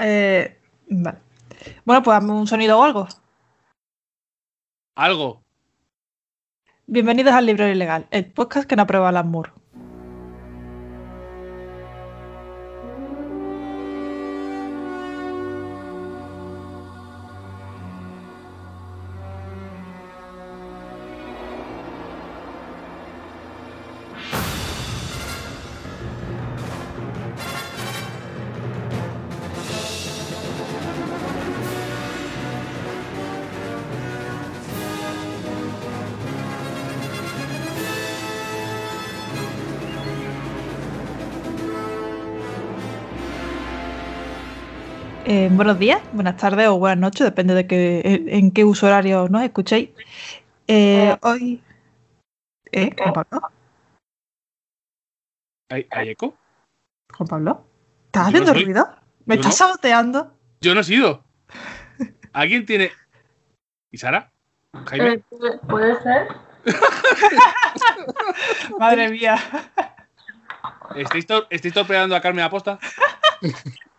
Eh, vale. Bueno, pues hazme un sonido o algo. Algo. Bienvenidos al Libro Ilegal, el podcast que no aprueba Alan Moore. Buenos días, buenas tardes o buenas noches, depende de que, en qué uso horario nos escuchéis. Eh, hoy. ¿Eh? ¿Juan Pablo? ¿Hay, hay eco? ¿Juan Pablo? ¿Estás Yo haciendo ruido? ¿Me yo estás no. saboteando? Yo no he sido. ¿Alguien tiene. ¿Y Sara? ¿Jaime? Eh, puede- ser. Madre mía. ¿Estáis, to- estáis a Carmen Aposta?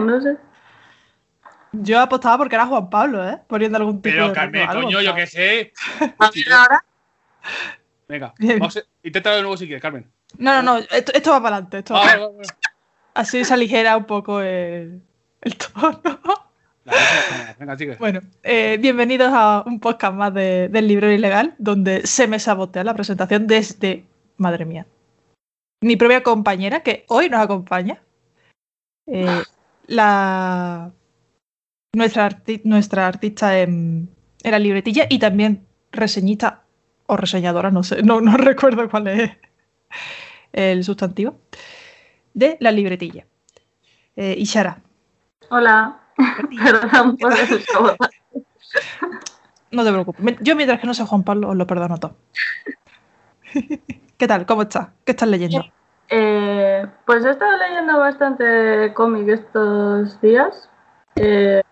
No sé. Yo apostaba porque era Juan Pablo, ¿eh? Poniendo algún tipo Pero de. Carmen, algo, coño, yo qué sé. A ver ahora. Venga, Bien. vamos a... inténtalo de nuevo si quieres, Carmen. No, no, no, esto, esto va para adelante. Esto va Ah. Así se aligera un poco el, el tono. Venga, sigue. Bueno, eh, bienvenidos a un podcast más de- del libro ilegal, donde se me sabotea la presentación desde, madre mía, mi propia compañera, que hoy nos acompaña, eh, la, nuestra, arti- nuestra artista en, en la libretilla y también reseñista o reseñadora, no sé, no, no recuerdo cuál es el sustantivo, de la libretilla. Eh, Ishara, Hola. Perdón por el. No te preocupes. Yo mientras que no sea Juan Pablo os lo perdono todo. ¿Qué tal? ¿Cómo estás? ¿Qué estás leyendo? Eh, pues he estado leyendo bastante cómic estos días. Eh,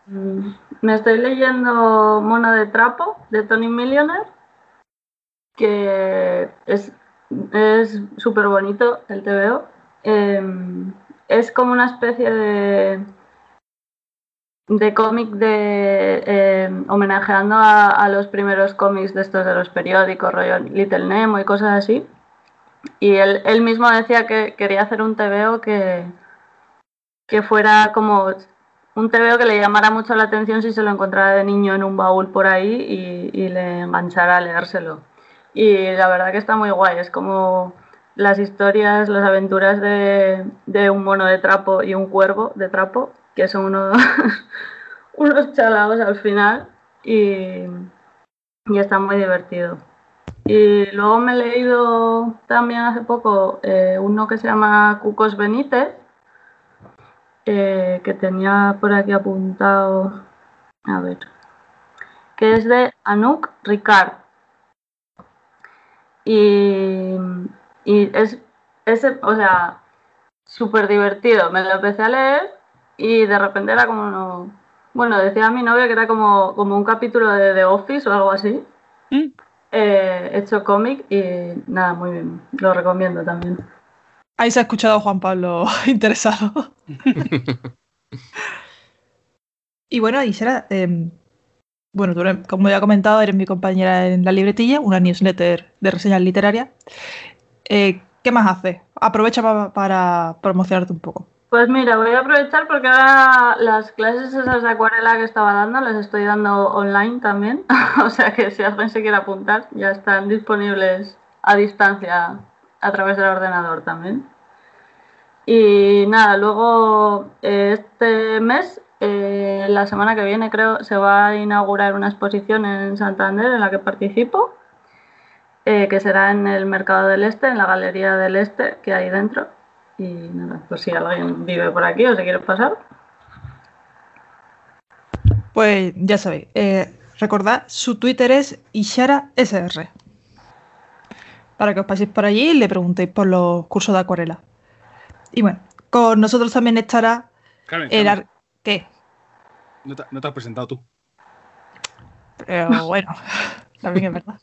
me estoy leyendo Mono de Trapo de Tony Millionaire, que es súper bonito el TVO. Eh, es como una especie de de cómic de eh, homenajeando a, a los primeros cómics de estos de los periódicos, rollo Little Nemo y cosas así. Y él, él mismo decía que quería hacer un TVO que, que fuera como un TVO que le llamara mucho la atención si se lo encontrara de niño en un baúl por ahí y, y le enganchara a leérselo. Y la verdad que está muy guay, es como las historias, las aventuras de, de un mono de trapo y un cuervo de trapo, que son unos, unos chalaos al final y, y está muy divertido. Y luego me he leído también hace poco eh, uno que se llama Cucos Benítez, eh, que tenía por aquí apuntado, a ver, que es de Anouk Ricard. Y, y es, es, o sea, súper divertido. Me lo empecé a leer y de repente era como, no- bueno, decía mi novia que era como, como un capítulo de The Office o algo así Mm. Eh, hecho cómic y nada, muy bien, lo recomiendo también. Ahí se ha escuchado a Juan Pablo interesado. y bueno, Isera, eh, bueno, tú como ya he comentado, eres mi compañera en la libretilla, una newsletter de reseñas literarias. Eh, ¿Qué más haces? Aprovecha pa- para promocionarte un poco. Pues mira, voy a aprovechar porque ahora las clases esas de acuarela que estaba dando las estoy dando online también, o sea que si alguien se quiere apuntar ya están disponibles a distancia a través del ordenador también. Y nada, luego eh, este mes, eh, la semana que viene creo, se va a inaugurar una exposición en Santander en la que participo, eh, que será en el Mercado del Este, en la Galería del Este que hay dentro. Y nada, pues si alguien vive por aquí o se quiere pasar. Pues ya sabéis, eh, recordad, su Twitter es IsharaSR. Para que os paséis por allí y le preguntéis por los cursos de acuarela. Y bueno, con nosotros también estará Carmen, el... Carmen, ar- ¿Qué? no, te, no te has presentado tú. Pero bueno, también es verdad.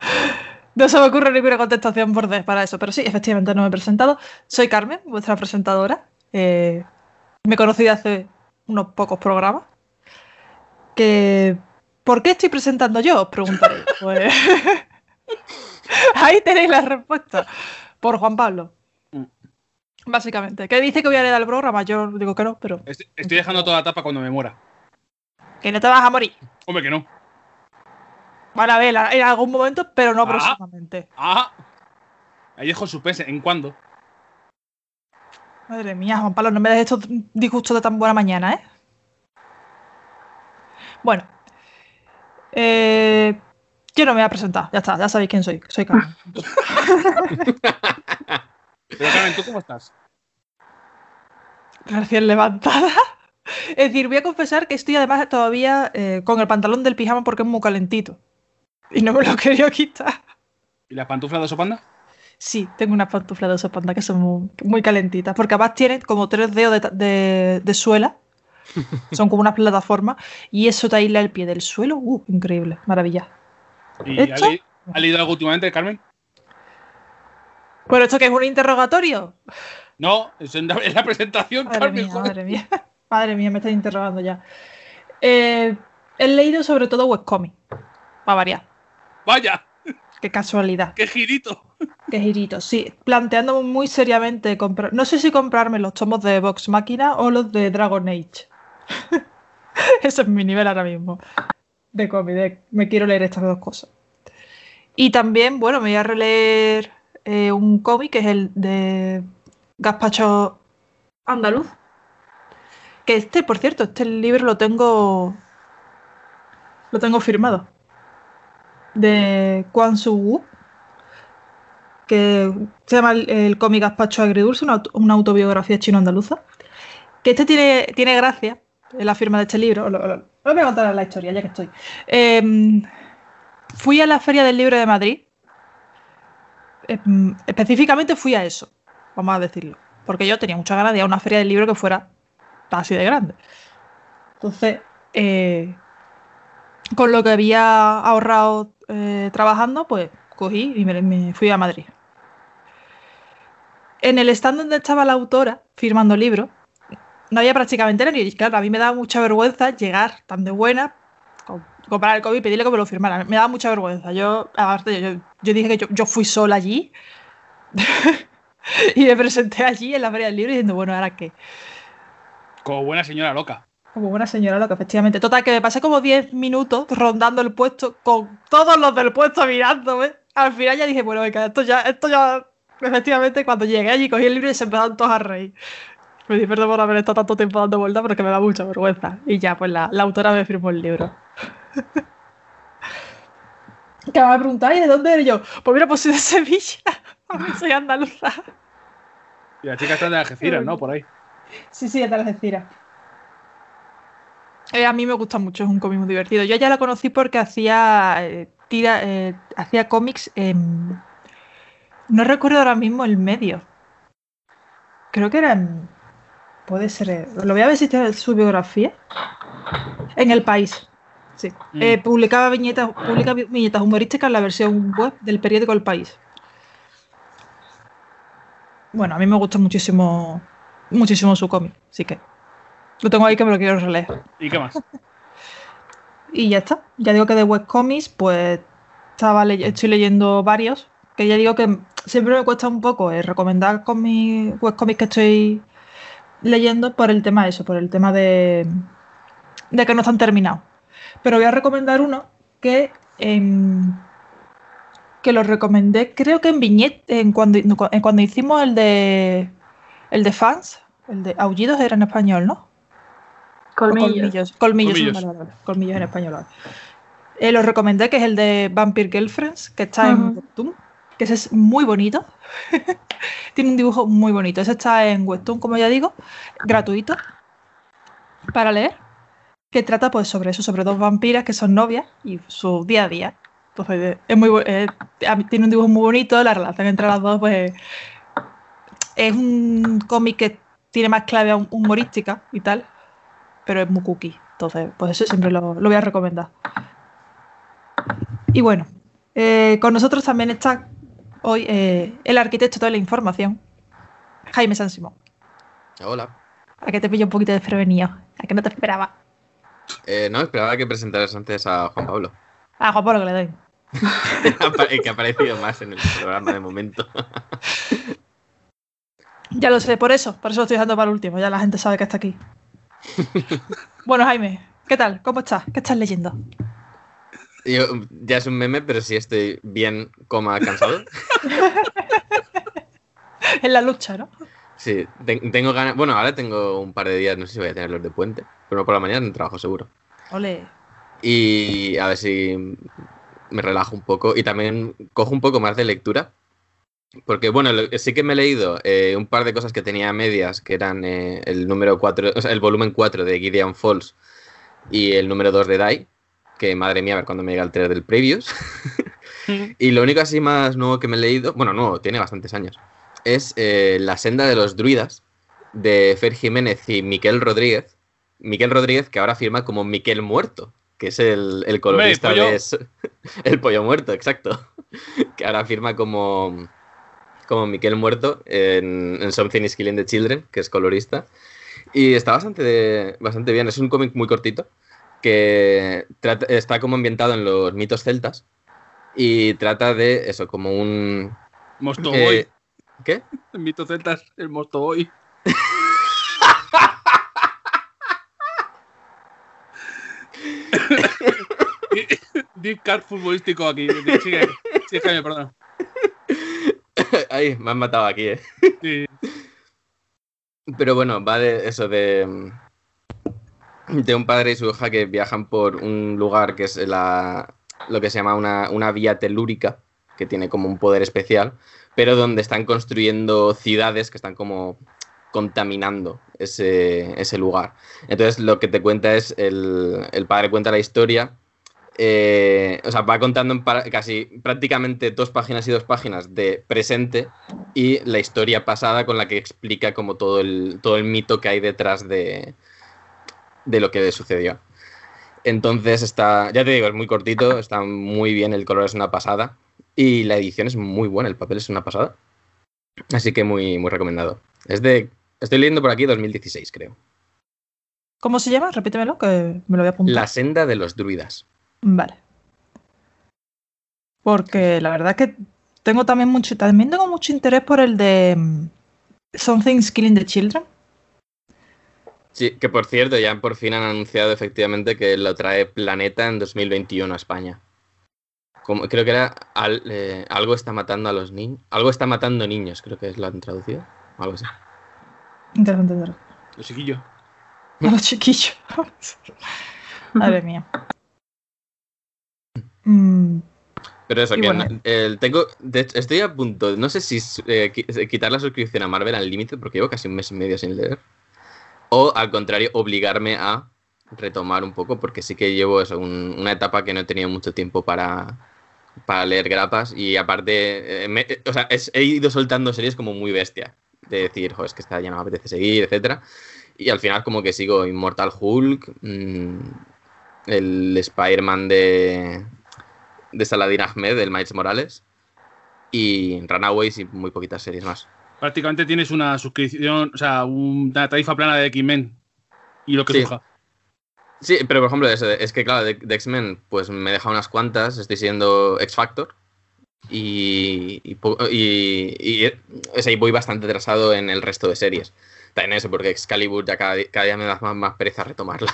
No se me ocurre ninguna contestación borde para eso, pero sí, efectivamente no me he presentado. Soy Carmen, vuestra presentadora. Eh, me conocí de hace unos pocos programas. Que, ¿Por qué estoy presentando yo? Os preguntaréis. Pues, ahí tenéis la respuesta. Por Juan Pablo. Mm. Básicamente. Que dice que voy a leer el programa. Yo digo que no, pero Estoy, estoy dejando toda la tapa cuando me muera. que no te vas a morir. Hombre, que no. Van a ver en algún momento, pero no Ah. próximamente. Ah. Ahí dejo el suspense. ¿En cuándo? Madre mía, Juan Pablo, no me des estos disgustos de tan buena mañana, ¿eh? Bueno. Eh, yo no me voy a presentar, ya está, ya sabéis quién soy. Soy Carmen. Pero Carmen, ¿tú cómo estás? Recién levantada. Es decir, voy a confesar que estoy además todavía eh, con el pantalón del pijama porque es muy calentito. Y no me lo quería quitar. ¿Y las pantuflas de oso panda? Sí, tengo unas pantuflas de oso panda que son muy, muy calentitas. Porque además tienen como tres dedos de, de- de suela. Son como unas plataformas. Y eso te aísla el pie del suelo. Uh, increíble, maravilla. ¿Y ha, ¿Hecho? le- ha leído algo últimamente, Carmen? ¿Pero esto que es un interrogatorio? No, es en la, en la presentación, Madre Carmen. mía, madre mía. Madre mía, me estás interrogando ya. Eh, he leído sobre todo webcomic. Para variar. Vaya, Qué casualidad. qué girito. Qué girito. Sí, planteándome muy seriamente comprar. No sé si comprarme los tomos de Vox Máquina o los de Dragon Age. Ese es mi nivel ahora mismo. De cómic. Me quiero leer estas dos cosas. Y también, bueno, me voy a releer eh, un cómic que es el de Gaspacho Andaluz. Que este, por cierto, este libro lo tengo. Lo tengo firmado. De Quan Su que se llama el, cómic Gaspacho Agridulce, una, auto- una autobiografía chino-andaluza. Que este tiene, tiene gracia, la firma de este libro. Lo- lo- os voy a contar la historia, ya que estoy. Em, fui a la Feria del Libro de Madrid. Em, específicamente fui a eso, vamos a decirlo. Porque yo tenía muchas ganas de ir a una feria del libro que fuera así de grande. Entonces, eh, con lo que había ahorrado eh, trabajando, pues cogí y me, fui a Madrid. En el stand donde estaba la autora firmando libros, no había prácticamente nadie. Y claro, a mí me daba mucha vergüenza llegar tan de buena, co- comprar el cómic y pedirle que me lo firmara. Me daba mucha vergüenza. Yo, aparte, yo, yo dije que yo, yo fui sola allí y me presenté allí en la feria del libro diciendo, bueno, ¿ahora qué? Como buena señora loca. Como buena señora loca, efectivamente. Total, que me pasé como 10 minutos rondando el puesto con todos los del puesto mirándome. Al final ya dije, bueno, venga, esto ya, esto ya. Efectivamente, cuando llegué allí, cogí el libro y se empezaron todos a reír. Me di perdón por haber estado tanto tiempo dando vueltas, pero es que me da mucha vergüenza. Y ya, pues la, la autora me firmó el libro. que me preguntáis de dónde eres yo. Pues mira, pues soy de Sevilla. A mí soy andaluza. Y la chica está de Algeciras, ¿no? Por ahí. Sí, sí, es de Algeciras. Eh, a mí me gusta mucho, es un cómic muy divertido. Yo ya la conocí porque hacía eh, tira, eh, hacía cómics en... No recuerdo ahora mismo el medio. Creo que era en... Puede ser... Lo voy a ver si está su biografía. En El País. Sí. Mm. Publicaba viñetas, publica viñetas humorísticas en la versión web del periódico El País. Bueno, a mí me gusta muchísimo, muchísimo su cómic, así que lo tengo ahí que me lo quiero releer. ¿Y qué más? Y ya está. Ya digo que de webcomics, pues estaba ley- estoy leyendo varios. Que ya digo que siempre me cuesta un poco eh, recomendar con mis webcomics que estoy leyendo por el tema eso, por el tema de, de que no están terminados. Pero voy a recomendar uno que em, que lo recomendé, creo que en Viñet, en cuando, en cuando hicimos el de el de fans, el de aullidos era en español, ¿no? Colmillos. Colmillos. Colmillos, en español. Eh, lo recomendé, que es el de Vampire Girlfriends, que está en. Webtoon, que ese es muy bonito. Tiene un dibujo muy bonito. Ese está en Webtoon, como ya digo, gratuito para leer, que trata pues sobre eso, sobre dos vampiras que son novias y su día a día. Entonces, eh, es muy, eh, tiene un dibujo muy bonito, la relación entre las dos pues es un cómic que tiene más clave hum- humorística y tal, pero es muy cookie. Entonces, pues eso siempre lo, lo voy a recomendar. Y bueno, eh, con nosotros también está hoy eh, el arquitecto de la información, Jaime San Simón. Hola. A que te pillo un poquito desprevenido. A que no te esperaba. Eh, no, esperaba que presentaras antes a Juan Pablo. A Juan Pablo que le doy. El que ha aparecido más en el programa de momento. Ya lo sé, por eso. Por eso lo estoy dejando para el último. Ya la gente sabe que está aquí. Bueno, Jaime, ¿qué tal? ¿Cómo estás? ¿Qué estás leyendo? Yo, ya es un meme, pero sí estoy bien, coma, cansado. en la lucha, ¿no? Sí, te- tengo ganas. Bueno, ahora tengo un par de días, no sé si voy a tener los de puente, pero por la mañana en trabajo seguro. Ole. Y a ver si me relajo un poco y también cojo un poco más de lectura. Porque, bueno, sí que me he leído eh, un par de cosas que tenía a medias, que eran eh, el número 4, o sea, el volumen 4 de Gideon Falls y el número 2 de Die, que madre mía, a ver cuándo me llega el 3 del Previous. y lo único así más nuevo que me he leído, bueno, nuevo, tiene bastantes años, es eh, La senda de los druidas de Fer Jiménez y Miquel Rodríguez. Miquel Rodríguez, que ahora firma como Miquel Muerto, que es el, el colorista de... El pollo muerto, exacto. Que ahora firma como, como Miquel Muerto en, en Something is Killing the Children, que es colorista. Y está bastante, de- bastante bien. Es un cómic muy cortito que trata- está como ambientado en los mitos celtas y trata de eso, como un... Mosto eh. ¿Qué? En Mito Celtas, el Mosto Boy. Deep card futbolístico aquí. Jaime, perdón. Ay, me han matado aquí, ¿eh? Sí. Pero bueno, va de eso, de, de un padre y su hija que viajan por un lugar que es la, lo que se llama una, una vía telúrica, que tiene como un poder especial, pero donde están construyendo ciudades que están como contaminando ese, ese lugar. Entonces lo que te cuenta es, el, el padre cuenta la historia, eh, o sea, va contando en casi prácticamente dos páginas y dos páginas de presente y la historia pasada con la que explica como todo el, todo el mito que hay detrás de, de lo que le sucedió. Entonces está, ya te digo, es muy cortito, está muy bien, el color es una pasada y la edición es muy buena, el papel es una pasada. Así que muy, muy recomendado. Es de, estoy leyendo por aquí 2016, creo. ¿Cómo se llama? Repítemelo, que me lo voy a apuntar. La senda de los druidas. Vale. Porque la verdad que tengo también mucho, también tengo mucho interés por el de mm, Something's Killing the Children. Sí, que por cierto, ya por fin han anunciado efectivamente que lo trae Planeta en 2021 a España. Como, creo que era al- eh, algo está matando a los niños. Algo está matando niños, creo que es lo han traducido. Algo así. Interesante, interesante. Los chiquillos. A los chiquillos. Madre mía. Mm, Pero eso, Y que bueno. tengo, de hecho, estoy a punto, no sé si eh, qui- quitar la suscripción a Marvel al límite, porque llevo casi un mes y medio sin leer. O al contrario, obligarme a retomar un poco, porque sí que llevo eso, un- una etapa que no he tenido mucho tiempo para, para leer grapas. Y aparte, eh, me- o sea, es- he ido soltando series como muy bestia. De decir, jo, es que esta ya no me apetece seguir, etcétera. Y al final, como que sigo Immortal Hulk, mm, el Spider-Man de, de Saladin Ahmed, del Miles Morales, y Runaways y muy poquitas series más. Prácticamente tienes una suscripción, o sea, una tarifa plana de X-Men. Y lo que Sí. surja. Sí, pero por ejemplo, es que claro, de, de X-Men, pues me deja unas cuantas, estoy siendo X-Factor. Y, y, y- y, o sea, y voy bastante atrasado en el resto de series. También eso, porque Excalibur ya cada, cada día me da más, más pereza retomarla.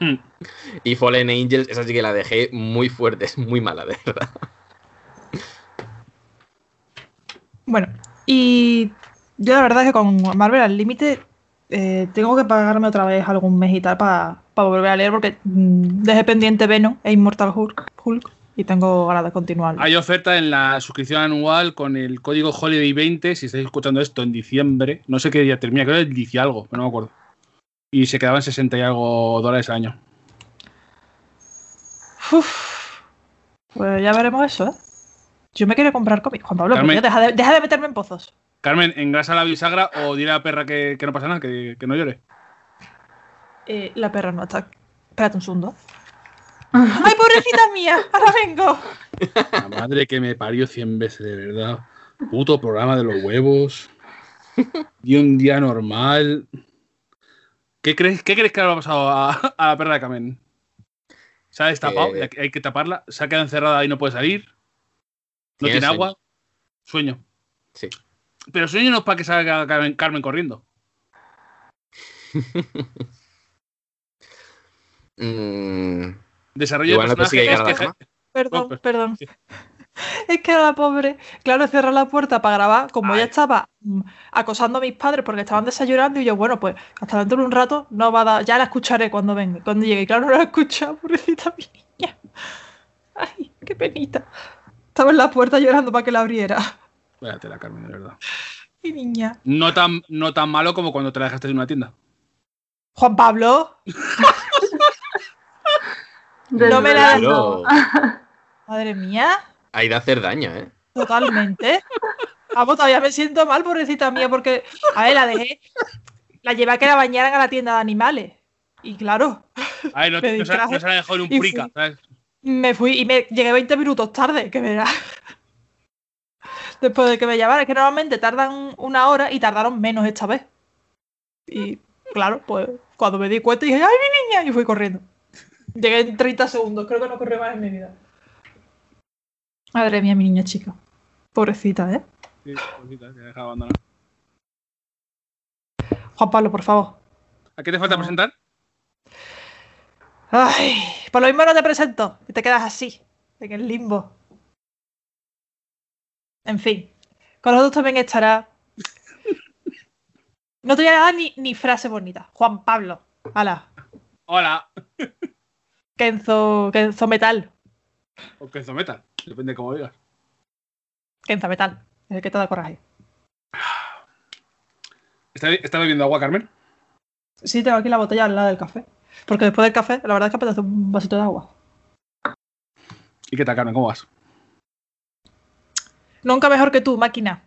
Hmm. Y Fallen Angels, esa sí que la dejé muy fuerte, es muy mala, de verdad. Bueno, y yo la verdad es que con Marvel al límite eh, tengo que pagarme otra vez algún mes y tal para volver a leer porque mm, dejé pendiente Venom e Immortal Hulk, Hulk y tengo ganas de continuar. Hay oferta en la suscripción anual con el código Holiday20. Si estáis escuchando esto en diciembre, no sé qué día termina, creo que el 10 y algo, pero no me acuerdo. Y se quedaban 60 y algo dólares al año. Uf. Pues ya veremos eso, ¿eh? Yo me quiero comprar cómics. Juan Pablo, Carmen. Deja de, deja de meterme en pozos. Carmen, engrasa la bisagra o dile a la perra que, que no pasa nada, que, que no llore. Eh, la perra no está. Espérate un segundo. ¡Ay, pobrecita mía! Ahora vengo. La madre que me parió 100 veces, de verdad. Puto programa de los huevos. Y un día normal. ¿Qué crees, ¿Qué crees que le ha pasado a, a la perra de Kamen? Se ha destapado, hay que- taparla, se ha quedado encerrada y no puede salir. No Tiene tiene sueño. agua. Sueño. Sí. Pero sueño no es para que salga Carmen, Carmen corriendo. Mm, Desarrollo Igual de que-. Perdón, Oh, pues, perdón. sí. Es que la pobre, claro, cerrar la puerta para grabar, como ya estaba mm, acosando a mis padres porque estaban desayunando y yo, bueno, pues hasta dentro de un rato no va a dar, ya la escucharé cuando venga, cuando llegue. Y claro, no la he escuchado, pobrecita mi niña. Ay, qué penita. Estaba en la puerta llorando para que la abriera. Espérate la Carmen, de verdad. Mi niña. No tan, no tan malo como cuando te la dejaste en una tienda. Juan Pablo, No me la-. Pero madre mía, hay de hacer daño, ¿eh? totalmente. Vamos, todavía me siento mal, pobrecita mía, porque, a ver, la dejé, la llevé a que la bañaran a la tienda de animales. Y claro, A ver, no, Me no se, no se la dejó en un fui. ¿sabes? me fui y me llegué 20 minutos tarde, que verás. Después de que me llamaran, es que normalmente tardan una hora y tardaron menos esta vez. Y claro, pues cuando me di cuenta dije, ¡ay, mi niña! Y fui corriendo. Llegué en 30 segundos, creo que no corrí más en mi vida. Madre mía, mi niña chica. Pobrecita, ¿eh? Sí, pobrecita, te ha dejado abandonada. Juan Pablo, por favor. ¿A qué te falta No. presentar? Ay, por lo mismo no te presento, que te quedas así, en el limbo. En fin, con los dos también estará. No te voy a dar ni, ni frase bonita. Juan Pablo. Ala. Hola. Kenzo, Kenzo Metal. O Kenzo Metal. Depende de cómo digas. Kenzo Metal. Es el que te da coraje. ¿Está, está bebiendo agua, Carmen? Sí, tengo aquí la botella al lado del café. Porque después del café, la verdad es que apetece un vasito de agua. ¿Y qué tal, Carmen? ¿Cómo vas? Nunca mejor que tú, máquina.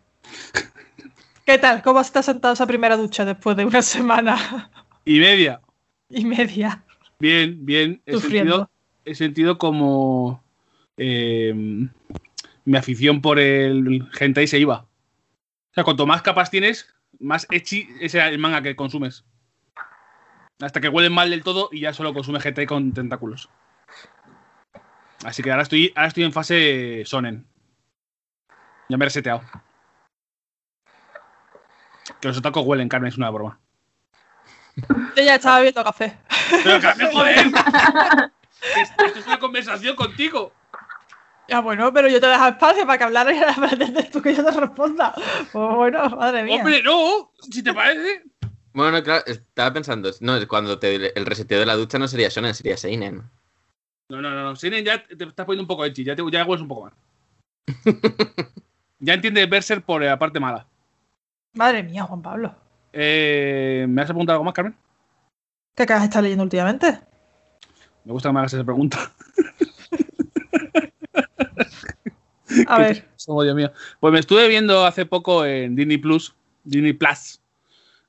¿Qué tal? ¿Cómo estado sentado esa primera ducha después de una semana Y media. y media Bien, bien. He sentido, he sentido como eh, mi afición por el hentai se iba. O sea, cuanto más capas tienes, más echi es el manga que consumes. Hasta que huelen mal del todo y ya solo consumes hentai con tentáculos. Así que ahora estoy, ahora estoy en fase sonen. Ya me he reseteado. Que los otacos huelen, Carmen, es una broma. Yo ya estaba bebiendo café. Pero Carmen, joder. Esto es una conversación contigo. Ya bueno, pero yo te dejo espacio para que hablaras y ahora pretendes tú que yo te responda. Pues bueno, madre mía. Hombre, no, si te parece. Bueno, no, claro, estaba pensando, no, cuando te, el reseteo de la ducha no sería Shonen, sería Seinen. No, no, no, no. Seinen ya te estás poniendo un poco edgy, ya, te, ya hueles un poco mal. ya entiendes Berser por la parte mala. Madre mía, Juan Pablo. Eh, ¿Me has preguntado algo más, Carmen? ¿Qué acabas de estar leyendo últimamente? Me gusta que me hagas esa pregunta. A ver, Oh, Dios mío. Pues me estuve viendo hace poco en Disney Plus, Disney Plus,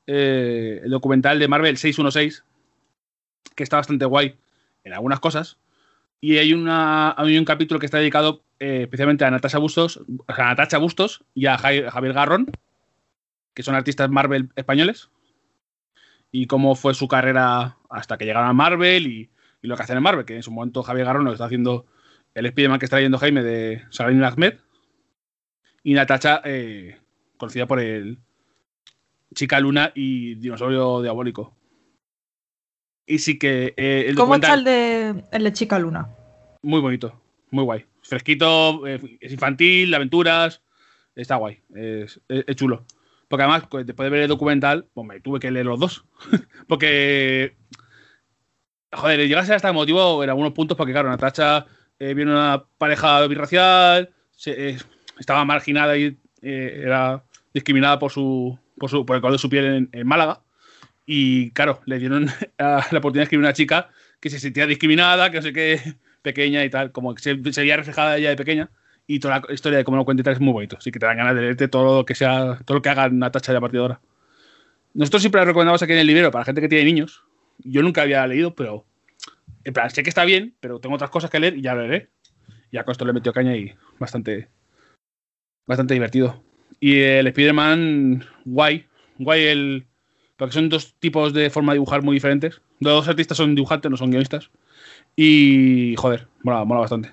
eh, el documental de Marvel 616, que está bastante guay en algunas cosas. Y hay, una, hay un capítulo que está dedicado eh, especialmente a Natasha Bustos, a Natacha Bustos y a Javier Garrón, que son artistas Marvel españoles. Y cómo fue su carrera hasta que llegaron a Marvel y, y lo que hacen en Marvel, que en su momento Javier Garrón lo está haciendo el Spiderman que está leyendo Jaime de Saladin Ahmed. Y Natacha, eh, conocida por el Chica Luna y Dinosaurio Diabólico. Y sí que eh, el ¿cómo está el de, el de Chica Luna? muy bonito, muy guay. Fresquito, eh, es infantil, de aventuras, está guay, es, es- es chulo. Porque además, después de ver el documental, pues me tuve que leer los dos. porque, joder, llegas a ser hasta emotivo en algunos puntos, porque claro, Natacha eh, viene una pareja birracial, se- eh, estaba marginada y eh, era discriminada por su, por su por el color de su piel en, en Málaga. Y claro, le dieron a- la oportunidad de escribir una chica que se sentía discriminada, que no sé qué, pequeña y tal, como que se, se veía reflejada ella de pequeña. Y toda la historia de cómo lo cuenta y tal es muy bonito. Así que te dan ganas de leerte todo lo que sea, todo lo que haga Natacha de a partir de ahora. Nosotros siempre la recomendamos aquí en el libro para gente que tiene niños. Yo nunca había leído, pero en plan, sé que está bien, pero tengo otras cosas que leer y ya lo leeré. Ya con esto le he metido caña y bastante, bastante divertido. Y el Spider-Man, guay. Guay el, porque son dos tipos de forma de dibujar muy diferentes. Los dos artistas son dibujantes, no son guionistas. Y, joder, mola, mola bastante.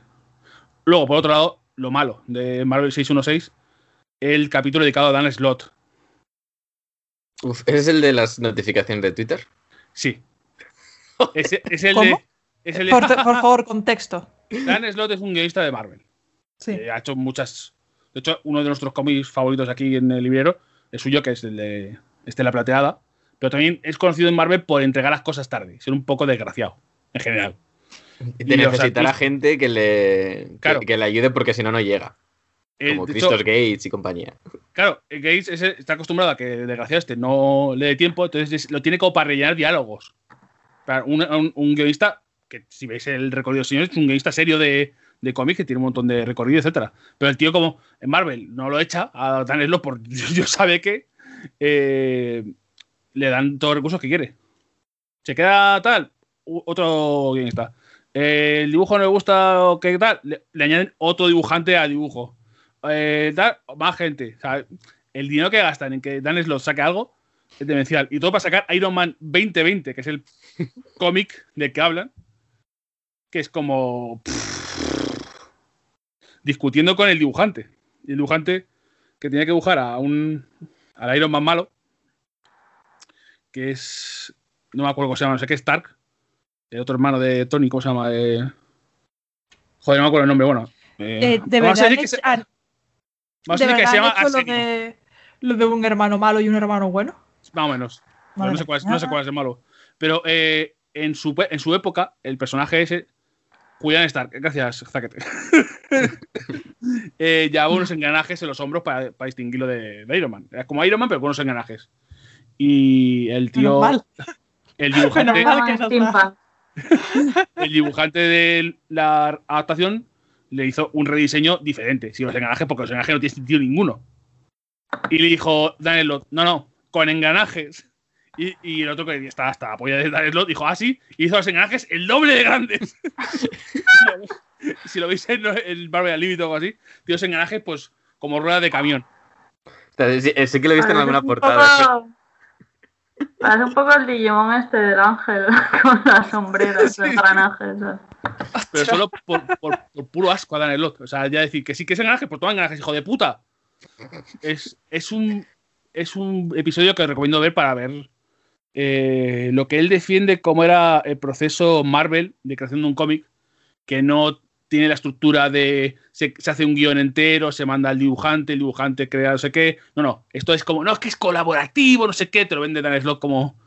Luego, por otro lado, lo malo de Marvel 616, el capítulo dedicado a Dan Slot. Uf, ¿ese es el de las notificaciones de Twitter? Sí. Es, es el ¿Cómo? de... Es el Por, por favor, contexto. Dan Slott es un guionista de Marvel. Sí. Eh, ha hecho muchas. De hecho, uno de nuestros cómics favoritos aquí en el librero es suyo, que es el de Estela Plateada. Pero también es conocido en Marvel por entregar las cosas tarde, ser un poco desgraciado, en general. Y de Y artistas- gente que le, que- Claro. que, le ayude porque si no, no llega. Eh, Como hecho, Christos Gates y compañía. claro, eh, Gates está acostumbrado a que el desgraciado este no le dé tiempo, entonces es- lo tiene como para rellenar diálogos. Para un, un- un guionista, que si veis el recorrido del señor, es un guionista serio de, de cómics que tiene un montón de recorrido, etcétera. Pero el tío, como en Marvel no lo echa a Dan Slott por Dios sabe que eh, le dan todos los recursos que quiere. Se queda tal, otro guionista. Eh, el dibujo no le gusta o qué tal, le, añaden otro dibujante al dibujo. Eh, tal, más gente. El dinero que gastan en que Dan Slott saque algo es demencial. Y todo para sacar Iron Man 2020, que es el cómic del que hablan, que es como discutiendo con el dibujante. Y el dibujante que tenía que dibujar a un al Iron Man malo, que es no me acuerdo cómo se llama, no sé qué Stark, el otro hermano de Tony, ¿cómo se llama? Eh, joder, no me acuerdo el nombre, bueno. eh, Eh, de vamos a verdad, decir que se, han- vamos a de decir que se llama hecho lo de, lo de un hermano malo y un hermano bueno. más o menos. No, sé cuál es, mía. no sé cuál es el malo. Pero eh, en, su, en su época, el personaje ese, Julian Stark, gracias, Zaquete, eh, llevaba unos engranajes en los hombros para, para distinguirlo de, de Iron Man. Era como Iron Man, pero con unos engranajes. Y el tío, Menos mal. el dibujante, Menos mal. que no Steampunk. el dibujante de la adaptación le hizo un rediseño diferente, sin los engranajes, porque los engranajes no tienen sentido ninguno. Y le dijo Daniel Lot, no, no, con engranajes. Y, y el otro que estaba hasta la polla de Daniel Lot dijo, ah, sí, y hizo los engranajes el doble de grandes. si, lo, veis- en el Barbie al Límite o algo así, tiene los engranajes, pues, como rueda de camión. Sea, sí, sí que lo he visto en alguna un portada. Parece un poco el Digimon este del ángel con las sombreras, Sí. los engranajes. Pero solo por, por- por puro asco a Daniel Lot. O sea, ya decir que sí que es engranajes, pues toma engranajes, hijo de puta. Es, es un es un episodio que recomiendo ver para ver eh, lo que él defiende como era el proceso Marvel de creación de un cómic que no tiene la estructura de se, se hace un guion entero, se manda al dibujante, el dibujante crea no sé qué. No, no, esto es como, no, es que es colaborativo, no sé qué, te lo vende Dan Slott como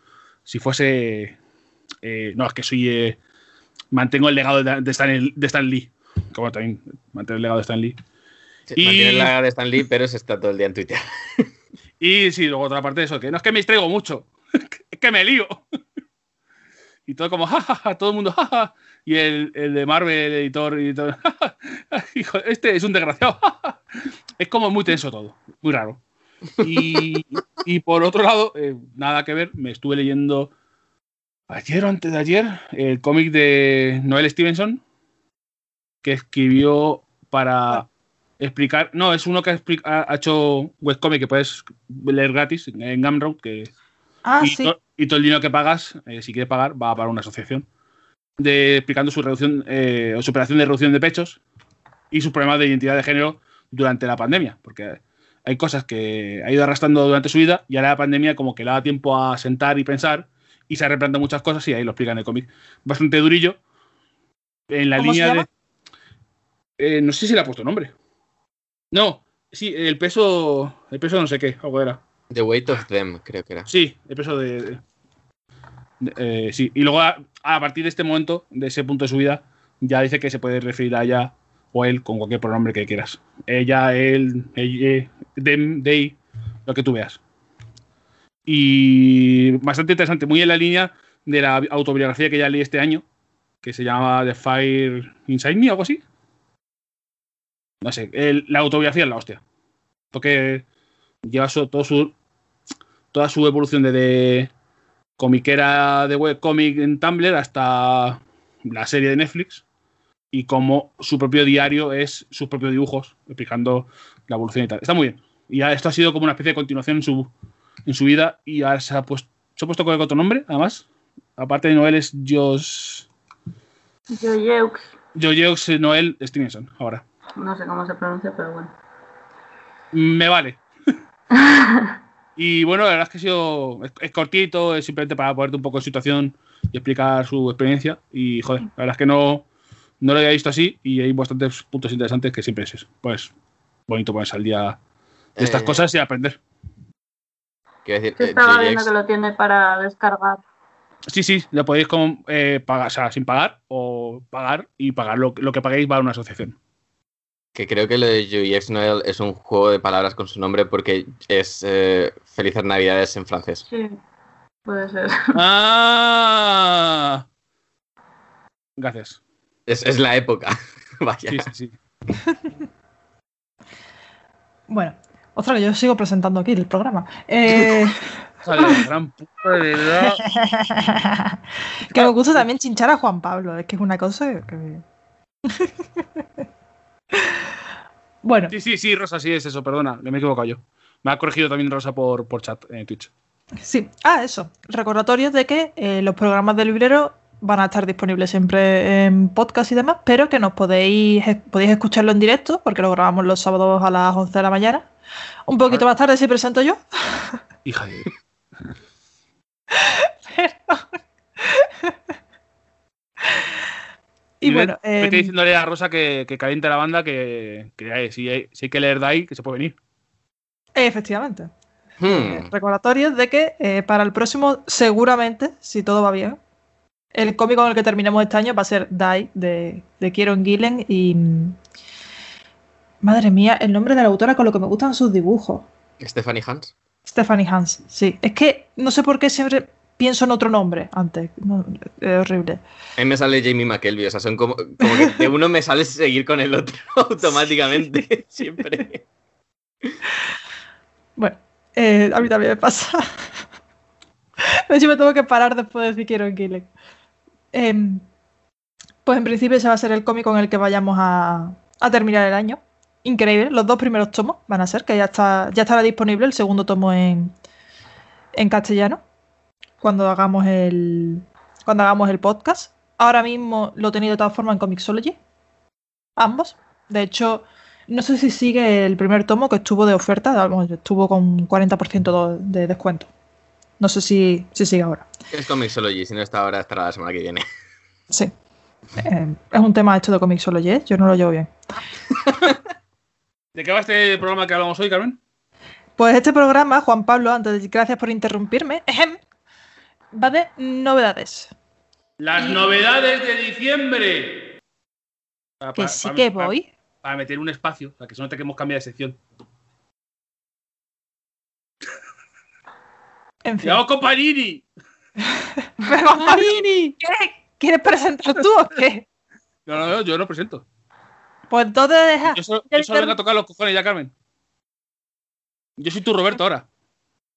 si fuese... eh, no, es que soy... eh, mantengo el legado de, de Stan, de Stan Lee. Como también mantener el legado de Stan Lee. Sí, Y- Mantiene la de Stan Lee, pero se está todo el día en Twitter. Y sí, luego otra parte de eso, que no es que me distraigo mucho, que me lío. Y todo como, jajaja, todo el mundo, jaja. Y el, el de Marvel, el editor, y todo, "Ja, ja, hijo, este es un desgraciado. ja, ja". Es como muy tenso todo, muy raro. Y, y por otro lado, eh, nada que ver, me estuve leyendo ayer o antes de ayer el cómic de Noel Stevenson, que escribió para explicar. No, es uno que ha, ha- hecho webcomic que puedes leer gratis en Gumroad, que Ah, sí. Y todo el dinero que pagas, eh, si quieres pagar, va para una asociación. De, explicando su reducción eh, o su operación de reducción de pechos y sus problemas de identidad de género durante la pandemia. Porque hay cosas que ha ido arrastrando durante su vida y ahora la pandemia como que le da tiempo a sentar y pensar y se replantea muchas cosas y ahí lo explica en el cómic. Bastante durillo. En la ¿Cómo se línea llama? de... eh, no sé si le ha puesto nombre. No, sí, el peso... El peso no sé qué, algo era. The Weight of Them, creo que era. Sí, el peso de. de- de- eh, sí, y luego a, a partir de este momento, de ese punto de su vida, ya dice que se puede referir a ella o él con cualquier pronombre que quieras. Ella, él, ella, them, they, lo que tú veas. Y bastante interesante, muy en la línea de la autobiografía que ya leí este año, que se llama The Fire Inside Me, algo así. No sé, el- la autobiografía es la hostia. Porque lleva su- todo su, toda su evolución desde comiquera de webcomic en Tumblr hasta la serie de Netflix y como su propio diario es sus propios dibujos explicando la evolución y tal. Está muy bien. Y esto ha sido como una especie de continuación en su, en su vida y ahora se ha, pues, Se ha puesto con otro nombre, además. Aparte de Noel es Josh. Joyeux. Joyeux Noel Stevenson, ahora. No sé cómo se pronuncia, pero bueno. Me vale. y bueno, la verdad es que ha sido. Es, es cortito, es simplemente para ponerte un poco en situación y explicar su experiencia. Y joder, la verdad es que no, no lo había visto así y hay bastantes puntos interesantes que siempre es eso. Pues bonito ponerse al día de estas Eh, cosas y aprender. Quiero decir, Yo eh, estaba viendo que lo tiene para descargar. Sí, sí, lo podéis como, eh, pagar, o sea, sin pagar o pagar y pagar lo, lo que paguéis va a una asociación. Que creo que lo de JX Noel es un juego de palabras con su nombre porque es eh, Felices Navidades en francés. Sí, puede ser. ¡Ah! Gracias. Es, es la época. Vaya. Sí, sí, sí. Bueno, otra que yo sigo presentando aquí el programa. Eh, gran puta de verdad. que me gusta también chinchar a Juan Pablo, es que es una cosa que... bueno, Sí, sí, sí, Rosa, sí es eso, perdona, me he equivocado yo. Me ha corregido también Rosa por, por chat en Twitch. sí. Ah, eso. Recordatorios de que eh, los programas del librero van a estar disponibles siempre en podcast y demás, pero que nos podéis, eh, podéis escucharlo en directo, porque lo grabamos los sábados a las 11 de la mañana. Un poquito más tarde si presento yo. Hija de. y bueno, me em, diciéndole a Rosa que, que caliente la banda, que, que eh, si, hay, si hay que leer de ahí, que se puede venir. efectivamente. Hmm. recordatorios de que eh, para el próximo, seguramente, si todo va bien, el cómic con el que terminemos este año va a ser Die de, de Kieron Gillen y. mm, Madre mía, el nombre de la autora con lo que me gustan sus dibujos. Stephanie Hans. Stephanie Hans, sí. Es que no sé por qué siempre pienso en otro nombre antes. No, es horrible. A mí me sale Jamie McKelvey, o sea, son como, como que de uno me sale seguir con el otro automáticamente, siempre. Bueno, eh, a mí también me pasa. De hecho, me tengo que parar después de decir quiero en. Em, pues en principio ese va a ser el cómic con el que vayamos a, a terminar el año. Increíble, los dos primeros tomos van a ser, que ya está ya estará disponible el segundo tomo en, en castellano cuando hagamos el cuando hagamos el podcast. Ahora mismo lo he tenido de todas formas en Comixology, ambos. De hecho, no sé si sigue el primer tomo que estuvo de oferta, estuvo con 40% de descuento. No sé si, si sigue ahora. Es Comixology, si no está ahora, estará la semana que viene. Sí. Eh, es un tema hecho de Comixology, ¿eh? yo no lo llevo bien. ¿De qué va este programa que hablamos hoy, Carmen? Pues este programa, Juan Pablo, antes de gracias por interrumpirme, ejem, va de novedades. Las novedades de diciembre. Para- Que para- sí para- que para- voy. Para meter un espacio, para que se note que hemos cambiado de sección. En fin. ¡Llegamos con Panini! Pero, ¿qué? ¿Quieres presentar tú o qué? No, no, no, yo no presento. Pues entonces deja. Yo solo, yo solo vengo a tocar los cojones ya, Carmen. Yo soy tu Roberto ahora.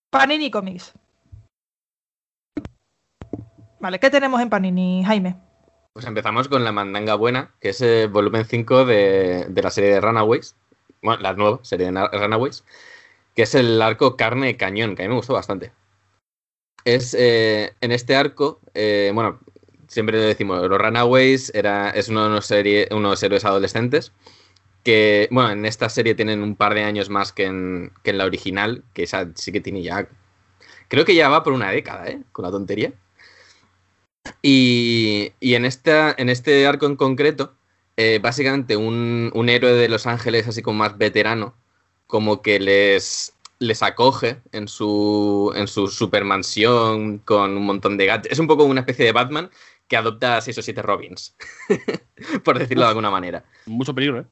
Panini Comics. Vale, ¿qué tenemos en Panini, Jaime? Pues empezamos con la mandanga buena, que es el volumen 5 de, de la serie de Runaways. Bueno, la nueva serie de Na- Runaways. Que es el arco carne cañón, que a mí me gustó bastante. Es eh, en este arco, eh, bueno, siempre decimos, los Runaways era, es uno de los serie- unos héroes adolescentes que, bueno, en esta serie tienen un par de años más que en, que en la original, que esa sí que tiene ya, creo que ya va por una década, ¿eh? Con la tontería. Y, y en, esta, en este arco en concreto, eh, básicamente un, un héroe de Los Ángeles, así como más veterano, como que les, les acoge en su, en su supermansión con un montón de gadgets. Es un poco una especie de Batman que adopta a seis o siete Robins, por decirlo de alguna manera. Mucho peligro, ¿eh?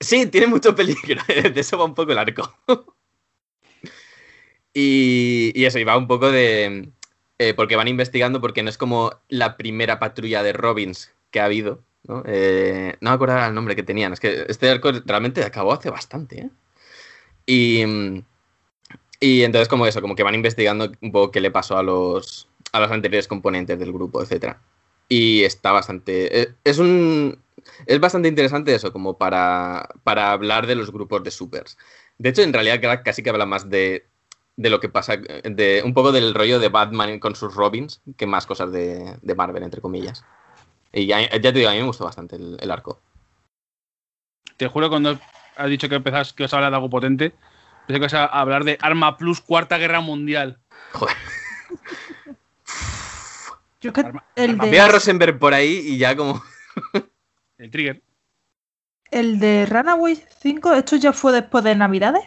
Sí, tiene mucho peligro. De eso va un poco el arco. y, y eso, y va un poco de. Eh, porque van investigando, porque no es como la primera patrulla de Robins que ha habido. No, Eh, no me acuerdo ahora el nombre que tenían. Es que este arco realmente acabó hace bastante. ¿eh? Y, y entonces, como eso, como que van investigando un poco qué le pasó a los, a los anteriores componentes del grupo, etcétera. Y está bastante. eh, Es un. Es bastante interesante eso, como para, para hablar de los grupos de supers. De hecho, en realidad ca- casi que habla más de, de lo que pasa, de un poco del rollo de Batman con sus Robins, que más cosas de, de Marvel, entre comillas. Y ya, ya te digo, a mí me gustó bastante el, el arco. Te juro cuando has dicho que empezás que vas a hablar de algo potente, pensé que vas a hablar de Arma Plus Cuarta Guerra Mundial. Joder. Yo que Arma- el arma- de, Veo a Rosenberg por ahí y ya como... El Trigger. el de Runaway 5, ¿esto ya fue después de Navidades?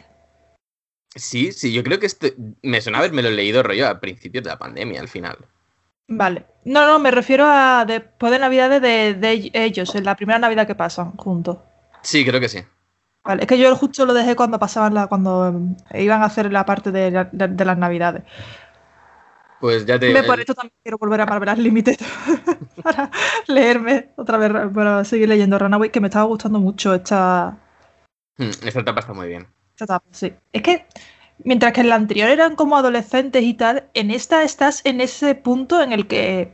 Sí, sí, yo creo que esto... Me suena haberme lo leído rollo a principios de la pandemia, al final. Vale. No, no, me refiero a después de Navidades de, de ellos, en la primera Navidad que pasan juntos. Sí, creo que sí. Vale, es que yo justo lo dejé cuando pasaban la, cuando em, iban a hacer la parte de, la- de- de las Navidades. Pues ya te... Me por esto también quiero volver a Marvel Unlimited para leerme otra vez, para seguir leyendo Runaway, que me estaba gustando mucho esta, Hmm, Esta etapa está muy bien. Esta sí. Es que mientras que en la anterior eran como adolescentes y tal, en esta estás en ese punto en el que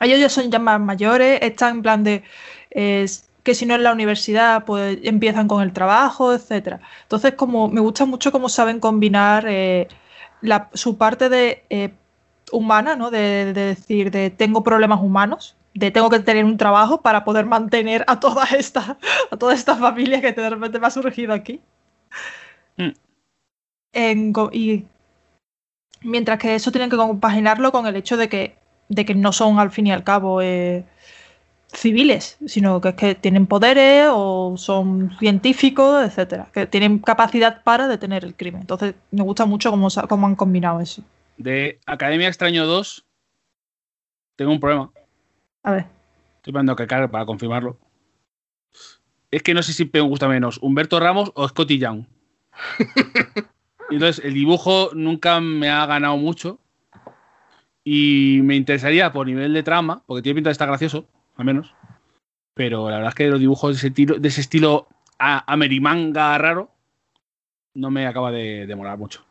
ellos ya son ya más mayores, están en plan de es que si no en la universidad, pues empiezan con el trabajo, etcétera. Entonces, como me gusta mucho cómo saben combinar eh, la- su parte de eh, humana, ¿no? De, de decir, de tengo problemas humanos, de tengo que tener un trabajo para poder mantener a todas estas, a toda esta familia que de repente me ha surgido aquí. Mm. En y mientras que eso tienen que compaginarlo con el hecho de que, de que no son al fin y al cabo eh, civiles, sino que es que tienen poderes o son científicos, etcétera, que tienen capacidad para detener el crimen. Entonces, me gusta mucho cómo, cómo han combinado eso. De Academia Extraño 2, tengo un problema. A ver. Estoy esperando que cargue para confirmarlo. Es que no sé si me gusta menos Humberto Ramos o Scotty Young. Entonces, el dibujo nunca me ha ganado mucho. Y me interesaría por nivel de trama, porque tiene pinta de estar gracioso, al menos. Pero la verdad es que los dibujos de ese, tiro- de ese estilo a- amerimanga raro no me acaba de, de molar mucho.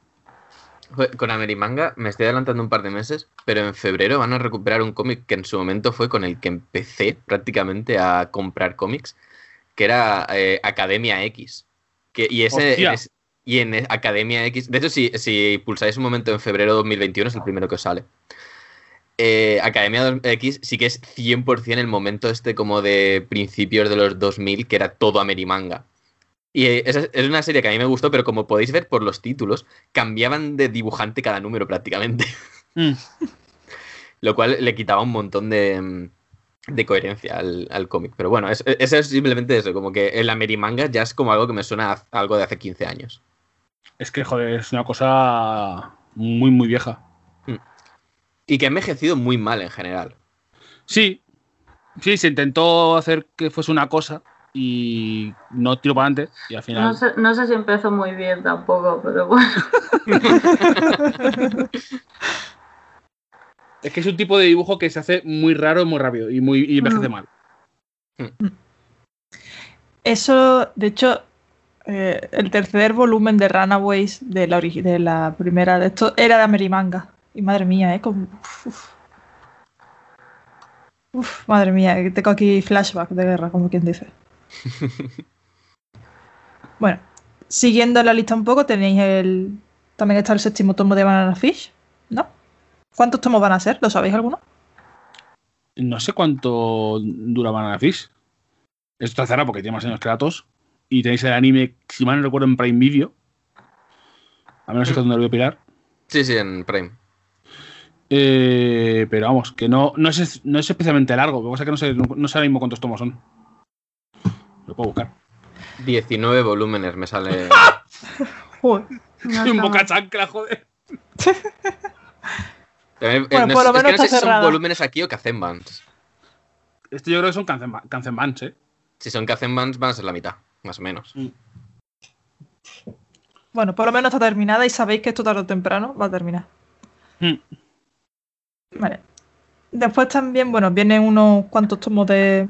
Con Amerimanga me estoy adelantando un par de meses, pero en febrero van a recuperar un cómic que en su momento fue con el que empecé prácticamente a comprar cómics, que era eh, Academia X. Que, y ese es- y en Academia X, de hecho, si, si pulsáis un momento en febrero de 2021, es el primero que os sale. Eh, Academia X sí que es 100% el momento este como de principios de los 2000, que era todo Amerimanga. Y eh, es es una serie que a mí me gustó, pero como podéis ver por los títulos, cambiaban de dibujante cada número prácticamente. Mm. Lo cual le quitaba un montón de, mm, de coherencia al, al cómic. Pero bueno, es, es, es simplemente eso, como que el Amerimanga ya es como algo que me suena a algo de hace 15 años. Es que, joder, es una cosa muy, muy vieja. Y que ha envejecido muy mal en general. Sí, sí, se intentó hacer que fuese una cosa y no tiró para adelante y al final... No sé, no sé si empezó muy bien tampoco, pero bueno. Es que es un tipo de dibujo que se hace muy raro y muy rápido y, muy, y envejece Mm. mal. Eso, de hecho, eh, el tercer volumen de Runaways de la, de la primera de esto era de Amerimanga. Y madre mía, ¿eh? Uf. Uf, madre mía, tengo aquí flashback de guerra, como quien dice. bueno, siguiendo la lista un poco, tenéis el. También está el séptimo tomo de Banana Fish, ¿no? ¿Cuántos tomos van a ser? ¿Lo sabéis alguno? No sé cuánto dura Banana Fish. Esto está cerrado porque tiene más años que datos. Y tenéis el anime, si mal no recuerdo, en Prime Video. A menos es que donde lo voy a pirar. Sí, sí, en Prime. Eh, pero vamos, que no, no, es, no es especialmente largo. Lo que pasa es que no sé, no, no sé ahora mismo cuántos tomos son. Lo puedo buscar. 19 volúmenes me sale. Joder. Un boca chancla, joder. Eh, Bueno, no por sé- lo es que menos no sé está si son cerrada. volúmenes aquí o Kazenbans. Esto yo creo que son Kanzenba- Kanzenbans, ¿eh? Si son Kazenbans van a ser la mitad, más o menos. Bueno, por lo menos está terminada y sabéis que esto tarde o temprano va a terminar. Hmm. Vale. Después también, bueno, vienen unos cuantos tomos de,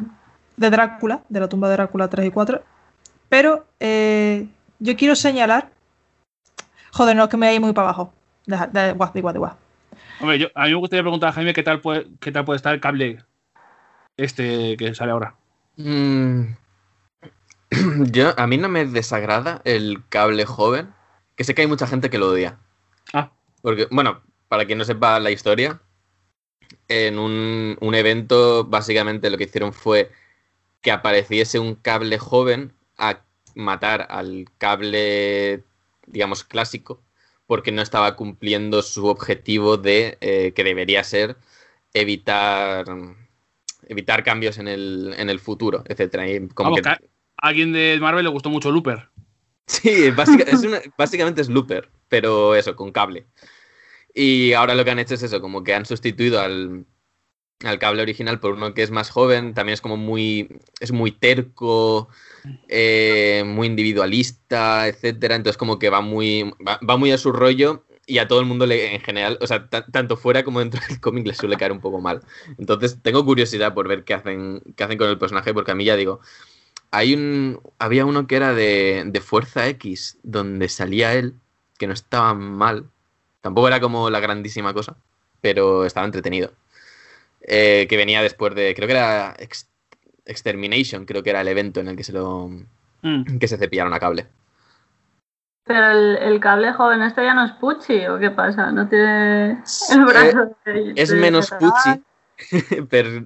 de Drácula, de la tumba de Drácula 3 y 4. Pero eh, yo quiero señalar. Joder, no, es que me voy muy para abajo. Deja, da igual, da igual, da igual. Hombre, yo, a mí me gustaría preguntar a Jaime qué tal puede, qué tal puede estar el cable este que sale ahora. Mm. Yo, a mí no me desagrada el cable joven, que sé que hay mucha gente que lo odia, Ah. Porque, bueno, para quien no sepa la historia, en un, un evento básicamente lo que hicieron fue que apareciese un cable joven a matar al cable, digamos, clásico, porque no estaba cumpliendo su objetivo de eh, que debería ser evitar evitar cambios en el, en el futuro, etcétera. Y como Vamos, que- que a alguien de Marvel le gustó mucho Looper. Sí, básica- es una- básicamente es Looper, pero eso, con cable. Y ahora lo que han hecho es eso, como que han sustituido al, al cable original por uno que es más joven, también es como muy, es muy terco, eh, muy individualista, etcétera. Entonces como que va muy, va, va muy a su rollo y a todo el mundo le, en general, o sea, ta- tanto fuera como dentro del cómic le suele caer un poco mal. Entonces tengo curiosidad por ver qué hacen, qué hacen con el personaje, porque a mí ya digo, hay un. Había uno que era de, de Fuerza X, donde salía él, que no estaba mal. Tampoco era como la grandísima cosa, pero estaba entretenido. Eh, que venía después de. Creo que era Ex- Extermination, creo que era el evento en el que se lo. Mm. que se cepillaron a cable. Pero el, el cable joven este ya no es Pucci, ¿o qué pasa? No tiene el brazo de- Eh, Es de- menos de- Pucci, pero,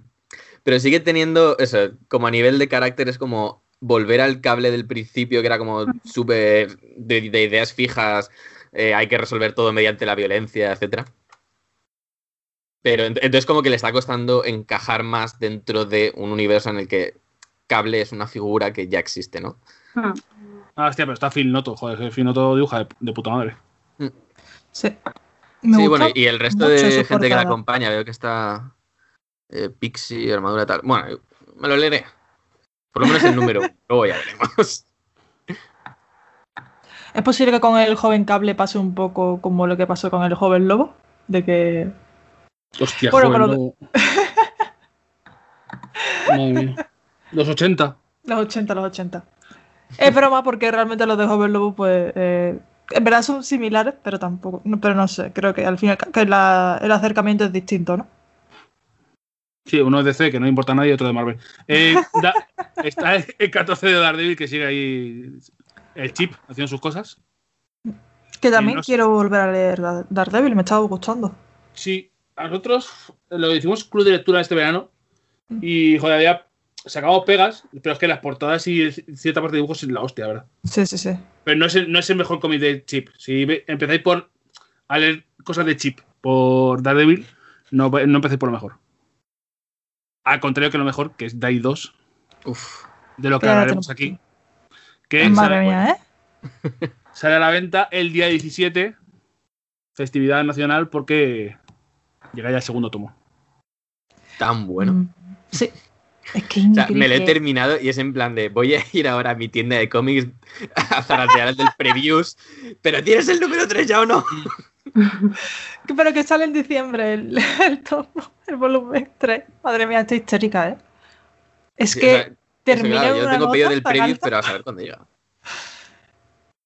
pero sigue teniendo eso, como a nivel de carácter es como volver al cable del principio, que era como súper de, de ideas fijas, eh, hay que resolver todo mediante la violencia, etcétera. Pero ent- entonces como que le está costando encajar más dentro de un universo en el que cable es una figura que ya existe, ¿no? Hmm. Ah, hostia, pero está Phil Noto. Joder, que Phil Noto dibuja de, de puta madre. Sí. Me sí, gusta bueno, y el resto de gente que la acompaña, veo que está eh, Pixie, armadura tal. Bueno, me lo leeré. Por lo menos el número. Luego ya veremos. ¿Es posible que con el joven cable pase un poco como lo que pasó con el joven lobo? De que. Hostia, Bueno, joder, pero- no. Madre mía. Los 80. Los 80, los 80. Es broma porque realmente los de joven lobo, pues. eh, en verdad son similares, pero tampoco. no- pero no sé, creo que al final que la- el acercamiento es distinto, ¿no? Sí, uno es DC, que no importa a nadie, y otro de Marvel. Eh, da- está el 14 de Daredevil, que sigue ahí el chip haciendo sus cosas. Que también no sé. quiero volver a leer Dar- Daredevil, me estaba gustando. Sí, a nosotros lo hicimos club de lectura este verano y, joder, había sacado pegas, pero es que las portadas y cierta parte de dibujos es la hostia, ¿verdad? Sí, sí, sí. Pero no es el, no es el mejor cómic de Chip. Si ve- empezáis por a leer cosas de Chip por Daredevil, no, no empecéis por lo mejor. Al contrario que lo mejor, que es Dai 2, Uf. de lo que hablaremos tenemos- aquí. Que Madre sale, mía, ¿eh? sale a la venta el día 17, festividad nacional, porque llega ya el segundo tomo. Tan bueno. Mm, Sí. Es que O sea, me lo he terminado y es en plan de voy a ir ahora a mi tienda de cómics a zaratear el del previews. Pero ¿tienes el número 3 ya o no? Pero que sale en diciembre el, el tomo, el volumen 3. Madre mía, estoy histérica, ¿eh? Es Sí, que o sea, claro, yo una tengo pedido del tan preview, alta, pero a saber cuándo llega.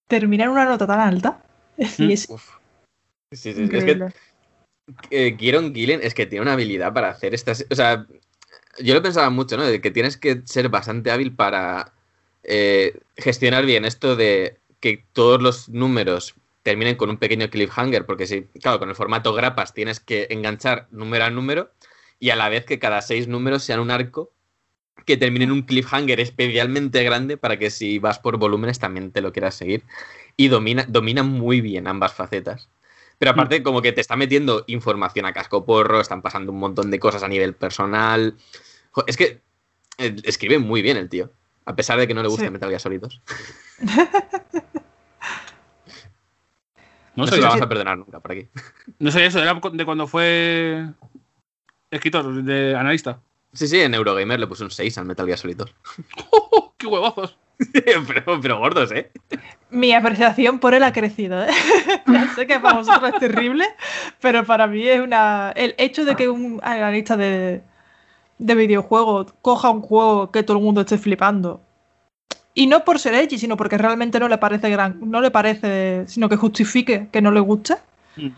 termina en una nota tan alta. Es decir, Mm. es Uf. Sí, sí, es que. Eh, Kieron Gillen es que tiene una habilidad para hacer estas. O sea, yo lo pensaba mucho, ¿no? De que tienes que ser bastante hábil para eh, gestionar bien esto de que todos los números terminen con un pequeño cliffhanger, porque si, claro, con el formato grapas tienes que enganchar número a número y a la vez que cada seis números sean un arco que termine en un cliffhanger especialmente grande para que si vas por volúmenes también te lo quieras seguir. Y domina, domina muy bien ambas facetas. Pero aparte, como que te está metiendo información a casco porro, están pasando un montón de cosas a nivel personal. Es que eh, escribe muy bien el tío. A pesar de que no le gusta Sí. Metal Gear Solid 2. No, No se lo vamos a perdonar nunca por aquí. no sabía eso, era de cuando fue escritor, de analista. Sí, sí, en Eurogamer le puse un 6 al Metal Gear Solid 2. ¡Qué huevazos! pero, pero gordos, ¿eh? Mi apreciación por él ha crecido, ¿eh? Ya sé que para vosotros es terrible, pero para mí es una. El hecho de que un analista de, de videojuegos coja un juego que todo el mundo esté flipando. Y no por ser edgy, sino porque realmente no le parece gran. No le parece. sino que justifique que no le guste. Mm.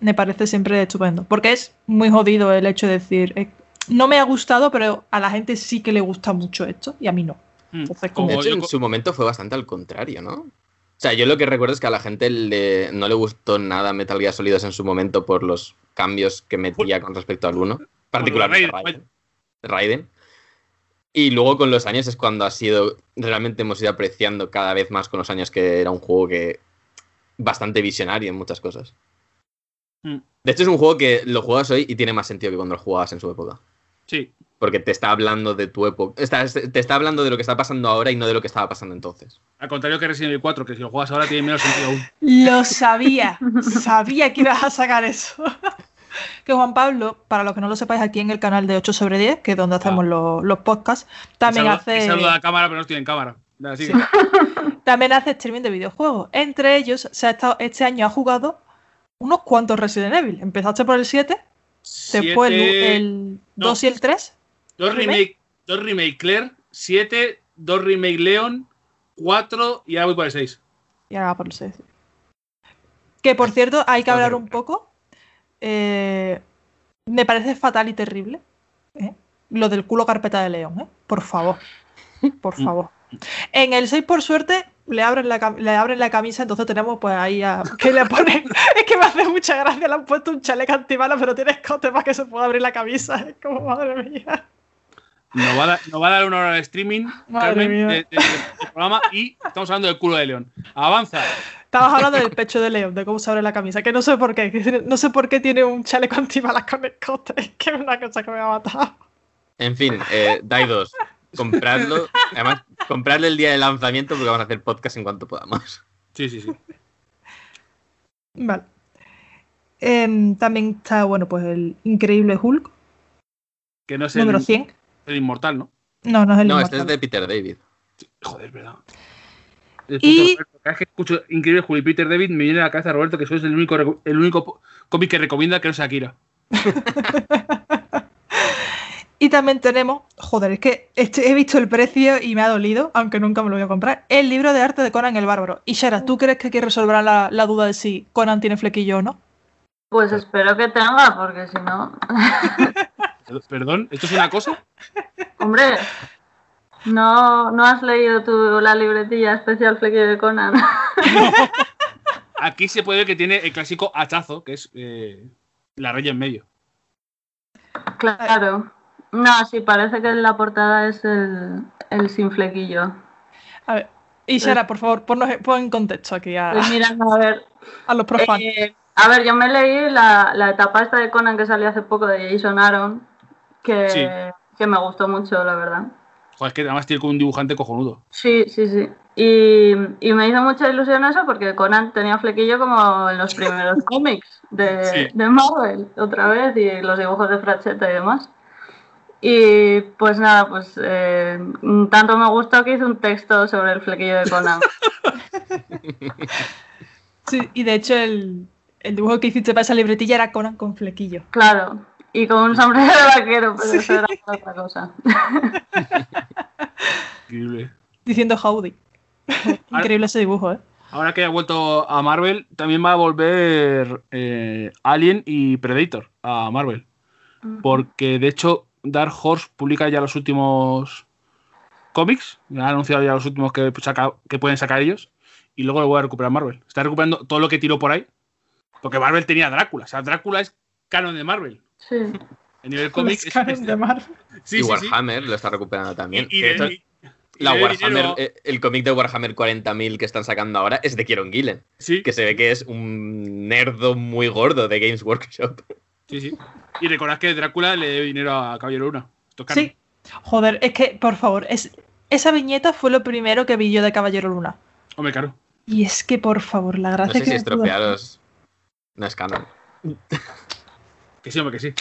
Me parece siempre estupendo. Porque es muy jodido el hecho de decir. No me ha gustado, pero a la gente sí que le gusta mucho esto y a mí no. Mm. Entonces, Como De hecho, yo en su momento fue bastante al contrario, ¿no? O sea, yo lo que recuerdo es que a la gente le- no le gustó nada Metal Gear Solid 2 en su momento por los cambios que metía con respecto al 1, particularmente Raiden, Raiden. Raiden. Y luego con los años es cuando ha sido, realmente hemos ido apreciando cada vez más con los años que era un juego que bastante visionario en muchas cosas. Mm. De hecho es un juego que lo juegas hoy y tiene más sentido que cuando lo jugabas en su época. Sí. Porque te está hablando de tu época. está- te está hablando de lo que está pasando ahora y no de lo que estaba pasando entonces. Al contrario que Resident Evil 4, que si lo juegas ahora tiene menos sentido aún. Lo sabía. sabía que ibas a sacar eso. que Juan Pablo, para los que no lo sepáis, aquí en el canal de 8 sobre 10, que es donde hacemos los, los podcasts, también hace. y saluda a la cámara, pero no estoy en cámara. Así que- También hace streaming de videojuegos. Entre ellos, se ha estado, este año ha jugado unos cuantos Resident Evil. Empezaste por el 7, después el, Siete- el no. 2 y el 3. Dos remake, dos remake Claire, 7, dos remake Leon, 4 y ahora voy por el 6. Y ahora por el 6. Que por cierto, hay que hablar un poco. eh, me parece fatal y terrible. ¿eh? Lo del culo carpeta de león, ¿eh? Por favor. Por Mm. favor. En el 6, por suerte, le abren la, le abren la camisa, entonces tenemos pues ahí a. que le ponen. es que me hace mucha gracia, le han puesto un chaleco antibala, pero tiene escote para que se pueda abrir la camisa. Es como, madre mía. Nos va, a dar, nos va a dar una hora de streaming, Madre Carmen, mía. de- de- del programa y estamos hablando del culo de León. Avanza. Estabas hablando del pecho de león, de cómo se abre la camisa, que no sé por qué, que no sé por qué tiene un chaleco antibalas con escote, es que es una cosa que me ha matado. En fin, eh, Dai 2. Compradlo. Además, compradlo el día de lanzamiento porque vamos a hacer podcast en cuanto podamos. Sí, sí, sí. Vale. Em, también está, bueno, pues el increíble Hulk, Que no es número el, 100. el inmortal, ¿no? No, no es el No, este inmortal. es de Peter David. Joder, es verdad. Y- Roberto, Cada vez que escucho Increíble Julio Peter David, me viene a la cabeza Roberto que sois el único, el único cómic que recomienda que no sea Akira. Y también tenemos, joder, es que este- he visto el precio y me ha dolido, aunque nunca me lo voy a comprar, el libro de arte de Conan el Bárbaro. Y Shara, ¿tú crees que aquí resolverán la, la duda de si Conan tiene flequillo o no? Pues espero que tenga, porque si no. Perdón, ¿esto es una cosa? Hombre, ¿no, ¿no has leído tú la libretilla especial flequillo de Conan? Aquí se puede ver que tiene el clásico hachazo, que es eh, la raya en medio. claro. No, sí, parece que en la portada es el, el sin flequillo. A ver, y Shara, por favor, ponnos, pon en contexto aquí a, Estoy mirando a ver. a los profanos. Eh, a ver, yo me leí la, la etapa esta de Conan que salió hace poco de Jason Aaron, que, Sí. que me gustó mucho, la verdad. Joder, es que además tiene como un dibujante cojonudo. Sí, sí, sí. Y, y me hizo mucha ilusión eso porque Conan tenía flequillo como en los primeros cómics de, Sí. de Marvel, otra vez, y los dibujos de Fracheta y demás. Y pues nada, pues eh, tanto me gustó que hice un texto sobre el flequillo de Conan. Sí, y de hecho el, el dibujo que hiciste para esa libretilla era Conan con flequillo. Claro, y con un sombrero de vaquero, pero eso era otra cosa. Increíble. Diciendo howdy. Increíble ese dibujo, ¿eh? Ahora que ha vuelto a Marvel, también va a volver eh, Alien y Predator a Marvel. Porque de hecho, Dark Horse publica ya los últimos cómics. Ha anunciado ya los últimos que, saca- que pueden sacar ellos. Y luego lo voy a recuperar Marvel. Está recuperando todo lo que tiró por ahí. Porque Marvel tenía a Drácula. O sea, Drácula es canon de Marvel. Sí. El nivel cómic Los es- canon de Marvel. Sí, y sí, sí. Warhammer lo está recuperando también. Y- la Warhammer, eh, el cómic de Warhammer 40.000 que están sacando ahora es de Kieron Gillen, sí, que se ve que es un nerdo muy gordo de Games Workshop. Sí, sí. Y recordad que Drácula le dio dinero a Caballero Luna. Esto es canon. Sí. Joder, es que, por favor, es, esa viñeta fue lo primero que vi yo de Caballero Luna. Hombre, claro. Y es que, por favor, la No gracia sé que si estropearos. No es canon. Que sí, hombre, que sí.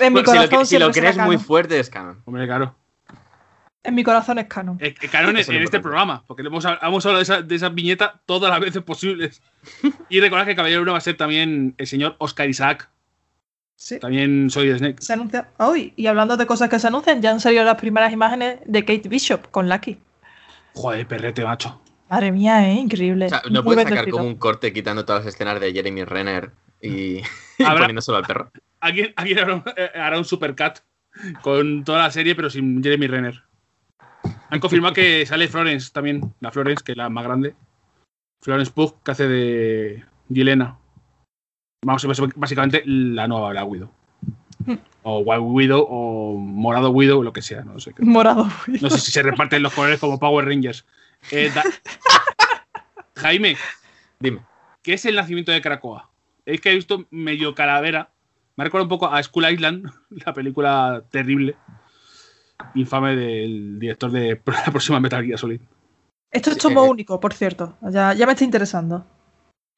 En mi Bueno, si lo, si lo crees muy fuerte, es canon. Hombre, claro. En mi corazón es canon. Eh, canon es en este programa, porque hemos, hemos hablado de esa, de esa viñeta todas las veces posibles. Y recordad que Caballero Luna va a ser también el señor Oscar Isaac. Sí. También soy de Snake. Se anuncia hoy. Y hablando de cosas que se anuncian, ya han salido las primeras imágenes de Kate Bishop con Lucky. Joder, perrete, macho. Madre mía, ¿eh? Increíble. O sea, no Muy puedes sacar como un corte quitando todas las escenas de Jeremy Renner y, y poniéndoselo al perro. Alguien, alguien hará, un, eh, hará un supercut con toda la serie, pero sin Jeremy Renner. Han confirmado que sale Florence también, la Florence, que es la más grande. Florence Pugh, que hace de Yelena. Vamos, básicamente la nueva la Widow. O White Widow o Morado Widow, lo que sea, no sé. qué. Morado. No sé si se reparten los colores como Power Rangers. Eh, da- Jaime, Dime. ¿qué es el nacimiento de Krakoa? Es que he visto medio calavera. Me recuerda un poco a School Island, la película terrible, infame del director de la próxima Metal Gear Solid. Esto es tomo eh. único, por cierto. Ya, ya me está interesando.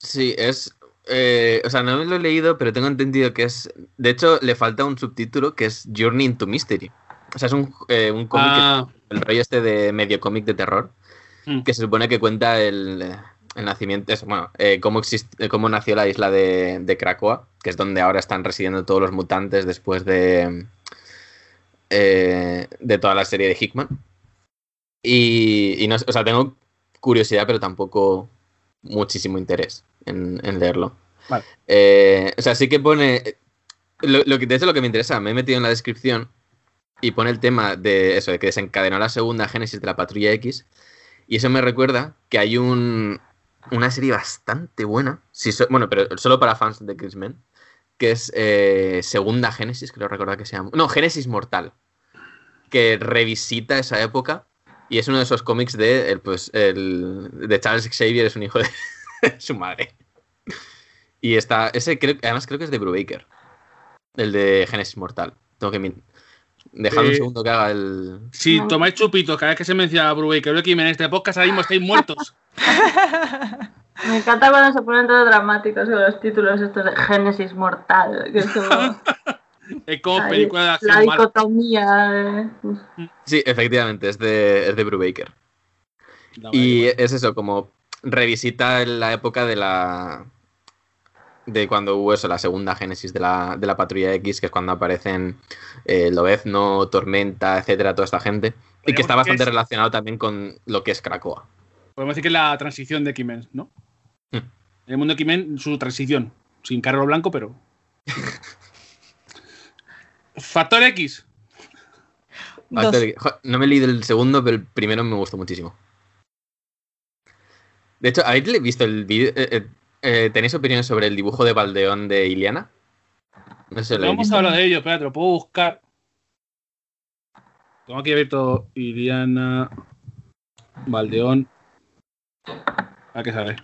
Sí, es. eh, o sea, no me lo he leído, pero tengo entendido que es. De hecho, le falta un subtítulo que es Journey into Mystery. O sea, es un, eh, un cómic, que- Ah, el rollo este de medio cómic de terror, mm. que se supone que cuenta el, el nacimiento. es- bueno, eh, cómo, exist- cómo nació la isla de, de Krakoa, que es donde ahora están residiendo todos los mutantes después de. Eh, de toda la serie de Hickman. Y, y no o sea, tengo curiosidad, pero tampoco muchísimo interés en, en leerlo. Vale. Eh, o sea, sí que pone. Lo, lo que, de hecho, lo que me interesa, me he metido en la descripción y pone el tema de eso, de que desencadenó la segunda génesis de la Patrulla X. Y eso me recuerda que hay un, una serie bastante buena, si so- bueno, pero solo para fans de X-Men, que es eh, Segunda Génesis, creo recordar que se llama. No, Génesis Mortal, que revisita esa época y es uno de esos cómics de, el, pues, el, de Charles Xavier, es un hijo de su madre. Y está, ese creo, además creo que es de Brubaker, el de Génesis Mortal. Tengo que min- dejar un Eh, segundo que haga el... Si tomáis chupitos cada vez que se menciona a Brubaker o X-Men en este podcast, ahora mismo estáis muertos. Me encanta cuando se ponen todos dramáticos en los títulos estos de Génesis Mortal. Que es como Es como ahí, película de la acción dicotomía. de- Sí, efectivamente, es de, es de Brubaker. No, Y vale, es eso, como revisita la época de la. de cuando hubo eso, la segunda génesis de la, de la Patrulla X, que es cuando aparecen eh, Lobezno, Tormenta, etcétera, toda esta gente. Y que está bastante que es- relacionado también con lo que es Krakoa. Podemos decir que es la transición de X-Men, ¿no? En el mundo de X-Men, su transición. Sin carro blanco, pero. Factor X. Dos. No me he leído el segundo, pero el primero me gustó muchísimo. De hecho, ¿habéis le- visto el vídeo? eh, eh, eh, ¿Tenéis opiniones sobre el dibujo de Baldeón de Iliana? No sé, lo hemos visto. hablado de ello, espera, te lo puedo buscar. Tengo aquí abierto Iliana, Valdeón. ¿A qué sale?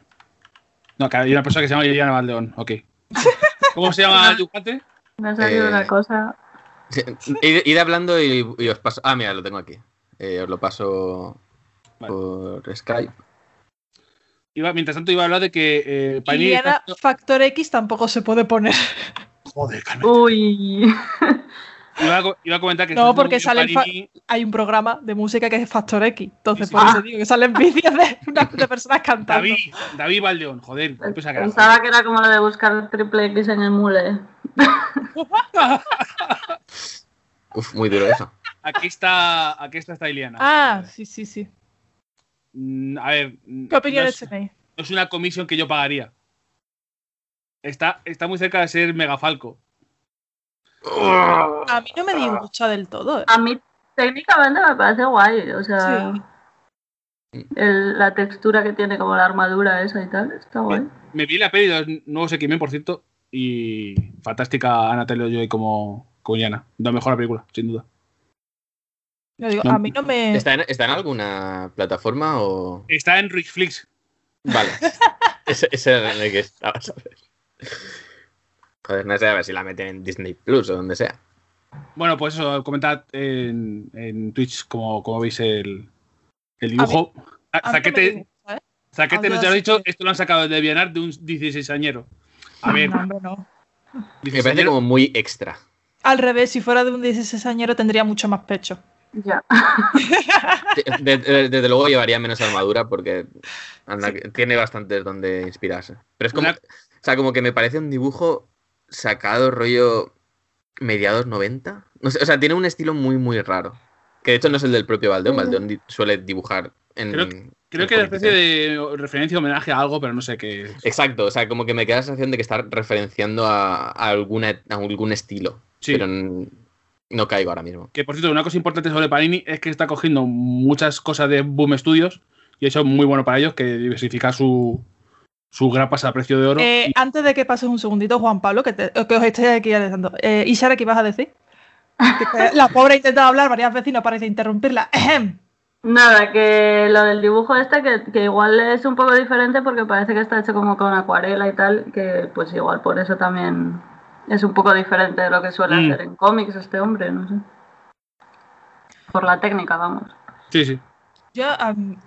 No, que hay una persona que se llama Iliana Valdeón, ok. ¿Cómo se llama el dibujante? Me ha salido Eh, una cosa. Sí, id, id hablando y, y os paso. Ah, mira, lo tengo aquí. Eh, os lo paso Vale. por Skype. Iba, mientras tanto iba a hablar de que eh, Panini Iliana está- Factor X tampoco se puede poner. Joder, Carmen. Uy. Iba a, co- iba a comentar que No, porque sale Hay un programa de música que es Factor X. Entonces, Sí, sí. por Ah. eso digo que salen vídeos de, una- de personas cantando. David, David Valdeón, joder. pensaba que Pensaba que era como lo de buscar triple X en el mule. Uf, muy duro eso. Aquí está, aquí está esta Iliana. Ah, sí, sí, sí. Mm, A ver. ¿Qué opiniones no es, tenéis? no es una comisión que yo pagaría. Está, está muy cerca de ser Megafalco. A mí no me disgusta del todo. ¿eh? A mí técnicamente me parece guay. O sea, Sí. el- la textura que tiene como la armadura esa y tal. Está guay. Me vi la peli de los nuevos X-Men, por cierto, y fantástica Ana Taylor-Joy como, como Iliana. La mejor película, sin duda. Yo digo, No. a mí no me. ¿Está en, está en alguna plataforma o.? Está en Flix. Vale. ese, ese era el que estaba, ¿sabes? Joder, no sé, a ver si la meten en Disney Plus o donde sea. Bueno, pues eso, comentad en, en Twitch como, como veis el, el dibujo. mí ¿eh? Zaquete Hablo nos ya lo así dicho, esto lo han sacado de Vianar de un 16añero. A ver, No. Me parece 16añero, como muy extra. Al revés, si fuera de un 16 añero tendría mucho más pecho. Ya. De- de- desde luego llevaría menos armadura porque anda, tiene bastantes donde inspirarse. Pero es como, Una- o sea, como que me parece un dibujo sacado rollo mediados 90. No sé, o sea, tiene un estilo muy, muy raro. Que de hecho no es el del propio Baldeón. Baldeón suele dibujar en. Creo- creo en que es una especie de referencia, homenaje a algo, pero no sé qué es. Exacto, o sea, como que me queda la sensación de que está referenciando a, a alguna, a algún estilo. Sí. Pero No caigo ahora mismo. Que por cierto, una cosa importante sobre Panini es que está cogiendo muchas cosas de Boom Studios y eso es muy bueno para ellos, que diversifica su, su grapas a precio de oro. Eh, Y- Antes de que pases un segundito, Juan Pablo, que, te- que os estéis aquí analizando. Eh, Ishara, ¿qué ibas a decir? La pobre ha intentado hablar varias veces y no parece interrumpirla. Nada, que lo del dibujo este, que, que igual es un poco diferente porque parece que está hecho como con acuarela y tal, que pues igual por eso también es un poco diferente de lo que suele Mm. hacer en cómics este hombre, no sé. Por la técnica, vamos. Sí, sí. Yo,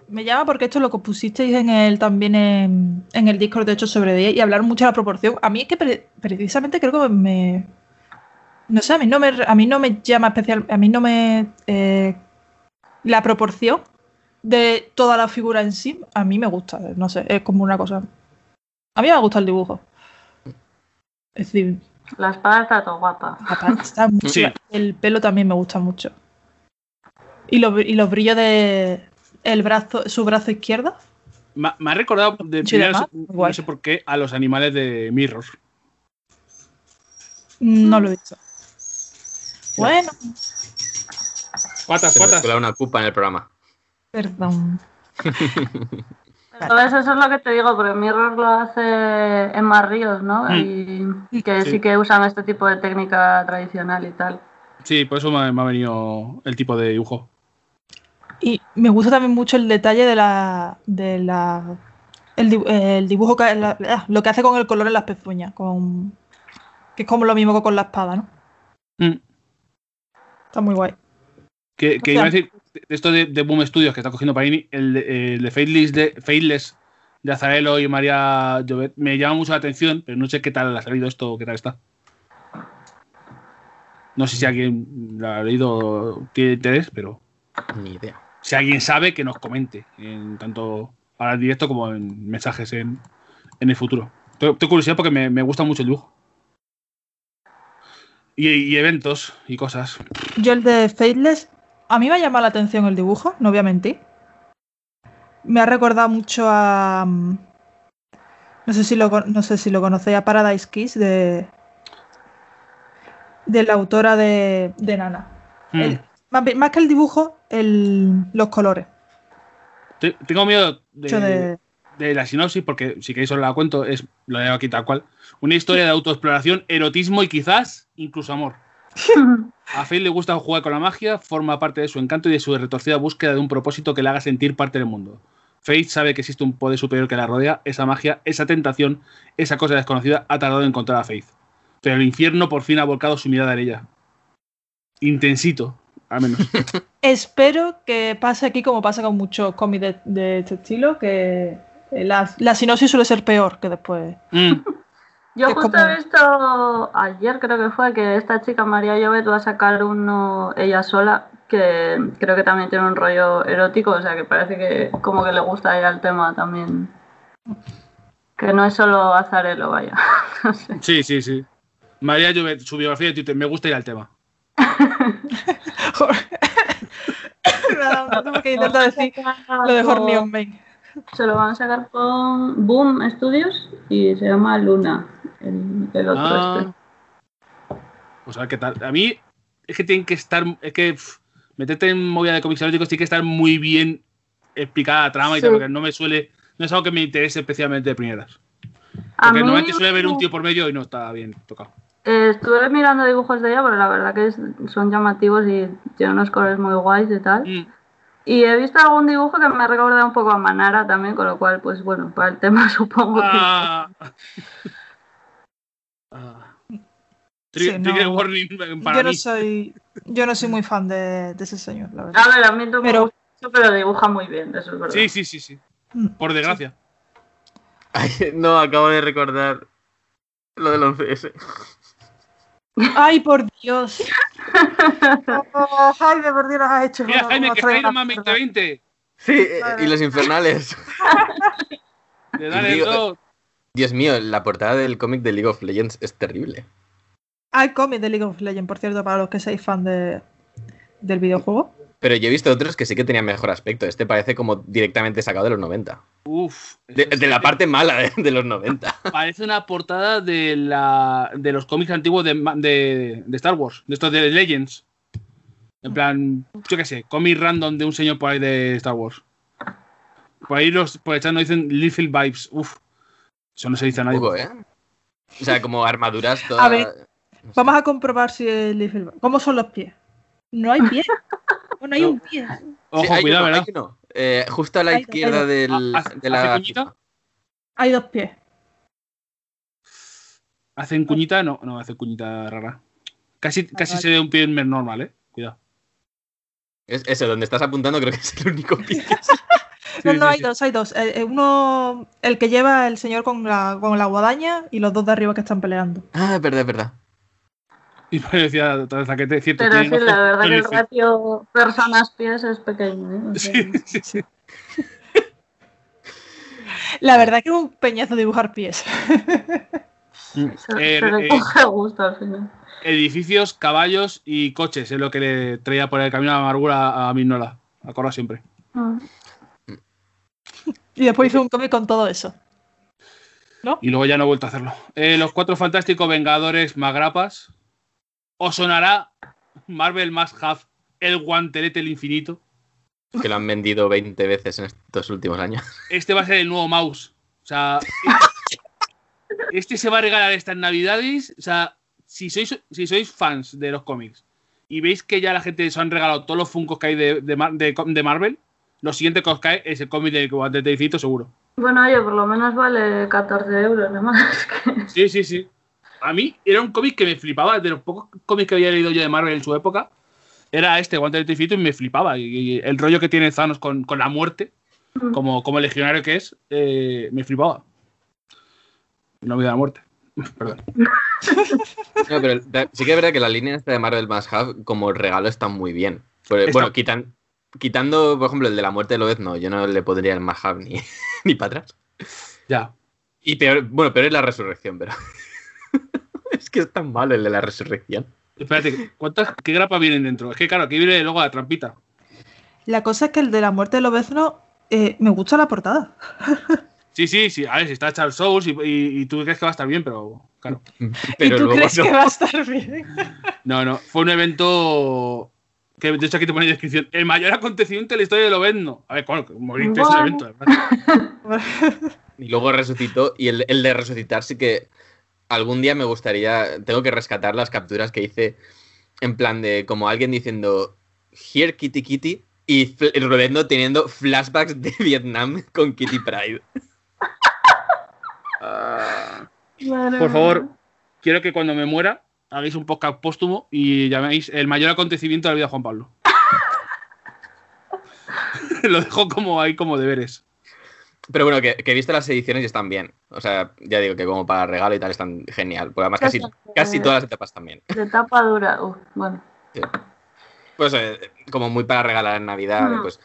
me llama porque esto lo que pusisteis en el, también en, en el Discord de hecho sobre 10 y hablar mucho de la proporción. A mí es que pre- precisamente creo que me... No sé, a mí no me, a mí no me llama especial, a mí no me... eh, la proporción de toda la figura en sí, a mí me gusta, no sé, es como una cosa... A mí me gusta el dibujo. Es decir, La espada está todo guapa. la parte está muy Sí. El pelo también me gusta mucho. Y los, y los brillos de el brazo, su brazo izquierdo. Me, me ha recordado de no sé- guay. no sé por qué, a los animales de Mirror. No lo he visto. Bueno, Patas, Se patas. cuela una cupa en el programa. perdón. Entonces eso es lo que te digo, porque Mirror lo hace en más ríos, ¿no? Mm. Y que Sí. sí. que usan este tipo de técnica tradicional y tal. Sí, por eso me, me ha venido el tipo de dibujo. Y me gusta también mucho el detalle de la. de la. El, el dibujo que la- ah, lo que hace con el color en las pezuñas. Con, que es como lo mismo que con la espada, ¿no? Mm. Está muy guay. Que, que O iba a decir, de esto de, de Boom Studios que está cogiendo Panini, el el de Faithless de, Faithless de Azarelo y María Llobet, me llama mucho la atención, pero no sé qué tal ha salido esto o qué tal está. No sé si alguien lo ha leído tiene interés, pero Ni idea. Si alguien sabe, que nos comente, en tanto ahora en directo como en mensajes en, en el futuro. Tengo, tengo curiosidad porque me, me gusta mucho el dibujo. Y, y eventos y cosas. Yo el de Faithless, a mí me ha llamado la atención el dibujo, no voy a mentir. Me ha recordado mucho a... mm, No sé si lo, no sé si lo conocéis, a Paradise Kiss de, de la autora de, de Nana. Mm. El- más, que el dibujo, el- los colores. Te- Tengo miedo de, de- de la sinopsis, porque si queréis os la cuento, es lo leo aquí tal cual. Una historia de autoexploración, erotismo y quizás incluso amor. A Faye le gusta jugar con la magia, forma parte de su encanto y de su retorcida búsqueda de un propósito que le haga sentir parte del mundo. Faith sabe que existe un poder superior que la rodea, esa magia, esa tentación, esa cosa desconocida ha tardado en encontrar a Faith. Pero el infierno por fin ha volcado su mirada en ella. Intensito, al menos. Espero que pase aquí como pasa con muchos cómics de, de este estilo, que eh, la, la sinopsis suele ser peor que después. Mm, Yo Es justo como- he visto ayer, creo que fue, que esta chica María Llobet va a sacar uno ella sola, que creo que también tiene un rollo erótico, o sea que parece que como que le gusta a ella el tema también. Que no es solo azarelo, vaya. no sé. sí, sí, sí. María Llobet, su biografía de Twitter, me gusta ir al tema. Intento decir lo de Horny on Main. Se lo van a sacar con Boom Studios y se llama Luna, el, el otro Ah. este. Pues a ver qué tal. A mí es que tienen que estar. Es que pff, meterte en movida de cómics eróticos tiene que estar muy bien explicada la trama y tal, porque no me suele. No es algo que me interese especialmente de primeras. A Porque mí- normalmente suele haber un tío por medio y no está bien tocado. Eh, estuve mirando dibujos de ella, pero la verdad que es- son llamativos y tienen unos colores muy guays y tal. Mm, Y he visto algún dibujo que me ha recordado un poco a Manara también, con lo cual, pues bueno, para el tema supongo que... Ah. Ah. Tri- Sí, no. Trigger warning para Yo no mí. soy, yo no soy muy fan de, de ese señor, la verdad. A ver, a mí no me Pero- gusta mucho, pero dibuja muy bien, eso es verdad. Sí, sí, sí, sí. Mm. Por desgracia. Ay, no, acabo de recordar lo del 11S. Ay, por Dios. Oh, Jaime, por Dios, nos has hecho. Mira, Jaime, que tremenda Iron Man mierda. 2020. Sí, eh, y los infernales. De Dale Digo, dos. Dios mío, la portada del cómic de League of Legends es terrible. Hay cómics de League of Legends, por cierto, para los que seáis fan de, del videojuego. Pero yo he visto otros que sí que tenían mejor aspecto. Este parece como directamente sacado de los 90. Uf. De, la parte mala de, de los 90. Parece una portada de la de los cómics antiguos de, de, de Star Wars, de estos de Legends. En plan, yo qué sé, cómic random de un señor por ahí de Star Wars. Por ahí los por el chat nos dicen Little Vibes. Uf. Eso no se dice a nadie. Poco, ¿eh? O sea, como armaduras todas. A ver, Vamos a comprobar si el Liefeld- ¿Cómo son los pies? No hay pies. Bueno, hay No. un pie. Ojo, Sí, hay cuidado, uno, ¿verdad? hay uno. Eh, justo a la Hay izquierda hay del, Ah, ¿Hace- de la. hace cuñita? Hay dos pies. ¿Hacen cuñita? No, no, hacen cuñita rara. Casi, casi vale. se ve un pie normal, ¿eh? Cuidado. Es ese, donde estás apuntando, creo que es el único pie. No, Sí, no, sí, hay sí. dos, hay dos. Eh, eh, uno, el que lleva el señor con la, con la guadaña y los dos de arriba que están peleando. ah, es verdad, es verdad. Y me decía otra vez Zaquete, cierto. Pero sí, la verdad que el ratio personas-pies es pequeño. ¿eh? O sea, Sí, sí, sí. La verdad que es un peñazo dibujar pies. Se, Eh, se eh, coge gusto al final. edificios, caballos y coches es lo que le traía por el camino a la amargura a Mignola. Acorda siempre. Mm. Y después hizo un cómic con todo eso. ¿No? Y luego ya no he vuelto a hacerlo. Eh, los cuatro fantásticos Vengadores Magrapas. ¿Os sonará Marvel Must Have el guantelete del infinito? Que lo han vendido 20 veces en estos últimos años. Este va a ser el nuevo mouse. O sea, este se va a regalar estas navidades. O sea, si sois, si sois fans de los cómics y veis que ya la gente se han regalado todos los funcos que hay de, de Mar- de- de Marvel, lo siguiente que os cae es el cómic de guantelete del infinito, seguro. Bueno, oye, por lo menos vale 14 euros, ¿no? más que- Sí, sí, sí. A mí era un cómic que me flipaba. De los pocos cómics que había leído yo de Marvel en su época, era este, Guantelete Infinito, y me flipaba. Y, y el rollo que tiene Thanos con, con la muerte, como, como legionario que es, eh, me flipaba. No me da la muerte. Perdón. No, pero la- sí que es verdad que la línea esta de Marvel Must Have como regalo está muy bien. Pero, Está- Bueno, quitan, quitando, por ejemplo, el de la muerte de Lobez, no, yo no le pondría el Must Have ni, ni para atrás. Ya. Y peor, bueno, peor es la resurrección, pero. es que es tan malo el de la resurrección. Espérate, ¿cuántas, ¿qué grapas vienen dentro? Es que claro, aquí viene luego la trampita. La cosa es que el de la muerte de Lobezno eh, me gusta la portada. Sí, sí, sí. A ver, si está Charles Souls y, y- y tú crees que va a estar bien, pero claro. Pero ¿Y tú luego crees no. que va a estar bien? No, no. Fue un evento que de hecho aquí te pone en descripción. El mayor acontecimiento de la historia de Lobezno. A ver, ¿cuál? Morirte ese Bueno. evento, además. Y luego resucitó. Y el, el de resucitar sí que algún día me gustaría. Tengo que rescatar las capturas que hice en plan de como alguien diciendo Here Kitty Kitty y Rodendo teniendo flashbacks de Vietnam con Kitty Pride. Madre Por favor, quiero que cuando me muera hagáis un podcast póstumo y llaméis el mayor acontecimiento de la vida de Juan Pablo. Lo dejo como ahí como deberes. Pero bueno, que, que he visto las ediciones y están bien. O sea, ya digo que como para regalo y tal están genial. Porque además casi, casi todas las etapas también. De tapa dura. Bueno. Sí. Pues eh, como muy para regalar en Navidad. Mm. Pues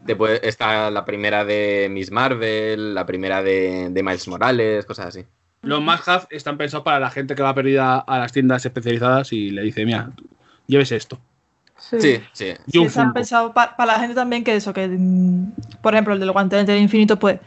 después está la primera de Miss Marvel, la primera de, de Miles Morales, cosas así. Los must have están pensados para la gente que va perdida a las tiendas especializadas y le dice, mira, llévese esto. Sí. Sí, sí. Y un han pensado para la gente también que eso, que mm, por ejemplo el del guantelete del infinito, pues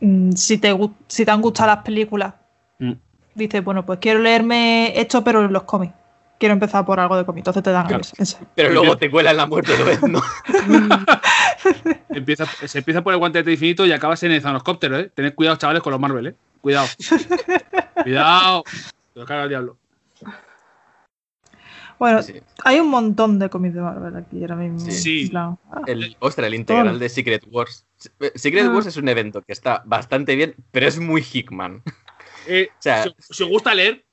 mm, si te, si te han gustado las películas, Mm. dices, bueno, pues quiero leerme esto, pero los cómics. Quiero empezar por algo de cómics, entonces te dan Claro. ese. Pero luego te cuelan la muerte de vez, ¿no? Empieza, se empieza por el guantelete infinito y acabas en el zanoscóptero, ¿eh? Tened cuidado, chavales, con los Marvel, ¿eh? Cuidado. cuidado. Te lo carga el diablo. Bueno, Sí. hay un montón de cómics de Marvel aquí ahora mismo. Sí. ah, El, ostras, el integral de Secret Wars. Secret Ah. Wars es un evento que está bastante bien, pero es muy Hickman. Eh, O sea- si, si os gusta leer,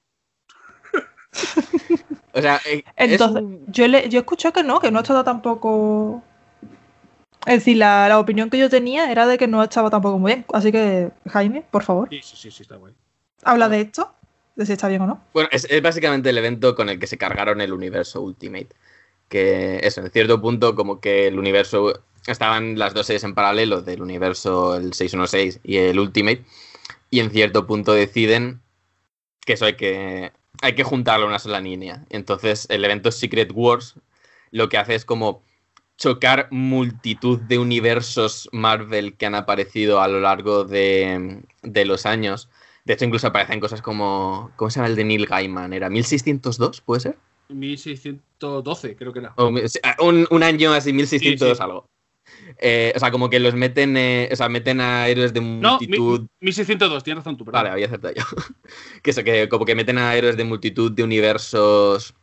O sea, eh, es Entonces, un- yo, le, yo escuché que no, que no estaba tampoco. Es decir, la, la opinión que yo tenía era de que no estaba tampoco muy bien. Así que, Jaime, por favor, sí, sí, sí, sí, está guay. habla de esto, de si está bien o no. Bueno, es, es básicamente el evento con el que se cargaron el universo Ultimate. Que eso, en cierto punto, como que el universo. Estaban las dos series en paralelo del universo, el 616 y el Ultimate. Y en cierto punto deciden que eso hay que. Hay que juntarlo a una sola línea. Entonces, el evento Secret Wars lo que hace es como chocar multitud de universos Marvel que han aparecido a lo largo de, de los años. De hecho, incluso aparecen cosas como. ¿Cómo se llama el de Neil Gaiman? ¿Era 1602? ¿Puede ser? 1612, creo que era. O un, un año así, 1600 Sí, sí. algo. Eh, o sea, como que los meten, eh, o sea, meten a héroes de No, mi- multitud. 1602, tienes razón tú, perdón. Vale, había acertado yo. que eso, que como que meten a héroes de multitud de universos.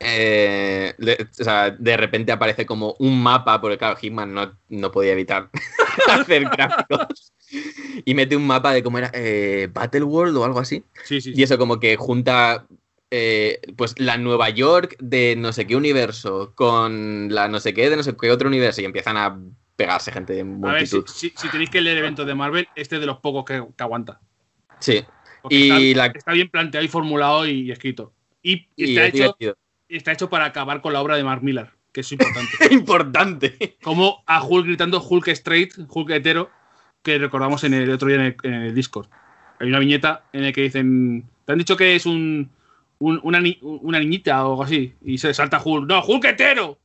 eh, de, o sea, de repente aparece como un mapa, porque claro, Hitman no, no podía evitar hacer gráficos. Y mete un mapa de cómo era eh, Battle World o algo así. Sí, sí. Y eso como que junta eh, pues la Nueva York de no sé qué universo con la no sé qué de no sé qué otro universo y empiezan a pegarse gente de A ver, si, multitud. si- si tenéis que leer eventos de Marvel, este es de los pocos que, que aguanta. Sí. Porque Y está, la- está bien planteado y formulado y, escrito. Y, Y está, es hecho, divertido. está hecho para acabar con la obra de Mark Millar, que es importante. Importante. Como a Hulk gritando Hulk straight, Hulk hetero, que recordamos en el otro día en el, en el Discord. Hay una viñeta en la que dicen, te han dicho que es un, un- una, ni- una niñita o algo así, y se salta Hulk, no, Hulk hetero.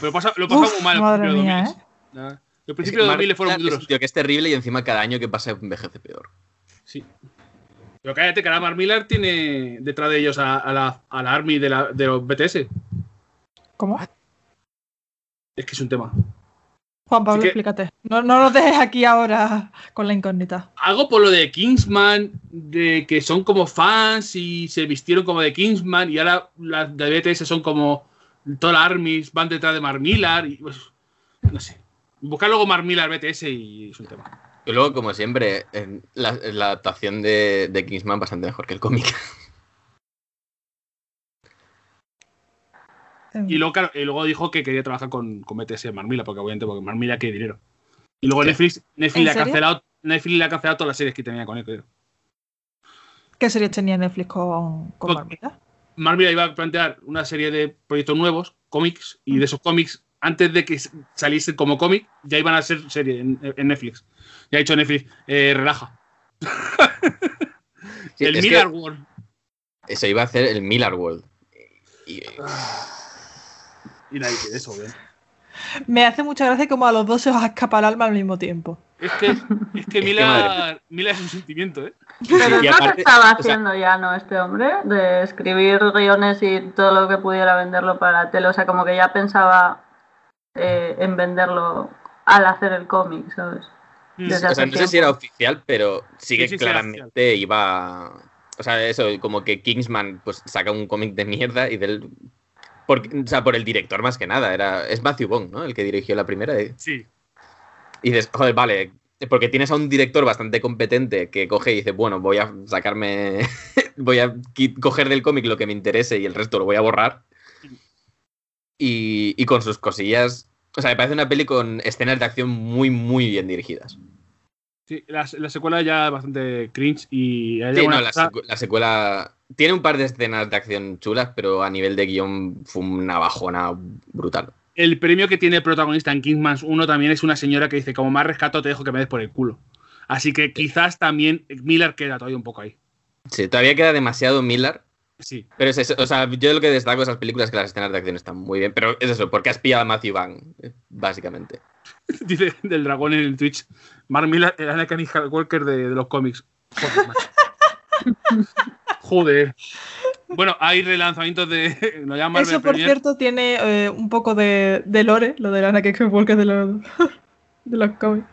Pero pasa, lo pasa Uf, muy mal el madre principio mía, 2000. Nada. Los principios de Mark 2000 fueron muy duros. tío que es terrible y encima cada año que pasa envejece peor. Sí. Pero cállate, que ahora Mark Millar tiene detrás de ellos a, a la, a la Army de, la- de los BTS. ¿Cómo? Es que es un tema. Juan Pablo, que- explícate. No, no nos dejes aquí ahora con la incógnita. Algo por lo de Kingsman, de que son como fans y se vistieron como de Kingsman y ahora las de BTS son como todas las armies van detrás de Mark Millar y pues, no sé. Buscar luego Mark Millar BTS y es un tema. Y luego, como siempre, en la, en la adaptación de, de Kingsman bastante mejor que el cómic. Y luego, claro, y luego dijo que quería trabajar con, con BTS Mark Millar, porque obviamente porque Mark Millar quiere dinero. Y luego. Netflix, Netflix, ¿En le ha cancelado, Netflix le ha cancelado todas las series que tenía con él, creo. ¿Qué series tenía Netflix con, con? Mark Millar iba a plantear una serie de proyectos nuevos, cómics, y de esos cómics, antes de que s- saliesen como cómic, ya iban a ser serie en, en Netflix. Ya ha dicho Netflix, eh, relaja. Sí, el Millar World. Eso iba a hacer el Miller World. Y, Y nadie quiere eso, ¿eh? Me hace mucha gracia como a los dos se os escapa el alma al mismo tiempo. Es que, es que Millar, Millar es un sentimiento, ¿eh? Pero es y lo aparte, que estaba o sea- haciendo ya, ¿no? Este hombre, de escribir guiones y todo lo que pudiera venderlo para la tele. O sea, como que ya pensaba eh, en venderlo al hacer el cómic, ¿sabes? Mm. Desde o sea, no sé si era oficial, pero sí que Sí, sí, claramente iba. O sea, eso, como que Kingsman pues saca un cómic de mierda y del. Por, o sea, por el director más que nada. Era, es Matthew Bond, ¿no? El que dirigió la primera. Y, Sí. y dices, joder, vale. Porque tienes a un director bastante competente que coge y dice, bueno, voy a sacarme. voy a coger del cómic lo que me interese y el resto lo voy a borrar. Y, y con sus cosillas. O sea, me parece una peli con escenas de acción muy, muy bien dirigidas. Sí, la, la secuela ya es bastante cringe y Sí, no, la, cosa- secu- la secuela tiene un par de escenas de acción chulas, pero a nivel de guion fue una bajona brutal. el premio que tiene el protagonista en Kingsman 1 también es una señora que dice, como más rescato te dejo que me des por el culo. Así que quizás también Miller queda todavía un poco ahí. Sí, todavía queda demasiado Miller, Sí. pero es eso. O sea, yo lo que destaco de esas películas es que las escenas de acción están muy bien, pero es eso, porque has pillado a Matthew eh, básicamente. Dice del dragón en el Twitch. Mark Miller, el Anakin Skywalker de, de los cómics. Joder. Joder. Bueno, hay relanzamientos de. Llaman Eso, por cierto, tiene eh, un poco de, de lore, lo de Anakin Skywalker de los, de los cómics.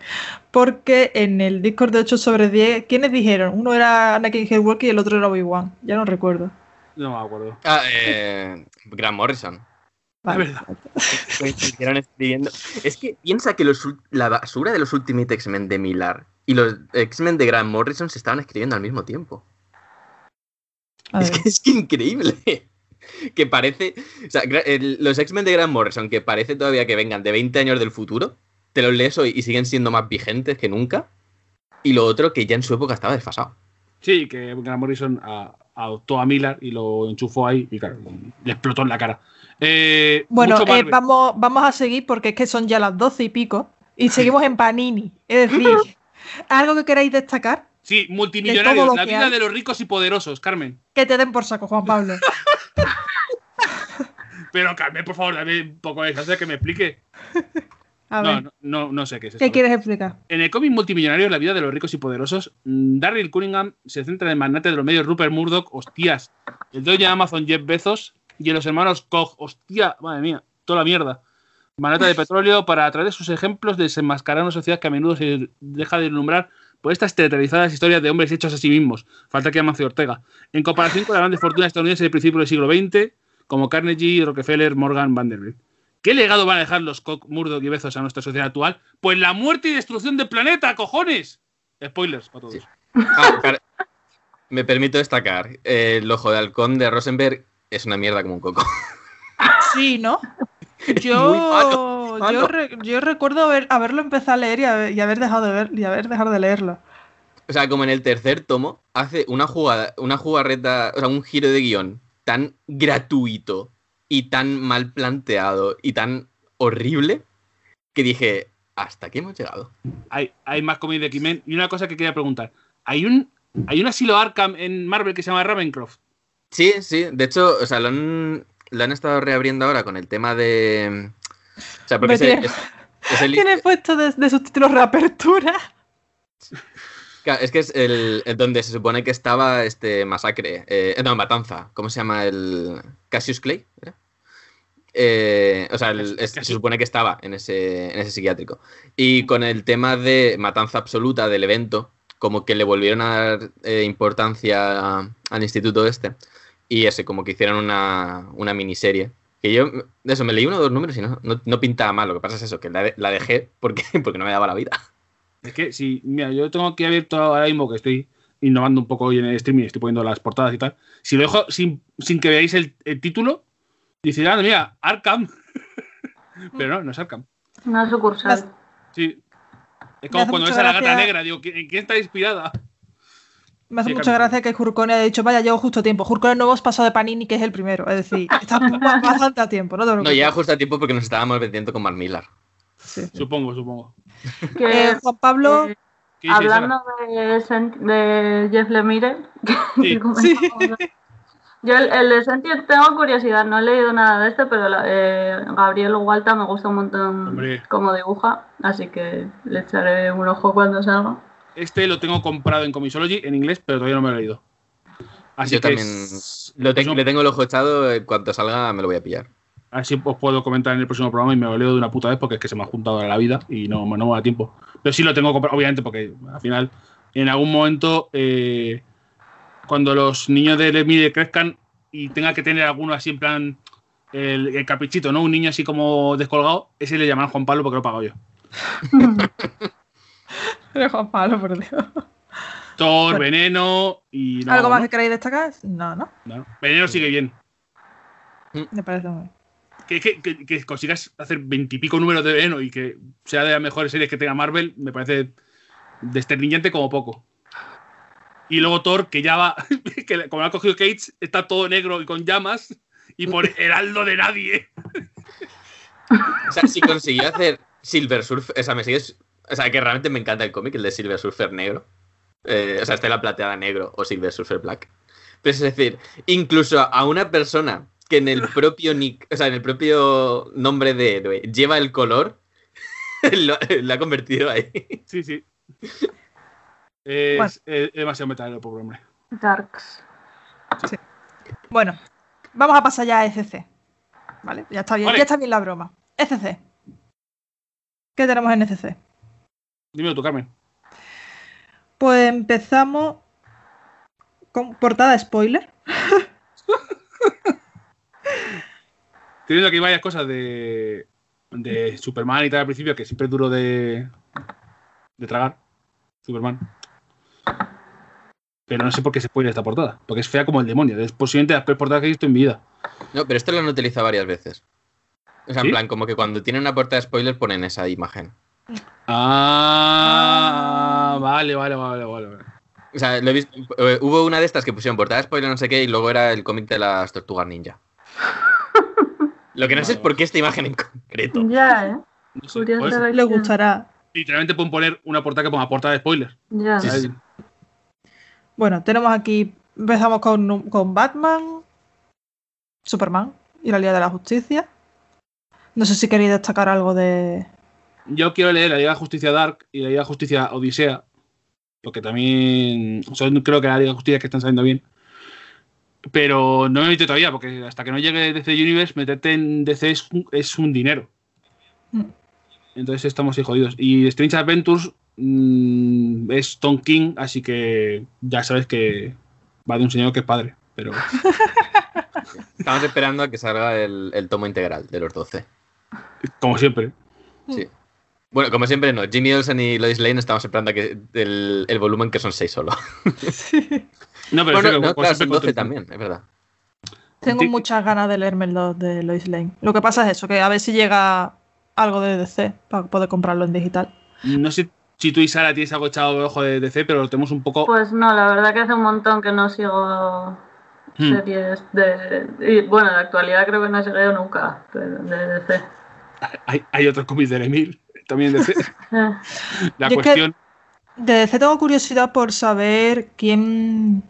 Porque en el Discord de 8 sobre 10, ¿quiénes dijeron? Uno era Anakin Skywalker y el otro era Obi-Wan. Ya no recuerdo. No me acuerdo. Ah, eh, Grant Morrison. Vale. Es verdad. Coincidieron escribiendo. Es que piensa que los la basura de los Ultimate X-Men de Miller y los X-Men de Grant Morrison se estaban escribiendo al mismo tiempo. A Es que es que increíble. Que parece. O sea, el- los X-Men de Grant Morrison, que parece todavía que vengan de 20 años del futuro, te los lees hoy y siguen siendo más vigentes que nunca. Y lo otro, que ya en su época estaba desfasado. Sí, que Grant Morrison a- adoptó a Miller y lo enchufó ahí y claro, le explotó en la cara. Eh, Bueno, mucho eh, vamos, vamos a seguir porque es que son ya las 12 y pico y seguimos en Panini. Es decir, ¿algo que queráis destacar? Sí, multimillonarios. lo La vida hay. de los ricos y poderosos, Carmen. Que te den por saco, Juan Pablo. Pero Carmen, por favor, dame un poco de chance que me explique. A No, ver, no, no, no sé qué es esto. ¿qué quieres explicar? En el cómic multimillonario, La vida de los ricos y poderosos, mm, Darryl Cunningham se centra en el magnate de los medios Rupert Murdoch, hostias, el dueño de Amazon Jeff Bezos y en los hermanos Koch, hostia, madre mía, toda la mierda. Magnate de petróleo para traer sus ejemplos de desenmascarar una sociedad que a menudo se deja de ilumbrar por estas teatralizadas historias de hombres hechos a sí mismos. Falta que Amancio Ortega. En comparación con la grande fortuna estadounidense del principio del siglo XX, como Carnegie, Rockefeller, Morgan, Vanderbilt. ¿Qué legado van a dejar los Koch, Murdoch y Bezos a nuestra sociedad actual? Pues la muerte y destrucción del planeta, cojones. Spoilers para todos. Sí. Ah, claro. Me permito destacar, eh, el ojo de halcón de Rosenberg es una mierda como un coco. Sí, ¿no? Muy Yo, malo, malo. yo, re- yo recuerdo haber- haberlo empezado a leer y haber, y haber dejado de ver y haber dejado de leerlo. O sea, como en el tercer tomo, hace una jugada, una jugarreta, o sea, un giro de guion tan gratuito y tan mal planteado y tan horrible que dije, ¿hasta aquí hemos llegado? Hay, hay más cómics de X-Men. Y una cosa que quería preguntar. ¿Hay un, hay un asilo Arkham en Marvel que se llama Ravencroft? Sí, sí, de hecho, o sea, lo han, lo han estado reabriendo ahora con el tema de... O sea, porque Hombre, es, tiene- es- es el- Tiene puesto de, de subtítulos reapertura. Claro, es que es el, el donde se supone que estaba este masacre. eh, no, matanza. ¿Cómo se llama el. Cassius Clay? ¿era? Eh, o sea, el- es- se supone que estaba en ese, en ese psiquiátrico. Y con el tema de matanza absoluta del evento, como que le volvieron a dar eh, importancia al instituto este. Y ese, como que hicieron una, una miniserie. Que yo, de eso, me leí uno o dos números y no, no, no pintaba mal. Lo que pasa es eso, que la, de- la dejé porque, porque no me daba la vida. Es que si, mira, yo tengo aquí abierto ahora mismo que estoy innovando un poco hoy en el streaming, estoy poniendo las portadas y tal. Si lo dejo sin, sin que veáis el, el título, dice, ah, mira, Arkham. Pero no, no es Arkham. Una sucursal. Sí. Es como cuando ves a la gata negra, digo, ¿en quién está inspirada? Me hace Sí, mucha gracia que Jurcone haya dicho, vaya, llevo justo a tiempo. Jurcone no hemos pasado de Panini, que es el primero. Es decir, está ba- bastante a tiempo, ¿no? te No, llega justo a tiempo porque nos estábamos vendiendo con Mark Millar. Sí, sí. Supongo, supongo. Que, Eh, Juan Pablo, eh, ¿Qué dices, hablando de, de Jeff Lemire, Sí. que yo el, el de Sentient tengo curiosidad, no he leído nada de este, pero la- eh, Gabriel Hualta me gusta un montón Hombre. como dibuja, así que le echaré un ojo cuando salga. Este lo tengo comprado en Comisology en inglés, pero todavía no me lo he leído. Así Yo que también es- Lo te- pues, le tengo el ojo echado, en cuanto salga me lo voy a pillar. Así os puedo comentar en el próximo programa y me lo leo de una puta vez porque es que se me ha juntado la vida y no, no me da tiempo. Pero sí lo tengo comprado, obviamente, porque al final, en algún momento, eh, cuando los niños de Lemire crezcan y tenga que tener alguno así en plan el, el caprichito, ¿no? Un niño así como descolgado, ese le llamarán Juan Pablo porque lo he pagado yo. Pero Juan Pablo, por Dios. Thor. Veneno y. no, ¿Algo más ¿no? que queráis destacar? No, no. No, Veneno sigue bien. Me parece muy bien. Que, que- que- que consigas hacer veintipico números de Veneno y que sea de las mejores series que tenga Marvel, me parece desterniñante como poco. Y luego Thor, que ya va, que como lo ha cogido Cage, está todo negro y con llamas y por heraldo de nadie. O sea, si consiguió hacer Silver Surfer, o sea, me sigues. O sea, que realmente me encanta el cómic, el de Silver Surfer negro. Eh, o sea, Estela Plateada negro o Silver Surfer black. Pero es decir, incluso a una persona que en el propio nick, o sea, en el propio nombre de héroe lleva el color, lo, lo ha convertido ahí. Sí, sí. Es, Bueno. es demasiado metalero, pobre hombre. Darks. Bueno, vamos a pasar ya a ECC. ¿Vale? Ya está bien, Vale. ya está bien la broma. ECC. ¿Qué tenemos en ECC? Dímelo tú, Carmen. Pues empezamos con portada spoiler. Teniendo aquí varias cosas de, de Superman y tal al principio, que siempre es duro de, de tragar. Superman. Pero no sé por qué se spoiler esta portada. Porque es fea como el demonio. Es posiblemente las peores portadas que he visto en mi vida. No, pero esto lo han utilizado varias veces. O sea, ¿Sí? en plan, como que cuando tienen una portada de spoiler ponen esa imagen. Ah, vale, vale, vale, vale. vale. O sea, lo he visto, eh, hubo una de estas que pusieron portada de spoiler, no sé qué, y luego era el cómic de las tortugas ninja. Lo que no sé es por qué esta imagen en concreto. Ya, ¿eh? No sé, pues, Le gustará. literalmente pueden poner una portada que ponga portada de spoiler. Ya. Sí. Bueno, tenemos aquí. Empezamos con, con Batman, Superman y la Liga de la Justicia. No sé si queréis destacar algo de, yo quiero leer la Liga de Justicia Dark y la Liga de Justicia Odisea, porque también son creo que la Liga de Justicia que están saliendo bien. Pero no me he metido todavía, porque hasta que no llegue DC Universe, meterte en DC es un, es un dinero. Mm. Entonces estamos ahí jodidos. Y Strange Adventures mm, es Tom King, así que ya sabes que va de un señor que es padre. Pero Estamos esperando a que salga el, el tomo integral de los 12. como siempre. Sí. Bueno, como siempre no. Ginny Olsen y Lois Lane estamos esperando a que el, el volumen que son 6 solo. No, pero Bueno, es que no, claro, son con 12 Tom King. también, es verdad. Tengo Sí. muchas ganas de leerme los de Lois Lane. Lo que pasa es eso, que a ver si llega algo de DC para poder comprarlo en digital. No sé si tú y Sara tienes algo echado de ojo de DC, pero lo tenemos un poco. Pues no, la verdad que hace un montón que no sigo Hmm. series de. y, bueno, de actualidad creo que no he seguido nunca, de DC. Hay, hay otros cómics de Emil, también de DC. Eh, La Yo es que- cuestión. De DC tengo curiosidad por saber quién.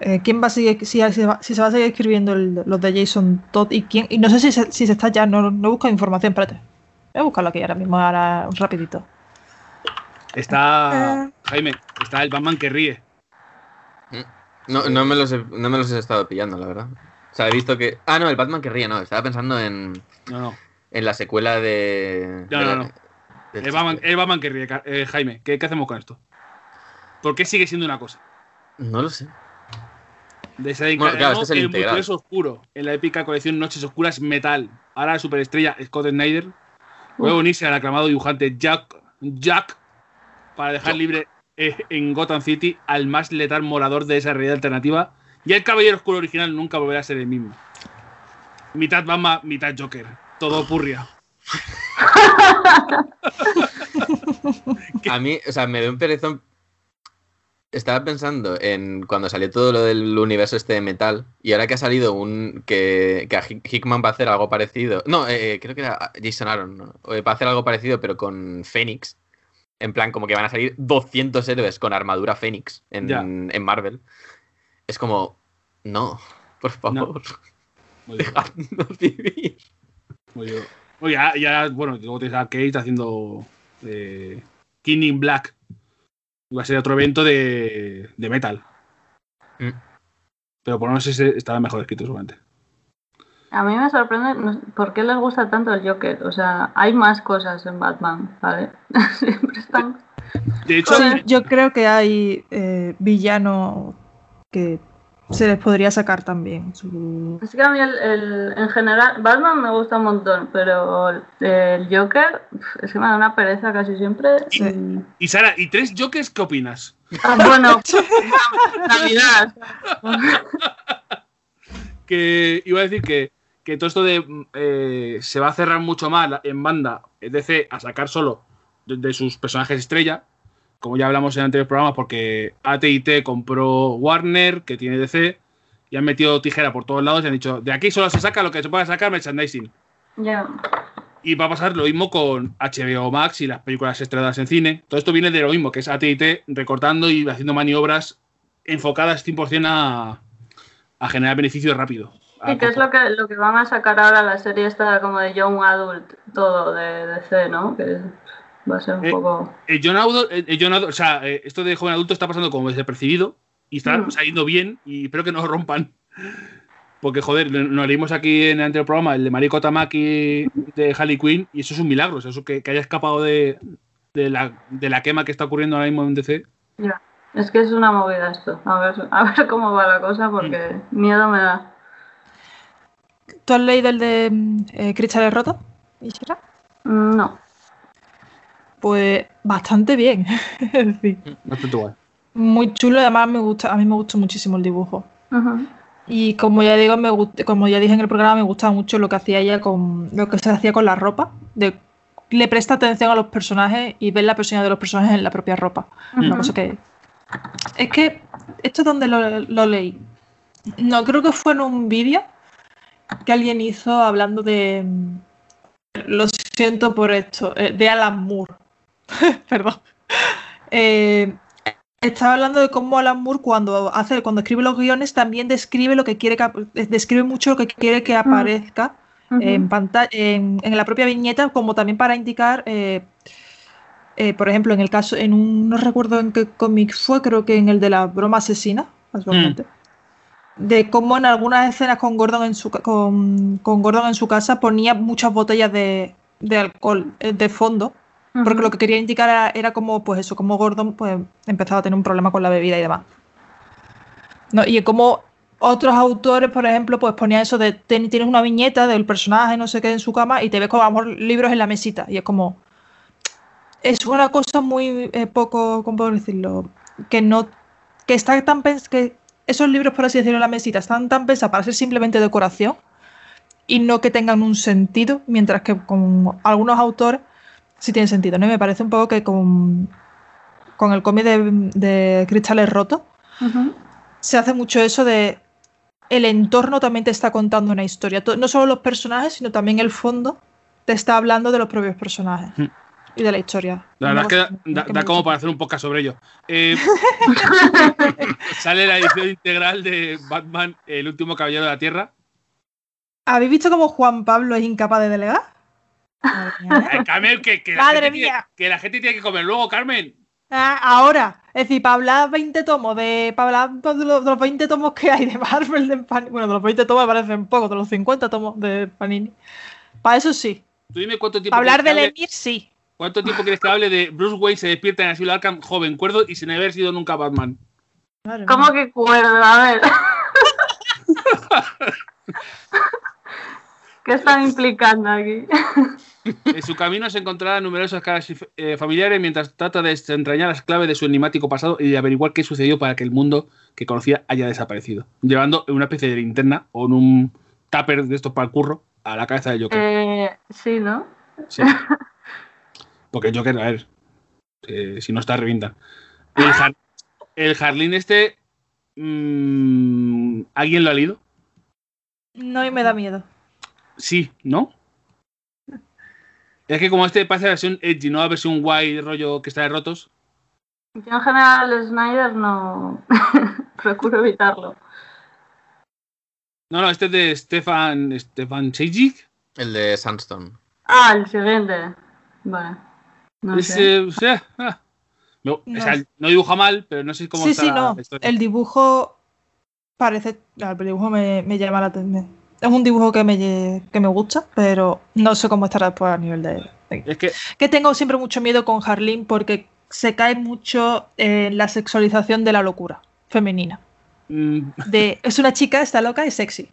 eh, quién va a seguir, si, si va- si se va a seguir escribiendo el- los de Jason Todd y quién. Y no sé si se, si se está ya, no, no he buscado información, espérate. Voy a buscarlo aquí ahora mismo, ahora rapidito. Está. Eh. Jaime, está el Batman que ríe. No, no, me los he, no me los he estado pillando, la verdad. O sea, he visto que. Ah, no, el Batman que ríe, no. Estaba pensando en, No, no. En la secuela de. No, de no, no. El Batman, el Batman que ríe. Ca- eh, Jaime, ¿qué, qué hacemos con esto? ¿Por qué sigue siendo una cosa? No lo sé. Desencadenó Bueno, claro, este es el multiverso oscuro en la épica colección Noches Oscuras Metal. Ahora la superestrella Scott Snyder puede unirse al aclamado dibujante Jack, Jack para dejar libre eh, en Gotham City al más letal morador de esa realidad alternativa. Y el Caballero Oscuro original nunca volverá a ser el mismo. Mitad Batman, mitad Joker. Todo purria. A mí, o sea, me dio un perezón. Estaba pensando en cuando salió todo lo del universo este de metal y ahora que ha salido un que, que a Hick- Hickman va a hacer algo parecido. No, eh, creo que era Jason Aaron. ¿no? Eh, Va a hacer algo parecido pero con Fénix. En plan, como que van a salir 200 héroes con armadura Fénix en, en Marvel. Es como, no, por favor, bien, dejadnos vivir. Muy bien. Oye, ya, ya, bueno, luego tienes a Kate haciendo eh, King in Black. Va a ser otro evento de, de metal. Mm. Pero por lo menos ese estaba mejor escrito, seguramente. A mí me sorprende por qué les gusta tanto el Joker. O sea, hay más cosas en Batman, ¿vale? Siempre están. De hecho. Yo creo que hay eh, villanos que se les podría sacar también. su- Es que a mí el, el- en general, Batman me gusta un montón, pero el, Joker es que me da una pereza casi siempre. Sí. y- y Sara, ¿y tres Jokers qué opinas? Ah, bueno, Navidad. Que iba a decir que, que todo esto de eh, se va a cerrar mucho más en banda es DC a sacar solo de, de sus personajes estrella, como ya hablamos en anteriores programas, porque AT&T compró Warner, que tiene DC, y han metido tijera por todos lados y han dicho, de aquí solo se saca lo que se pueda sacar merchandising. Ya. Y va a pasar lo mismo con HBO Max y las películas estrenadas en cine. Todo esto viene de lo mismo, que es AT&T recortando y haciendo maniobras enfocadas 100% a, a generar beneficio rápido. Y que es lo que, lo que van a sacar ahora la serie esta como de Young Adult, todo de DC, ¿no? Que va a ser un Eh, poco... John Adult, John Adult- o sea, eh, esto de joven adulto está pasando como desapercibido y está Mm. saliendo bien y espero que no lo rompan. Porque, joder, nos leímos aquí en el anterior programa el de Mariko Tamaki de Harley Quinn y eso es un milagro. o sea, eso que, que haya escapado de, de la, de la quema que está ocurriendo ahora mismo en DC. Ya. Es que es una movida esto. A ver, a ver cómo va la cosa porque Mm. miedo me da. ¿Tú has leído el de mm, eh, Cristales Rotos? Mm, No. Pues bastante bien. es decir, Bastante guay. muy chulo y además me gusta, a mí me gustó muchísimo el dibujo. Y como ya digo, me gust- como ya dije en el programa, me gustaba mucho lo que hacía ella con lo que se hacía con la ropa. De, le presta atención a los personajes y ver la personalidad de los personajes en la propia ropa. Una cosa que. Es que. Esto es donde lo, lo leí. No, creo que fue en un vídeo que alguien hizo hablando de. Lo siento por esto. eh, De Alan Moore. Perdón. Eh, estaba hablando de cómo Alan Moore cuando hace, cuando escribe los guiones también describe lo que quiere que describe mucho lo que quiere que aparezca Ujú. en, pantalla, en, en la propia viñeta, como también para indicar, eh, eh, por ejemplo, en el caso, en un, no recuerdo en qué cómic fue, creo que en el de la broma asesina, casualmente, de cómo en algunas escenas con Gordon en su, ca- con, con Gordon en su casa ponía muchas botellas de, de alcohol de fondo, porque lo que quería indicar era, era como, pues eso, como Gordon pues, empezaba a tener un problema con la bebida y demás. No, y como otros autores, por ejemplo, pues ponían eso de ten- tienes una viñeta del personaje, no sé qué, en su cama y te ves como a lo mejor libros en la mesita. Y es como. Es una cosa muy eh, poco, ¿cómo puedo decirlo? Que no. Que está tan que esos libros, por así decirlo, en la mesita están tan pensados para ser simplemente decoración y no que tengan un sentido, mientras que con algunos autores sí tienen sentido, ¿no? Y me parece un poco que con, con el cómic de, de Cristales Rotos se hace mucho eso de el entorno también te está contando una historia. To- No solo los personajes, sino también el fondo te está hablando de los propios personajes Mm. y de la historia. La verdad es que da, como para hacer un podcast sobre ello. Eh, sale la edición integral de Batman, El último caballero de la Tierra. ¿Habéis visto cómo Juan Pablo es incapaz de delegar? Madre mía, ¿eh? Carmen, que, que la Madre gente tiene- mía. que la gente tiene que comer luego, Carmen. Ah, ahora, es decir, para hablar 20 tomos de. Para hablar de los, de los 20 tomos que hay de Marvel de Panini. Bueno, de los 20 tomos me parecen pocos, de los 50 tomos de Panini. Para eso sí. Tú dime cuánto tiempo. Para hablar quieres del que hable- Emir, sí. ¿Cuánto tiempo quieres que hable de Bruce Wayne se despierta en Asilo Arkham joven, cuerdo y sin haber sido nunca Batman? Madre ¿Cómo mía. que cuerdo? A ver. ¿Qué están implicando aquí? En su camino se encontrará numerosas caras eh, familiares mientras trata de desentrañar las claves de su enigmático pasado y de averiguar qué sucedió para que el mundo que conocía haya desaparecido. Llevando una especie de linterna o en un tupper de estos para el curro a la cabeza de Joker. Eh, sí, ¿no? Sí. Porque Joker, a ver, eh, si no está, revientan. El, jar- el este, mm, ¿alguien lo ha leído? No, y me da miedo. Sí, ¿no? Es que como este parece la versión edgy, no la versión guay, rollo que está de rotos. Yo en general Snyder no procuro evitarlo. No, no, este es de Stefan, Stefan Sejic. El de Sandstone. Ah, el siguiente. Vale. No Es, sé. eh, o sea, ah. O No sea, sé. no dibuja mal, pero no sé cómo Sí, está sí, no. la historia. El dibujo parece. El dibujo me, me llama la atención. Es un dibujo que me, que me gusta, pero no sé cómo estará después a nivel de. de- Es que Que tengo siempre mucho miedo con Harleen porque se cae mucho en la sexualización de la locura femenina. mm, De, es una chica, está loca y sexy.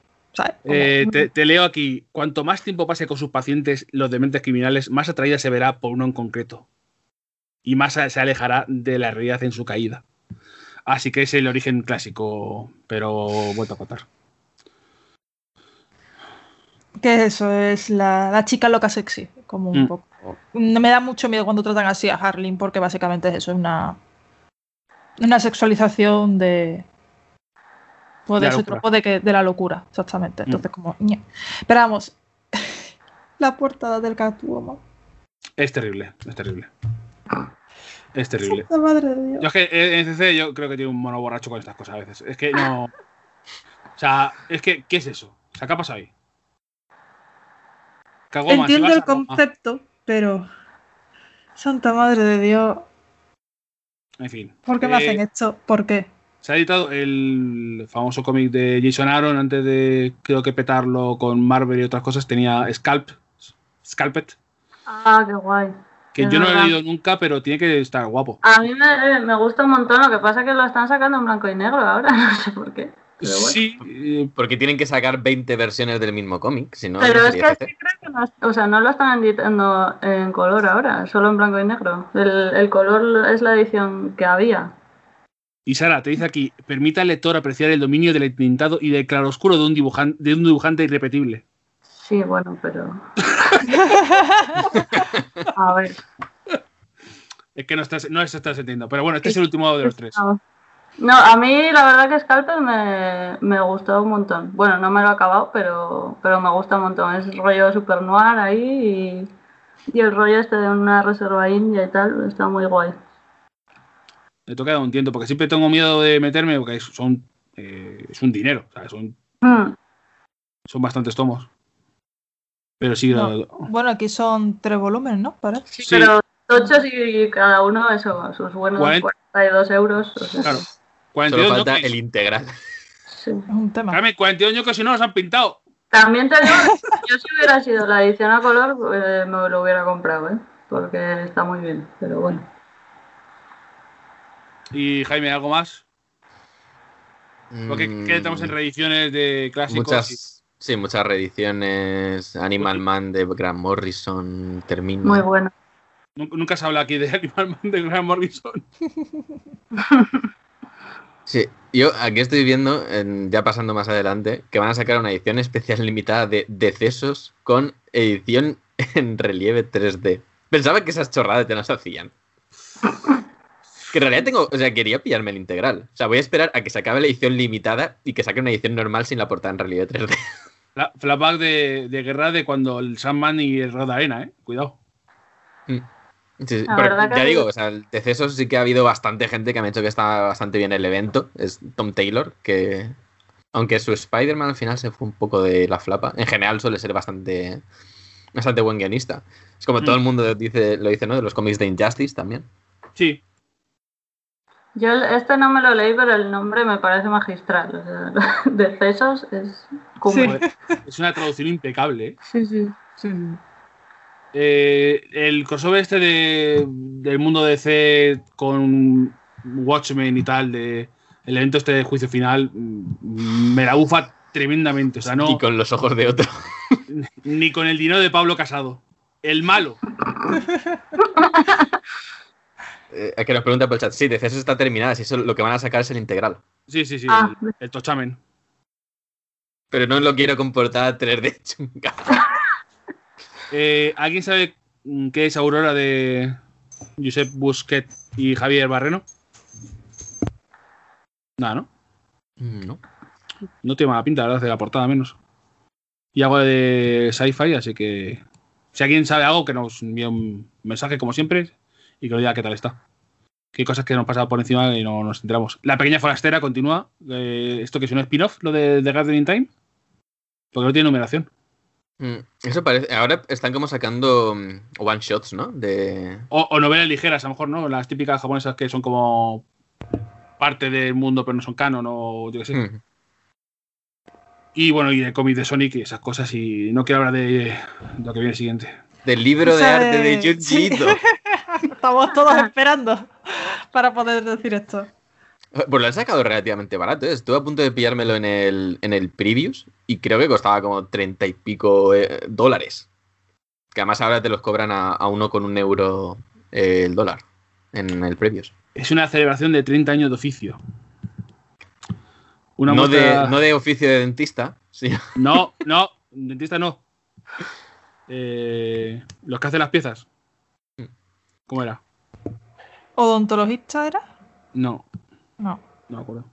Eh, te, te leo aquí. Cuanto más tiempo pase con sus pacientes, los dementes criminales, más atraída se verá por uno en concreto. Y más se se alejará de la realidad en su caída. Así que es el origen clásico, pero vuelto a contar. Que eso es la, la chica loca sexy. Como un Mm. poco. No me da mucho miedo cuando tratan así a Harleen porque básicamente es eso, es una. Una sexualización de. Pues De de, ese tropo de, que, de la locura, exactamente. Mm. Entonces, como. ñe. Pero vamos. la portada del Catwoman. Es terrible, es terrible. Es terrible. Madre de Dios. Yo es que eh, en CC yo creo que tiene un mono borracho con estas cosas a veces. Es que no. O sea, es que, ¿qué es eso? O sea, ¿qué ha pasado ahí? Entiendo si el concepto, pero. Santa madre de Dios. En fin. ¿Por qué me Eh, hacen esto? ¿Por qué? Se ha editado el famoso cómic de Jason Aaron antes de creo que petarlo con Marvel y otras cosas. Tenía Scalp, Scalpet, Ah, qué guay. que Es yo no lo he leído nunca, pero tiene que estar guapo. A mí me, me gusta un montón, lo que pasa es que lo están sacando en blanco y negro ahora, no sé por qué. Pero bueno. Sí, Porque tienen que sacar 20 versiones del mismo cómic, si no, Pero no es que creo que no, o sea, no lo están editando en color ahora, solo en blanco y negro. El, el color es la edición que había. y Sara te dice aquí, permite al lector apreciar el dominio del entintado y del claroscuro de un, dibujan- de un dibujante irrepetible. Sí, bueno, pero. A ver. Es que no estás, no estás entendiendo. Pero bueno, este es el último de los tres. No, No, a mí la verdad que Scalper me, me gustó un montón. Bueno, no me lo he acabado, pero, pero me gusta un montón. Es rollo super noir ahí y, y el rollo este de una reserva india y tal, está muy guay. Me toca dar un tiento, porque siempre tengo miedo de meterme, porque son, eh, es un dinero, o sea, son, Mm. son bastantes tomos. Pero sí, No. lo- Bueno, aquí son tres volúmenes, ¿no? Parece. Sí, Sí. pero tochos y cada uno, eso, sus buenos Cuaren- 42 euros. o sea, claro. Solo 42 falta ñoquis. el integral. sí. Es un tema. Carmen, 42 ñoquis si no los han pintado. También te digo, yo si hubiera sido la edición a color, eh, me lo hubiera comprado, ¿eh? Porque está muy bien, pero bueno. Y Jaime, ¿algo más? Porque Mm, ¿qué tenemos en reediciones de clásicos? Muchas, sí, muchas reediciones. Animal Man de Grant Morrison termina. Muy bueno. Nunca, nunca se habla aquí de Animal Man de Grant Morrison. Sí, yo aquí estoy viendo, en- ya pasando más adelante, que van a sacar una edición especial limitada de decesos con edición en relieve 3D. Pensaba que esas chorradas no se hacían. Que en realidad tengo, o sea, quería pillarme el integral. O sea, voy a esperar a que se acabe la edición limitada y que saque una edición normal sin la portada en relieve 3D. Fla- Flashback de, de guerra de cuando el Sandman y el Rod Arena, ¿eh? Cuidado. Sí, sí, pero ya sí. digo, o sea, el decesos sí que ha habido bastante gente que me ha dicho que está bastante bien el evento. Es Tom Taylor, que aunque su Spider-Man al final se fue un poco de la flapa, en general suele ser bastante, bastante buen guionista. Es como Mm. todo el mundo dice, lo dice, ¿no? De los cómics de Injustice también. Sí, Yo este no me lo leí, pero el nombre me parece magistral. O sea, de Cesos es joder, es una traducción impecable, ¿eh? Sí, sí. Eh, el crossover este de, del mundo DC con Watchmen y tal, de el evento este de juicio final, mm, me la bufa tremendamente. O sea, no, Y con los ojos de otro. ni con el dinero de Pablo Casado. El malo. Eh, que nos pregunta por el chat. Sí, decesos está terminada, si eso lo que van a sacar es el integral. Sí, sí, sí. Ah. El, el Tochamen. Pero no lo quiero con portada 3D chunga. Eh, ¿Alguien sabe mm, qué es Aurora de Josep Busquet y Javier Barreno? Nada, ¿no? No. No tiene mala pinta, la verdad, de la portada menos. Y algo de sci-fi, así que si alguien sabe algo, que nos envíe un mensaje como siempre y que nos diga qué tal está. Que hay cosas que nos han pasado por encima y no nos enteramos. La pequeña forastera continúa. eh, esto que es un spin-off, lo de The Gardening Time. Porque no tiene numeración. Mm, Eso parece. Ahora están como sacando mm, one shots, ¿no? De. O, o novelas ligeras, a lo mejor, ¿no? Las típicas japonesas que son como parte del mundo, pero no son canon o yo qué sé. Mm. Y bueno, y de cómic de Sonic y esas cosas. Y no quiero hablar de lo que viene siguiente. Del libro de Esa arte de Junji sí. Estamos todos esperando para poder decir esto. Pues lo han sacado relativamente barato. ¿eh? Estuve a punto de pillármelo en el, en el Previews y creo que costaba como treinta y pico eh, dólares. Que además ahora te los cobran a, a uno con un euro eh, el dólar en el Previews. Es una celebración de 30 años de oficio. Una No, muestra- de, no de oficio de dentista, sí. no, no, dentista no. Eh, los que hacen las piezas. ¿Cómo era? ¿Odontologista era? No, No, no me acuerdo.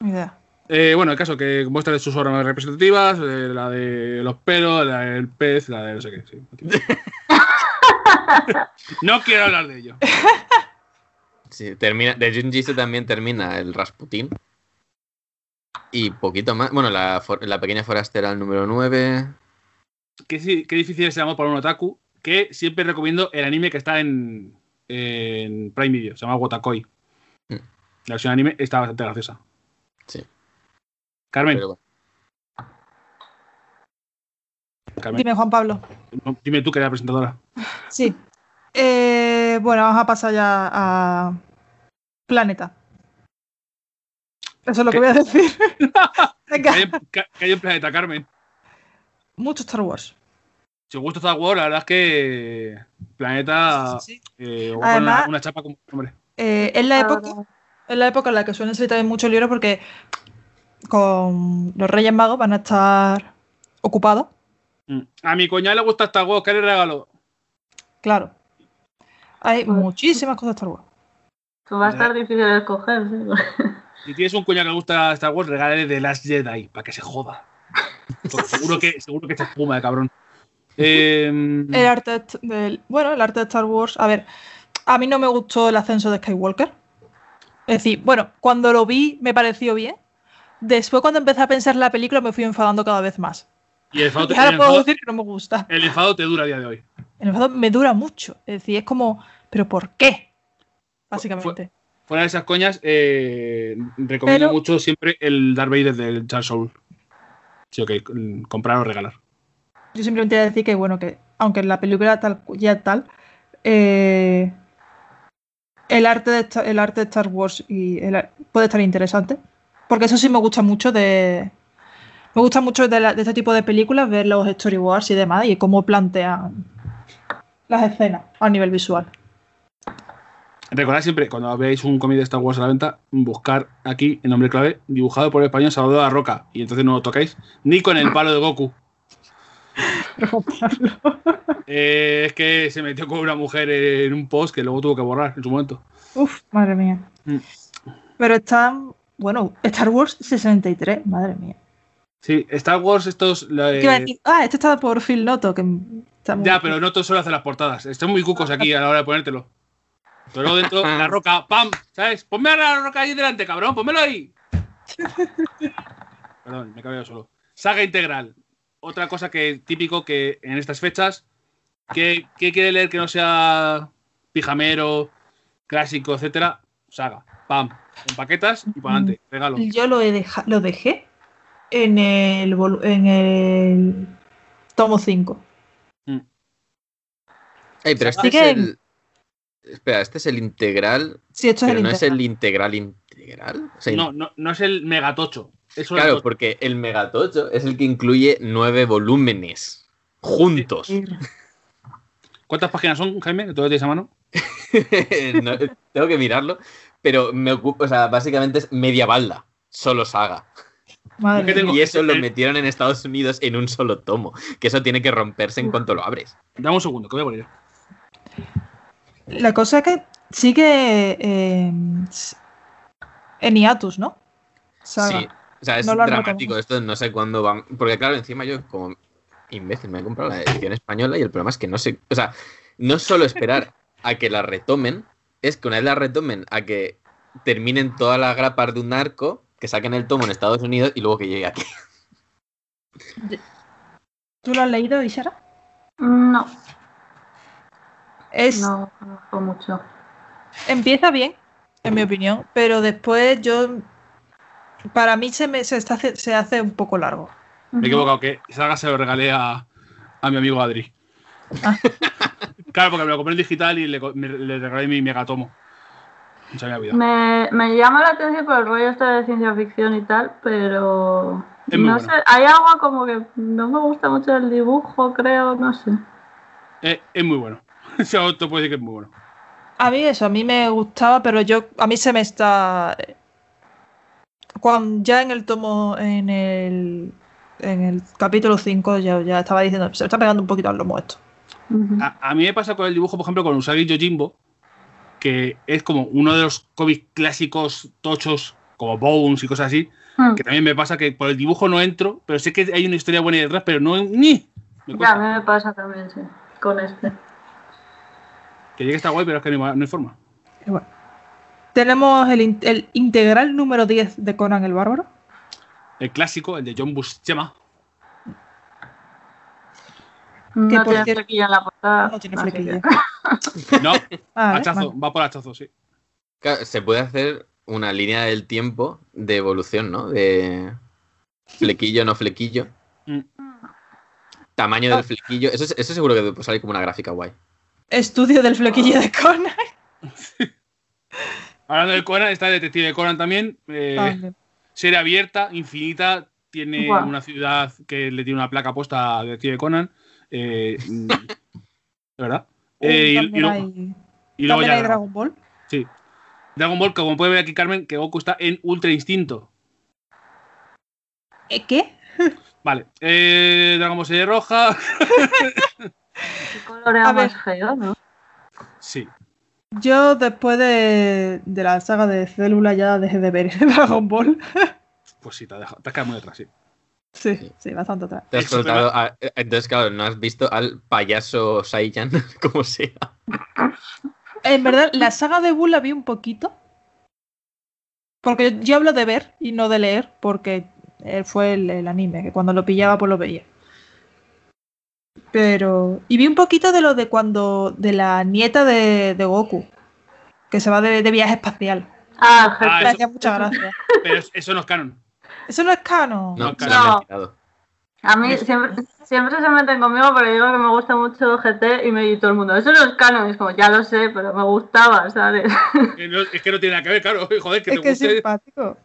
ni idea. Eh, bueno, el caso que muestra de sus obras más representativas, eh, la de los pelos, la del pez, la de no sé qué. sí. no quiero hablar de ello. Sí, termina, de Junji Ito también termina el Rasputín. Y poquito más. Bueno, la, for- la pequeña forastera, el número 9. Qué, sí- qué difícil es el amor para un otaku, que siempre recomiendo el anime que está en, en Prime Video, se llama Wotakoi. La versión anime está bastante graciosa. Sí. Carmen, Pero bueno. Carmen, Dime, Juan Pablo. no, dime tú que eres la presentadora. Sí. Eh, bueno, vamos a pasar ya a Planeta. Eso es lo que ¿Qué? voy a decir. Que Venga. hay, en- que hay en Planeta Carmen. Mucho Star Wars. Si os gusta Star Wars, la verdad es que Planeta Sí, sí, sí. eh, Además- una, una chapa como hombre. Eh, es la Ahora- época, es la época en la que suelen salir también muchos libros porque con los Reyes Magos van a estar ocupados. Mm. A mi coña le gusta Star Wars, ¿qué le regalo? Claro. Hay Pues- muchísimas cosas de Star Wars. Pues va a estar difícil de escoger, sí. Si tienes un coña que le gusta Star Wars, regálale The Last Jedi, para que se joda. Porque seguro que, seguro que se espuma de cabrón. Eh, El arte de- del, bueno, el arte de Star Wars. A ver, a mí no me gustó el ascenso de Skywalker. Es decir, bueno, cuando lo vi me pareció bien. Después, cuando empecé a pensar en la película, me fui enfadando cada vez más. Y el enfado, te, Y ahora el puedo enfado- decir que no me gusta. el enfado te dura a día de hoy. El enfado me dura mucho. Es decir, es como, ¿pero por qué? Básicamente. Fuera de esas coñas, eh, recomiendo Pero- mucho siempre el Darth Vader del Charles Soul. Sí, ok, comprar o regalar. Yo simplemente voy a decir que, bueno, que aunque en la película tal, ya tal, eh, el, arte de, el arte de Star Wars y puede estar interesante. Porque eso sí me gusta mucho de. Me gusta mucho de, este tipo de películas ver los storyboards y demás y cómo plantean las escenas a nivel visual. Recordad siempre, cuando veáis un cómic de Star Wars a la venta, buscar aquí el nombre clave, dibujado por el español Salvador de la Roca. Y entonces no lo tocáis ni con el palo de Goku. Eh, es que se metió con una mujer en un post que luego tuvo que borrar en su momento. Uf, madre mía. Mm. Pero están. Bueno, Star Wars 63, madre mía. Sí, Star Wars, estos. la- ¿Qué iba a decir? Ah, este está por Phil Noto, que está muy- ya, pero no todos solo hacen las portadas. Están muy cucos aquí a la hora de ponértelo. Pero luego dentro, la roca, ¡pam! ¿Sabes? Ponme a la roca ahí delante, cabrón, pónmelo ahí. Perdón, me he cambiado solo. Saga integral. Otra cosa que típico que en estas fechas, ¿qué, qué quiere leer que no sea pijamero, clásico, etcétera? Saga. ¡Pam! En paquetas y para adelante. Regalo. Yo lo, he deja- lo dejé en el, en el tomo 5. Ey, pero este es el. Espera, este es el integral. Sí, esto es Pero el no es integral. el integral integral. O sea, No, no, no es el megatocho. Eso Claro, es porque el megatocho es el que incluye nueve volúmenes juntos. ¿Cuántas páginas son, Jaime? ¿Que tú lo tienes a mano? No, tengo que mirarlo, pero me ocupo, o sea, básicamente es media balda, solo saga. Madre Es. Y eso lo el- metieron en Estados Unidos en un solo tomo, que eso tiene que romperse en cuanto lo abres. Dame un segundo, que voy a poner. La cosa es que sigue eh, en hiatus, ¿no? Saga. Sí, o sea, es No dramático esto, no sé cuándo van, porque claro, encima yo como imbécil me he comprado la edición española y el problema es que no sé, o sea, no es solo esperar a que la retomen, es que una vez la retomen a que terminen todas las grapas de un narco, que saquen el tomo en Estados Unidos y luego que llegue aquí. ¿Tú lo has leído, Ishara? No, Es, no conozco mucho. Empieza bien, en mi opinión, pero después yo. Para mí se, me, se, está hace, se hace un poco largo. Me he equivocado, que Saga se lo regalé a, a mi amigo Adri. Ah. claro, porque me lo compré en digital y le, me- le regalé mi megatomo. No me. Me, llama la atención por el rollo este de ciencia ficción y tal, pero Es no bueno. sé, hay algo como que no me gusta mucho el dibujo, creo, no sé. Eh, es muy bueno. Te puedo decir que es muy bueno. A mí eso, a mí me gustaba, pero yo, a mí se me está. Cuando ya en el tomo, en el, en el capítulo 5, ya, ya estaba diciendo, se me está pegando un poquito al lomo esto. A, a mí me pasa con el dibujo, por ejemplo, con Usagi Yojimbo, que es como uno de los cómics clásicos tochos, como Bones y cosas así, Hmm. que también me pasa que por el dibujo no entro, pero sé que hay una historia buena detrás, pero no. ¡Ni! Me Ya, a mí me pasa también, sí, con este. Que llegue está guay, pero es que no hay, no hay forma. Pero bueno. Tenemos el, el integral número 10 de Conan el Bárbaro. El clásico, el de John Buscema. No Que tiene cierto- flequillo en la portada. No tiene así flequillo. que- No, Ah, ¿eh? hachazo, Vale. va por hachazo, sí. Claro, se puede hacer una línea del tiempo de evolución, ¿no? De flequillo, no flequillo. Mm. Tamaño Ah. del flequillo. Eso, es- eso seguro que puede salir como una gráfica guay. Estudio del flequillo de Conan. Hablando de Conan, está el detective de Conan también. eh, Vale. serie abierta, infinita. Tiene una ciudad que le tiene una placa puesta a detective de Conan. eh, mm, ¿De verdad? Eh, y, luego- hay, y luego también ya hay Dragon Ball. Sí. Dragon Ball, que como puede ver aquí Carmen, que Goku está en Ultra Instinto. ¿Eh, ¿Qué? Vale. Eh, Dragon Ball serie roja. Qué ver. más feo, ¿no? Sí. Yo después de, de la saga de Célula ya dejé de ver Dragon Ball. Pues sí, te has, dejado- te has quedado muy atrás, sí. Sí, Sí. sí, bastante atrás. Te has a- eh, entonces, claro, no has visto al payaso Saiyan, como sea. En verdad, la saga de Bull la vi un poquito. Porque yo hablo de ver y no de leer, porque eh, fue el, el anime, que cuando lo pillaba pues lo veía. Pero. Y vi un poquito de lo de cuando. de la nieta de, de Goku. Que se va de, de viaje espacial. Ah, Ah, Me eso- hacía mucha gracia. Pero es- eso no es canon. Eso no es canon. No, retirado. A mí siempre, siempre se meten conmigo porque digo que me gusta mucho GT y me dice todo el mundo, eso no es canon, y es como, ya lo sé, pero me gustaba, ¿sabes? Que no- es que no tiene nada que ver, claro. Joder, que es te que es guste. simpático.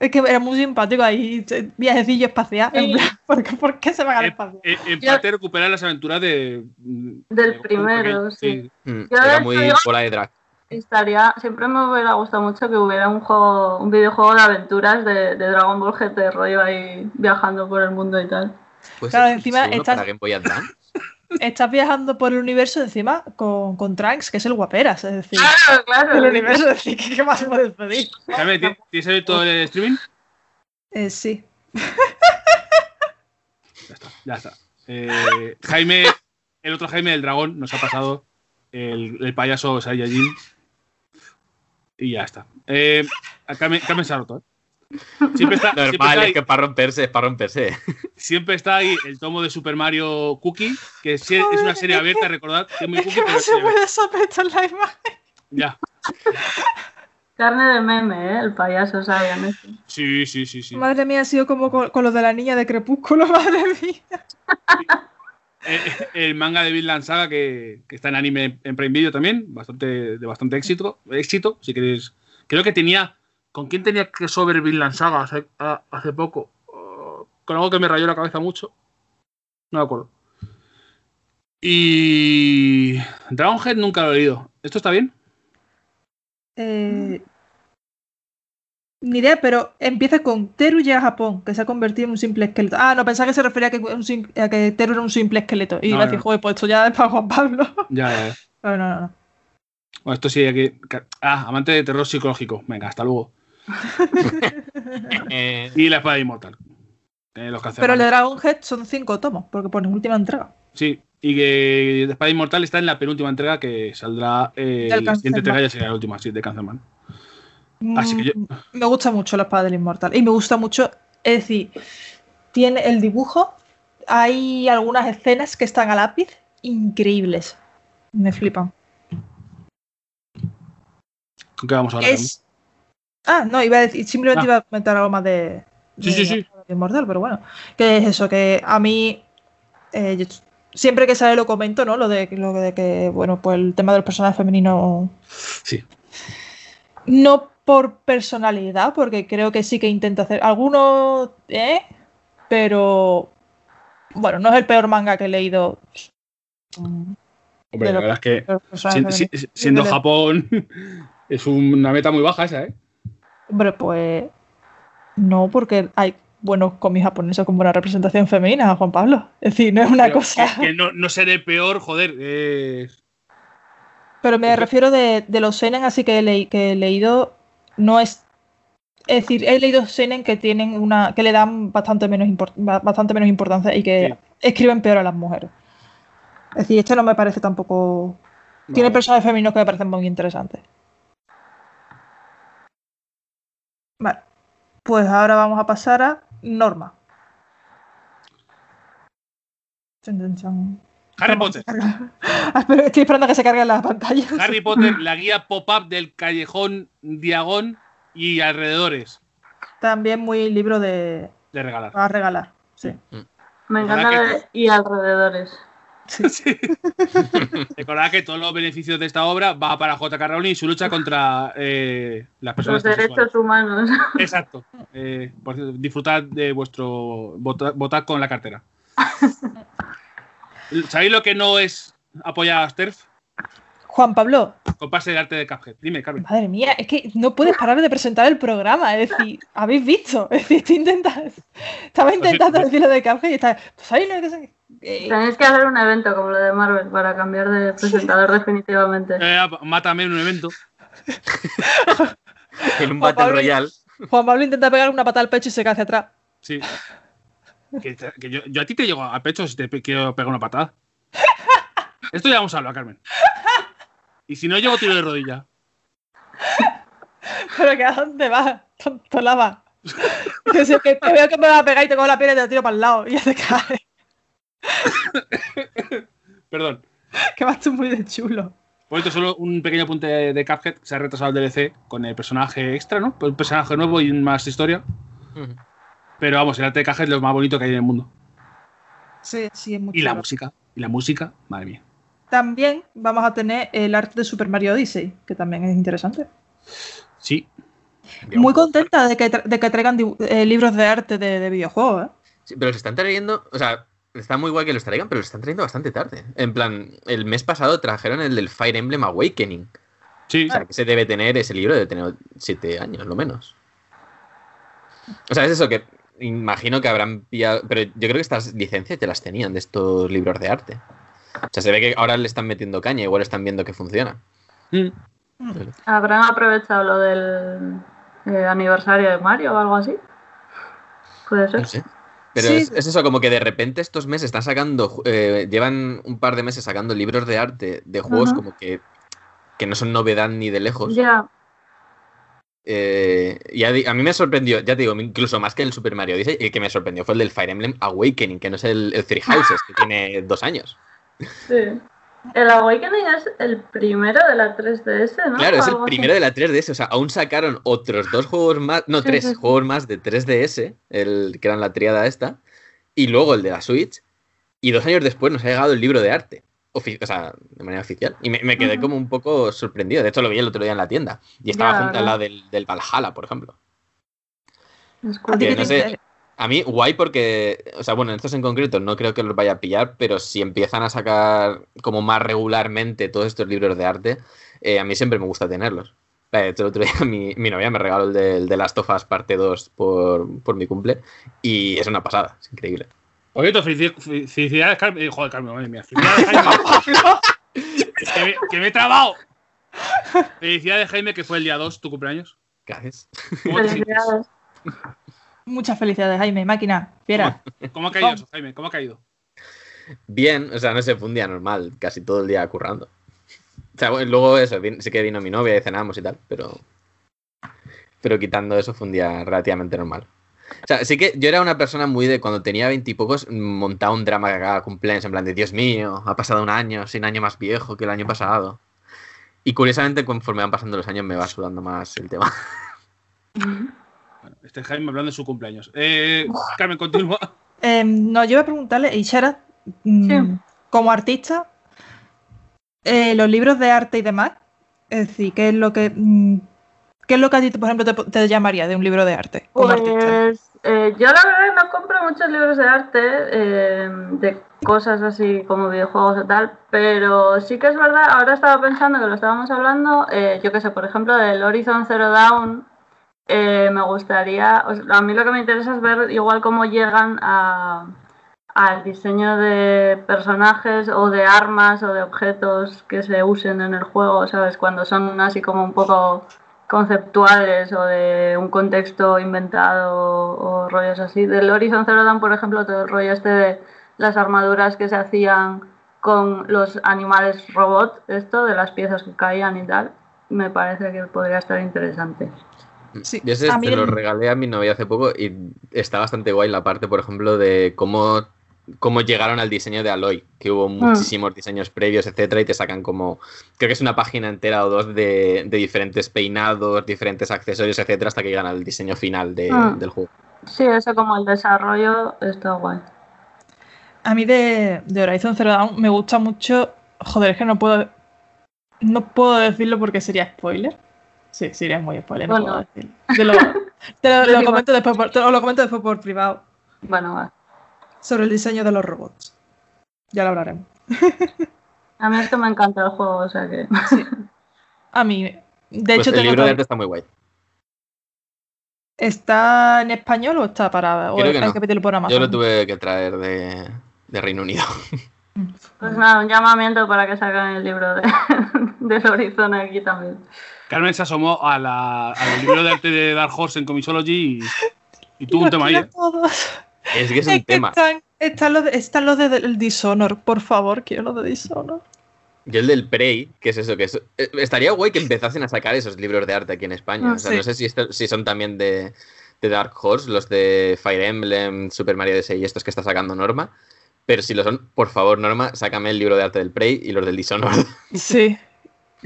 Es que era muy simpático ahí, viajecillo espacial. en Sí. plan, ¿por, qué, por qué se van al Eh, espacio? En Yo- parte recuperar las aventuras de. Del de- primero, sí. Mm, Yo de Era muy digo- bola de drag. Estaría, siempre me hubiera gustado mucho que hubiera un juego, un videojuego de aventuras de, de Dragon Ball GT, rollo ahí viajando por el mundo y tal. Pues Claro, es encima estás- para Game Boy Advance. Estás viajando por el universo encima con, con Trunks, que es el guaperas, es decir, Claro, claro. el universo, es decir, ¿qué, qué más puedes pedir? Jaime, ¿ti- ¿tienes abierto el streaming? Eh, sí. Ya está, ya está. Eh, Jaime, el otro Jaime del dragón, nos ha pasado el, el payaso Saiyajin. Y ya está. Eh, a Carmen, Carmen se ha roto, ¿eh? Siempre está, siempre, Normal, está es ahí, que para romperse, es para romperse. siempre está ahí el tomo de Super Mario Cookie, que es una serie abierta, recordad, que es muy cookie, pero ¿Cómo es se puede sospechar la imagen? Ya. Carne de meme, ¿eh? El payaso, ¿saben? Ese. Sí, sí, sí, sí. Madre mía, ha sido como con, con lo de la niña de Crepúsculo, madre mía. Eh, el manga de Vinland Saga que, que está en anime en Prime Video también, bastante, de bastante éxito, éxito, si queréis. Creo que tenía. ¿Con quién tenía que sobre Vinland Saga hace, a- hace poco? Oh, con algo que me rayó la cabeza mucho. No me acuerdo. Y. Dragonhead nunca lo he leído. ¿Esto está bien? Eh, ni idea, pero empieza con Teru llega a Japón, que se ha convertido en un simple esqueleto. Ah, no, pensaba que se refería a que, un sim- a que Teru era un simple esqueleto. Y No, iba a decir, no. joder, pues esto ya es para Juan Pablo. Ya, ya, no, no, no. Bueno, esto sí hay que. Ah, amante de terror psicológico. Venga, hasta luego. Eh, Y la espada inmortal. Eh, los Pero el de Dragonhead son cinco tomos, porque pone última entrega. Sí, y que la Espada Inmortal está en la penúltima entrega que saldrá eh, la siguiente entrega ya será la última, sí, de Cancerman. Así que yo- Mm, Me gusta mucho la espada del inmortal. Y me gusta mucho, es decir, tiene el dibujo. Hay algunas escenas que están a lápiz increíbles. Me flipan. ¿Con qué vamos ahora? Es. Ah, no, iba a decir, simplemente Ah. iba a comentar algo más de. Sí, de sí, sí. Inmortal, pero bueno. Que es eso, que a mí. eh, yo siempre que sale lo comento, ¿no? Lo de, lo de que, bueno, pues el tema del personaje femenino Sí. No por personalidad, porque creo que sí que intenta hacer. Algunos, ¿eh? Pero. Bueno, no es el peor manga que he leído. Hombre, la verdad es que siendo Japón es una meta muy baja esa, ¿eh? Hombre, pues. No, porque hay buenos cómics japoneses con buena representación femenina, Juan Pablo. Es decir, no es una Pero cosa. Que, que no, no seré peor, joder. eh, Pero me refiero de, de los seinen, así que he, leí- que he leído, no es... Es decir, he leído seinen que tienen una... que le dan bastante menos, bastante menos importancia y que Sí. escriben peor a las mujeres. Es decir, este no me parece tampoco... Tiene personajes femeninos que me parecen muy interesantes. Vale. Pues ahora vamos a pasar a Norma. Harry Potter. Estoy esperando a que se carguen las pantallas. Harry Potter, la guía pop-up del callejón Diagón y alrededores También muy libro de de regalar. a regalar. Sí. Me Ojalá encanta que- y alrededores. Sí. Recordad que todos los beneficios de esta obra va para J.K. Rowling y su lucha contra eh, las personas Los derechos humanos. Exacto. Eh, por cierto, disfrutad de vuestro. Votad, votad con la cartera. ¿Sabéis lo que no es apoyar a Sterf? Juan Pablo, Con pase de arte de Cuphead. Dime, Carmen. madre mía, es que no puedes parar de presentar el programa. Es decir, habéis visto. Es decir, estoy intentando- estaba intentando decir lo de café y está. ¿Sabéis lo que Eh, Tenéis que hacer un evento como lo de Marvel para cambiar de presentador definitivamente. Eh, mátame en un evento. en un Juan Battle Royale. Juan Pablo intenta pegar una patada al pecho y se cae hacia atrás. Sí. Que, yo, yo a ti te llego al pecho si te pe- quiero pegar una patada. Esto ya vamos a hablar, Carmen. Y si no llego, tiro de rodilla. Pero que a dónde vas, tonto lava. Que si que te veo que me va a pegar y te cojo la piedra y te la tiro para el lado y ya te cae. Perdón. Que vas tú muy de chulo. Por esto solo un pequeño apunte de, Cuphead. Se ha retrasado el DLC con el personaje extra, ¿no? Un personaje nuevo y más historia. Pero vamos, el arte de Cuphead es lo más bonito que hay en el mundo. Sí, sí, es muy Y la chulo. música. Y la música, madre mía. También vamos a tener el arte de Super Mario Odyssey, que también es interesante. Sí. Muy contenta de que, tra- de que traigan eh, libros de arte de, de videojuegos, ¿eh? Sí, pero los están trayendo, o sea, está muy guay que los traigan, pero los están trayendo bastante tarde. En plan, el mes pasado trajeron el del Fire Emblem Awakening. Sí. O sea, que se debe tener, ese libro debe tener siete años, lo menos. O sea, es eso que imagino que habrán pillado, pero yo creo que estas licencias ya las tenían de estos libros de arte. O sea, se ve que ahora le están metiendo caña, igual están viendo que funciona. Mm. ¿Habrán aprovechado lo del eh, aniversario de Mario o algo así? Puede ser. No sé. Pero Sí. es, es eso, como que de repente estos meses están sacando, eh, llevan un par de meses sacando libros de arte de juegos como que, que no son novedad ni de lejos. Ya, Eh, di- a mí me sorprendió, ya te digo, incluso más que el Super Mario Odyssey, el que me sorprendió fue el del Fire Emblem Awakening, que no es el, el Three Houses, que tiene dos años. sí. El Awakening es el primero de la 3DS, ¿no? Claro, es el así. primero de la 3DS, o sea, aún sacaron otros dos juegos más, no, Sí, tres sí, juegos más de 3DS, el, que eran la triada esta, y luego el de la Switch, y dos años después nos ha llegado el libro de arte, o sea, de manera oficial, y me, me quedé como un poco sorprendido, de hecho lo vi el otro día en la tienda, y estaba Ya, junto al lado del, del Valhalla, por ejemplo. Es ¿A ti curioso. qué Que no sé? A mí, guay porque, o sea, bueno, estos en concreto no creo que los vaya a pillar, pero si empiezan a sacar como más regularmente todos estos libros de arte, eh, a mí siempre me gusta tenerlos. Eh, De hecho, el otro día mi, mi novia me regaló el de, el de Last of Us parte 2 por, por mi cumple y es una pasada, es increíble. Oye, felici- fe- felicidades, Carmen. Eh, joder, Carmen, madre mía. Felicidades, Jaime. que, me, que me he trabado. Felicidades, Jaime, que fue el día 2, tu cumpleaños. Gracias. Felicidades. Muchas felicidades, Jaime, máquina, fiera. ¿Cómo ha caído eso, Jaime? ¿Cómo ha caído? Bien, o sea, no sé, fue un día normal, casi todo el día currando. O sea, bueno, luego eso, sí que vino mi novia y cenamos y tal, pero. Pero quitando eso fue un día relativamente normal. O sea, sí que yo era una persona muy de cuando tenía veintipocos, montaba un drama que cada cumpleaños, en plan de Dios mío, ha pasado un año, soy un año más viejo que el año pasado. Y curiosamente, conforme van pasando los años, me va sudando más el tema. Bueno, este es Jaime hablando de su cumpleaños. Eh, Carmen, continúa. Eh, no, yo iba a preguntarle, Ishara, mm, Sí. como artista, eh, los libros de arte y demás, es decir, ¿qué es lo que, mm, qué es lo que a ti, por ejemplo, te, te llamaría de un libro de arte como artista? Pues eh, yo la verdad no compro muchos libros de arte, eh, de cosas así como videojuegos y tal, pero sí que es verdad, ahora estaba pensando que lo estábamos hablando, eh, yo qué sé, por ejemplo, del Horizon Zero Dawn, eh, me gustaría, a mí lo que me interesa es ver igual cómo llegan a, al diseño de personajes o de armas o de objetos que se usen en el juego, ¿sabes? Cuando son así como un poco conceptuales o de un contexto inventado o rollos así. Del Horizon Zero Dawn, por ejemplo, todo el rollo este de las armaduras que se hacían con los animales robot, esto de las piezas que caían y tal, me parece que podría estar interesante. Sí, Yo ese a mí se lo regalé a mi novia hace poco y está bastante guay la parte, por ejemplo, de cómo, cómo llegaron al diseño de Aloy, que hubo muchísimos diseños previos, etcétera, y te sacan como, creo que es una página entera o dos de, de diferentes peinados, diferentes accesorios, etcétera, hasta que llegan al diseño final de- Ah. del juego. Sí, eso como el desarrollo está guay. A mí de, de Horizon Zero Dawn me gusta mucho. Joder, es que no puedo. No puedo decirlo porque sería spoiler. Sí, sería muy spoiler, no Bueno. puedo decirlo. Te lo, te lo- lo comento después por, te lo, lo comento después por privado Bueno, va. sobre el diseño de los robots. Ya lo hablaremos. A mí es que me encanta el juego, o sea que... A mí, de Pues hecho, el tengo libro de arte está muy guay. ¿está en español o está para.? O Creo que no. que pedirlo por Amazon? Yo lo tuve que traer de, de Reino Unido. Pues nada, un llamamiento para que saquen el libro de, del Horizon aquí también. Carmen se asomó a la- al libro de arte de Dark Horse en Comisology y, y tuvo un tema ahí. ¿eh? Es que es Es un que tema. están, están los están los de- del Dishonor, por favor, quiero los de Dishonor. Yo el del Prey, que es eso, que es, eh, estaría guay que empezasen a sacar esos libros de arte aquí en España. Ah, o sea, sí. no sé si, esto- si son también de, de Dark Horse, los de Fire Emblem, Super Mario DS y estos que está sacando Norma. Pero si lo son, por favor, Norma, sácame el libro de arte del Prey y los del Dishonored. Sí.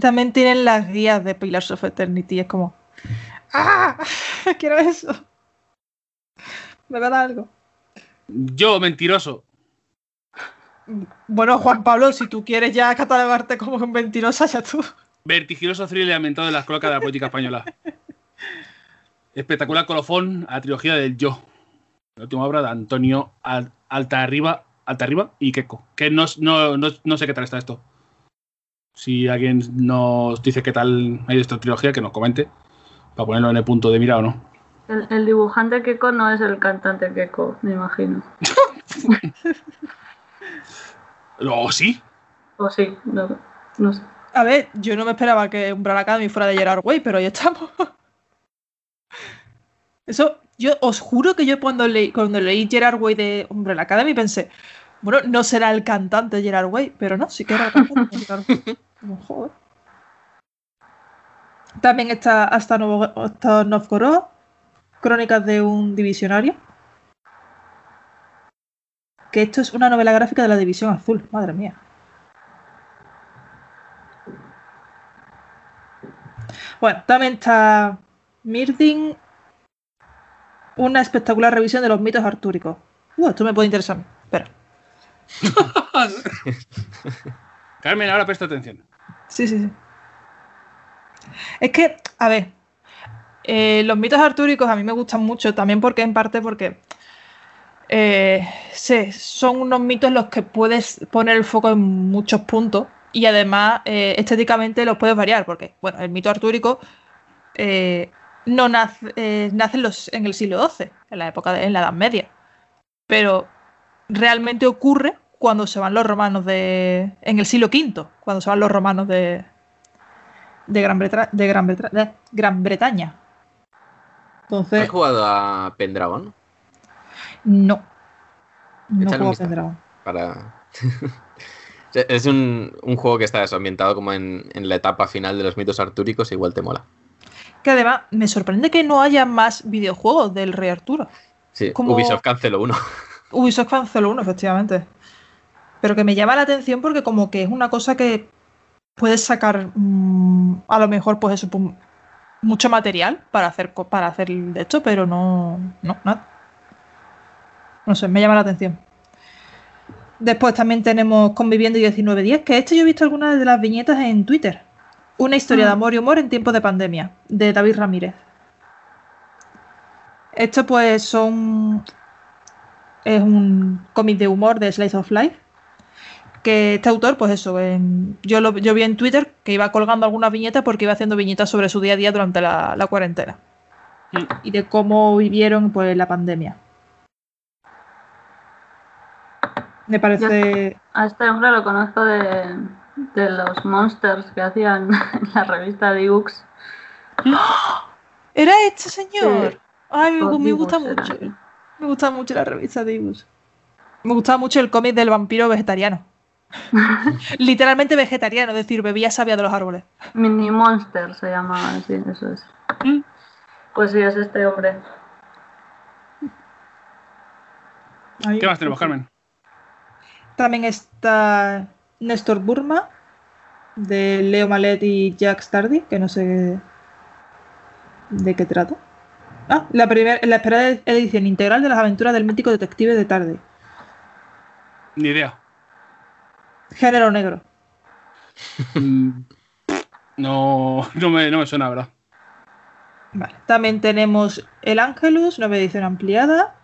También tienen las guías de Pillars of Eternity. Es como. ¡Ah! Quiero eso. Me va a dar algo. Yo, mentiroso. Bueno, Juan Pablo, si tú quieres ya catalogarte como un mentirosa, ya tú. Vertiginoso thriller ambientado en las cloacas de la política española. Espectacular colofón a la trilogía del Yo. La última obra de Antonio Al- Altarriba, Altarriba y Keiko. Que no, no, no, no sé qué tal está esto. Si alguien nos dice qué tal hay esta trilogía, que nos comente. Para ponerlo en el punto de mira o no. El, el dibujante Keko no es el cantante Keko, me imagino. O sí. O sí, no, no sé. A ver, yo no me esperaba que Umbrella Academy fuera de Gerard Way, pero ya estamos. Eso, yo os juro que yo cuando leí, cuando leí Gerard Way de Umbrella Academy pensé, bueno, no será el cantante de Gerard Way, pero no, sí que era el cantante Gerard Way. Como, joder. También está hasta, Novo, hasta Novgorod, Crónicas de un Divisionario. Que esto es una novela gráfica de la División Azul, madre mía. Bueno, también está Mirdin, una espectacular revisión de los mitos artúricos. Uh, esto me puede interesar. Carmen, ahora presta atención. Sí, sí, sí. Es que, a ver, eh, los mitos artúricos a mí me gustan mucho, también porque en parte porque eh, sí, son unos mitos en los que puedes poner el foco en muchos puntos y además eh, estéticamente los puedes variar, porque, bueno, el mito artúrico no nace, nace en, los- en el siglo XII, en la época de en la Edad Media, pero realmente ocurre cuando se van los romanos de. en el siglo V, cuando se van los romanos de. de Gran, Bretra- de Gran, Bretra- de Gran Bretaña. Entonces, ¿Has jugado a Pendragon? no. No Échale un juego vistazo. Pendragon. Para... es un, un juego que está eso, ambientado como en, en la etapa final de los mitos artúricos, e igual te mola. Que además me sorprende que no haya más videojuegos del Rey Arturo. Sí, Como- Ubisoft canceló uno. Ubisoft canceló uno, efectivamente. Pero que me llama la atención porque como que es una cosa que puedes sacar mm, a lo mejor pues eso, pues, mucho material para hacer para hacer de esto, pero no, no, nada. No sé, me llama la atención. Después también tenemos Conviviendo y 1910, que este yo he visto algunas de las viñetas en Twitter. Una historia de Ah. amor y humor en tiempos de pandemia, de David Ramírez. Esto pues son es un cómic de humor de Slice of Life. Que este autor, pues eso, en- yo, lo, yo vi en Twitter que iba colgando algunas viñetas porque iba haciendo viñetas sobre su día a día durante la, la cuarentena. Y de cómo vivieron pues la pandemia. Me parece. A este hombre lo conozco de, de los monsters que hacían en la revista Dibux. ¿Era este señor? Sí. Ay, me, Los me gusta Dibux mucho. Me gusta mucho la revista Dibus. Me gustaba mucho el cómic del vampiro vegetariano. Literalmente vegetariano, es decir, bebía savia de los árboles. Mini Monster se llamaba, sí, eso es. Mm. Pues sí, es este hombre. ¿Qué más tenemos. Carmen? También está Néstor Burma, de Leo Malet y Jack Stardy, que no sé de qué trata. Ah, la, primer- la esperada edición integral de las aventuras del mítico detective de tarde. Ni idea. Género negro. No, no me, no me suena, ¿verdad? Vale. También tenemos El Ángelus, nueva edición ampliada.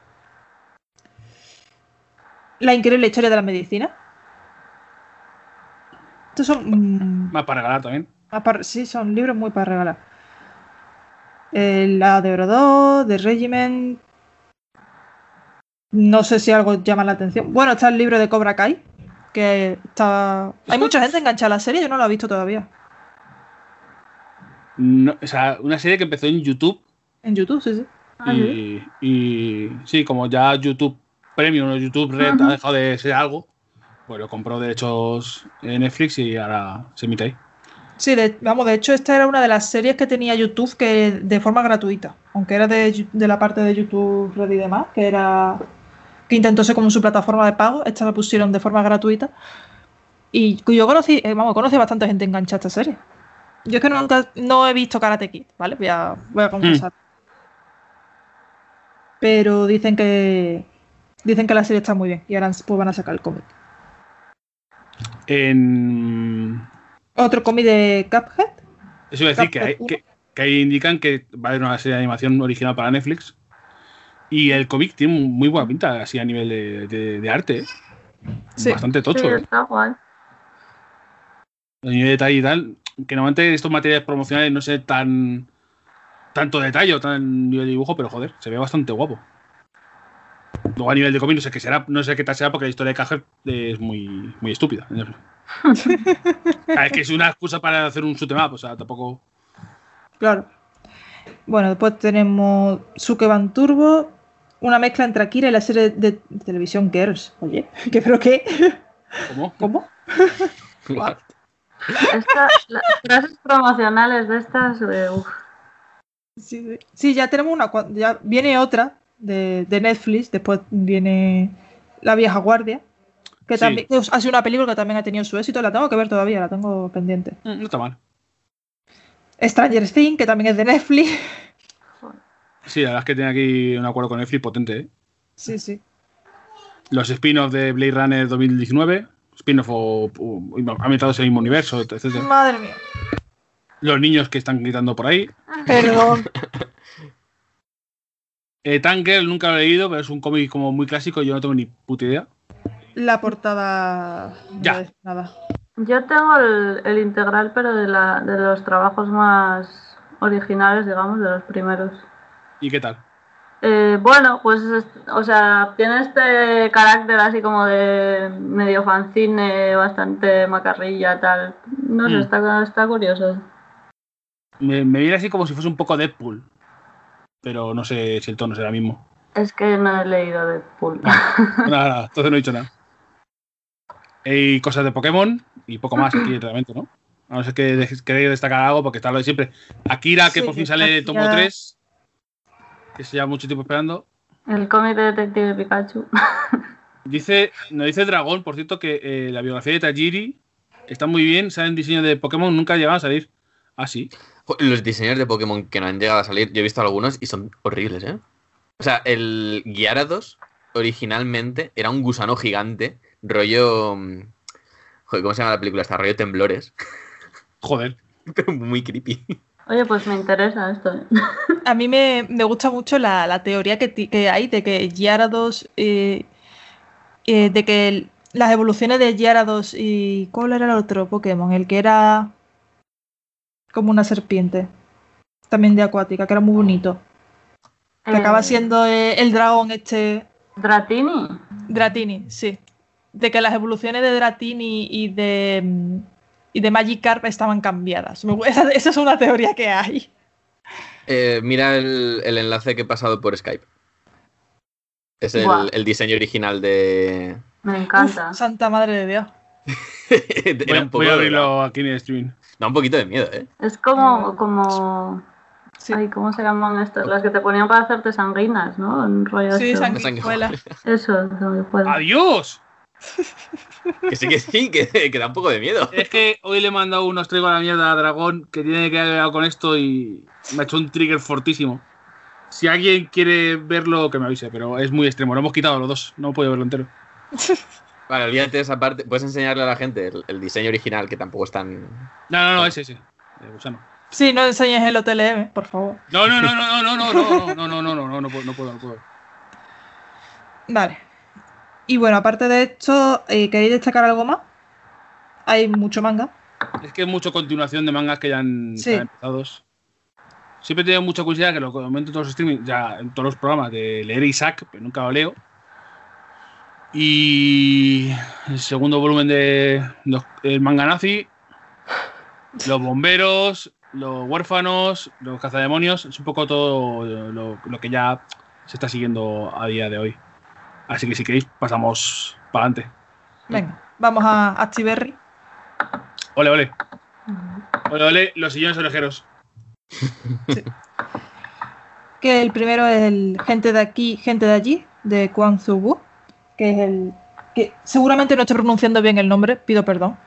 La increíble historia de la medicina. Estos son. mm, Más para regalar también. Para- sí, son libros muy para regalar. La de Brodó, de Regiment. No sé si algo llama la atención. Bueno, está el libro de Cobra Kai. Que está. Hay mucha gente enganchada a la serie, yo no la he visto todavía. No, o sea, una serie que empezó en YouTube En YouTube, sí, sí. Ah, sí. y, y sí, como ya YouTube Premium o YouTube Red ha dejado de ser algo, pues lo compró derechos en Netflix y ahora se emite ahí. Sí, de- vamos, de hecho, esta era una de las series que tenía YouTube que de forma gratuita, aunque era de, de la parte de YouTube Red y demás, que era que intentó ser como su plataforma de pago. Esta la pusieron de forma gratuita. Y yo conocí, eh, vamos, conocí bastante gente enganchada a esta serie. Yo es que nunca no he visto Karate Kid, ¿vale? Voy a, voy a confesar. Pero dicen que dicen que la serie está muy bien y ahora pues van a sacar el cómic. En. Otro cómic de Cuphead. Eso iba a decir que, hay- que, que ahí indican que va a haber una serie de animación original para Netflix. Y el cómic tiene muy buena pinta, así a nivel de, de- de arte. ¿eh? Sí. Bastante Sí, tocho, ¿eh? está guay. A nivel de detalle y tal. Que normalmente estos materiales promocionales no sé tan. Tanto detalle o tan nivel de dibujo, pero joder, se ve bastante guapo. Luego a nivel de cómic no sé qué será, no sé qué tal será porque la historia de Cajal es muy, muy estúpida. Ah, es que es una excusa para hacer un shoot 'em up, o sea, tampoco. Claro. Bueno, después tenemos Sukeban Turbo, una mezcla entre Akira y la serie de, de televisión Girls. Oye, ¿qué pero qué? ¿Cómo? ¿Cómo? What? Esta- las frases promocionales de estas, de, uf, Sí, sí. Sí, ya tenemos una. Ya viene otra de, de Netflix. Después viene La Vieja Guardia. Que Sí. también que ha sido una película que también ha tenido su éxito. La tengo que ver todavía, la tengo pendiente. Mm, No está mal. Stranger Things, que también es de Netflix. Sí, la verdad es que tiene aquí un acuerdo con Netflix potente, ¿eh? Sí, sí. Los spin-offs de Blade Runner 2019, spin-off o, o ambientados en el mismo universo, etc. Madre mía. Los niños que están gritando por ahí. Perdón. Eh, Tanker nunca lo he leído, pero es un cómic como muy clásico y yo no tengo ni puta idea. La portada. no Ya. es nada. Yo tengo el, el integral, pero de, la, de los trabajos más originales, digamos, de los primeros. ¿Y qué tal? Eh, bueno, pues, es- o sea, tiene este carácter así como de medio fanzine, bastante macarrilla, tal. No sé, Mm. está, está curioso. Me, me viene así como si fuese un poco Deadpool. Pero no sé si el tono será el mismo. Es que no he leído Deadpool. Nada, nada, entonces no he dicho nada. Hay cosas de Pokémon y poco más aquí realmente, ¿no? A no ser que queréis destacar algo, porque está lo de siempre. Akira, que Sí, por fin sale el tomo Akira. 3, que se lleva mucho tiempo esperando. El cómic de Detective Pikachu. Dice, nos dice Dragón, por cierto, que eh, la biografía de Tajiri está muy bien, salen diseños de Pokémon, nunca llegan a salir. Ah, sí. Los diseños de Pokémon que no han llegado a salir, yo he visto algunos y son horribles, ¿eh? O sea, el Gyarados originalmente era un gusano gigante, rollo... mm, Joder, ¿cómo se llama la película? Está rollo temblores, Joder. pero muy creepy. Oye, pues me interesa esto. ¿eh? A mí me, me gusta mucho la, la teoría que, que hay de que Gyarados. eh, eh, de que el- las evoluciones de Gyarados y. ¿Cuál era el otro Pokémon? El que era. Como una serpiente. También de acuática, que era muy bonito. Que acaba Eh, siendo eh, el dragón este. Dratini. Dratini, sí. De que las evoluciones de Dratini y de. Y de Magikarp estaban cambiadas. Esa, esa es una teoría que hay. Eh, mira el, el enlace que he pasado por Skype. Es el, diseño original de... Me encanta. Uf, santa madre de Dios. Era Voy, un poco voy a de- abrirlo aquí en el streaming. Da un poquito de miedo, ¿eh? Es como, como, Sí. ay, ¿cómo se llaman estas? Las que te ponían para hacerte sanguinas, ¿no? En rollo Sí, esto. sanguijuela. Eso, sanguijuela. ¡Adiós! Que sí, que sí, que, que da un poco de miedo. Es que hoy le he mandado unos traigo a la mierda a Dragón que tiene que haber con esto y me ha hecho un trigger fortísimo. Si alguien quiere verlo, que me avise, pero es muy extremo. Lo hemos quitado los dos, no puedo verlo entero. Vale, olvídate de esa parte. Puedes enseñarle a la gente el, el diseño original, que tampoco es tan... No, no, no, ese, ese. De gusano. Sí, no enseñes el OTLM, por favor. No, no, no, no, no, no, no, no, no, no, no, no, no, no puedo, no puedo, no puedo. Vale. Y bueno, aparte de esto, eh, ¿queréis destacar algo más? Hay mucho manga. Es que es mucho continuación de mangas que ya han, Sí. han empezado. Siempre he tenido mucha curiosidad, que lo comento en todos los streamings, ya en todos los programas, de leer Isaac, pero nunca lo leo. Y el segundo volumen de los- el manga nazi, los bomberos, los huérfanos, los cazademonios, es un poco todo lo, lo que ya se está siguiendo a día de hoy. Así que si queréis, pasamos para adelante. Venga, vamos a Actiberry. Ole, ole. Ole, ole, los sillones orejeros. Que el primero es el Gente de aquí, Gente de allí, de Kwang Zubu. que es el. que seguramente no estoy pronunciando bien el nombre, pido perdón.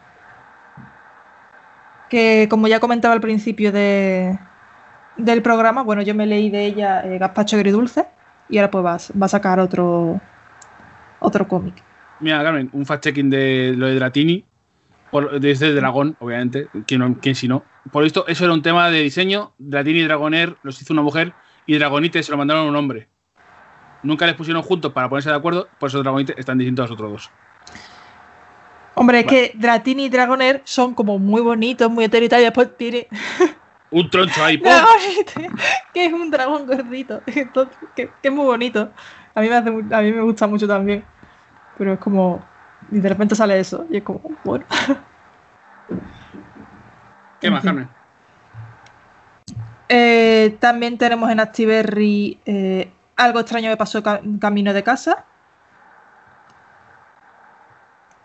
Que como ya comentaba al principio de, del programa, bueno, yo me leí de ella eh, Gazpacho Agridulce y ahora pues va, va a sacar otro, otro cómic. Mira, Carmen, un fact-checking de lo de Dratini. Por, desde el dragón, obviamente. ¿Quién, quién si no? Por esto, eso era un tema de diseño. Dratini y Dragonair los hizo una mujer y Dragonite se lo mandaron a un hombre. Nunca les pusieron juntos para ponerse de acuerdo, por eso Dragonite están distintos a los otros dos. Hombre, es que Dratini y Dragonair son como muy bonitos, muy heteros y tal, y después tiene Un troncho ahí, ¡pum! Que es un dragón gordito, que es muy bonito. A mí, me hace, a mí me gusta mucho también. Pero es como. Y de repente sale eso. Y es como, bueno. ¿Qué más. Carmen? Eh, también tenemos en Activerry eh, algo extraño que pasó ca- camino de casa.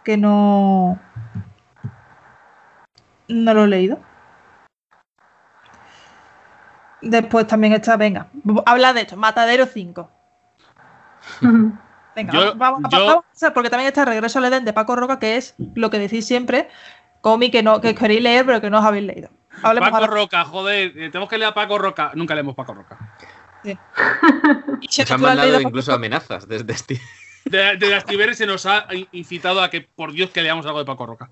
Que no. No lo he leído. Después también está, venga, habla de esto, Matadero 5. Venga, Yo- vamos, vamos, yo- vamos a hacer, porque también está Regreso al Edén de Paco Roca, que es lo que decís siempre, cómic que, no, que queréis leer, pero que no os habéis leído. Hablemos Paco ahora- Roca, joder, eh, tenemos que leer a Paco Roca. Nunca leemos Paco Roca. y si Nos han mandado incluso amenazas desde este. De, de las se nos ha incitado a que, por Dios, que leamos algo de Paco Roca.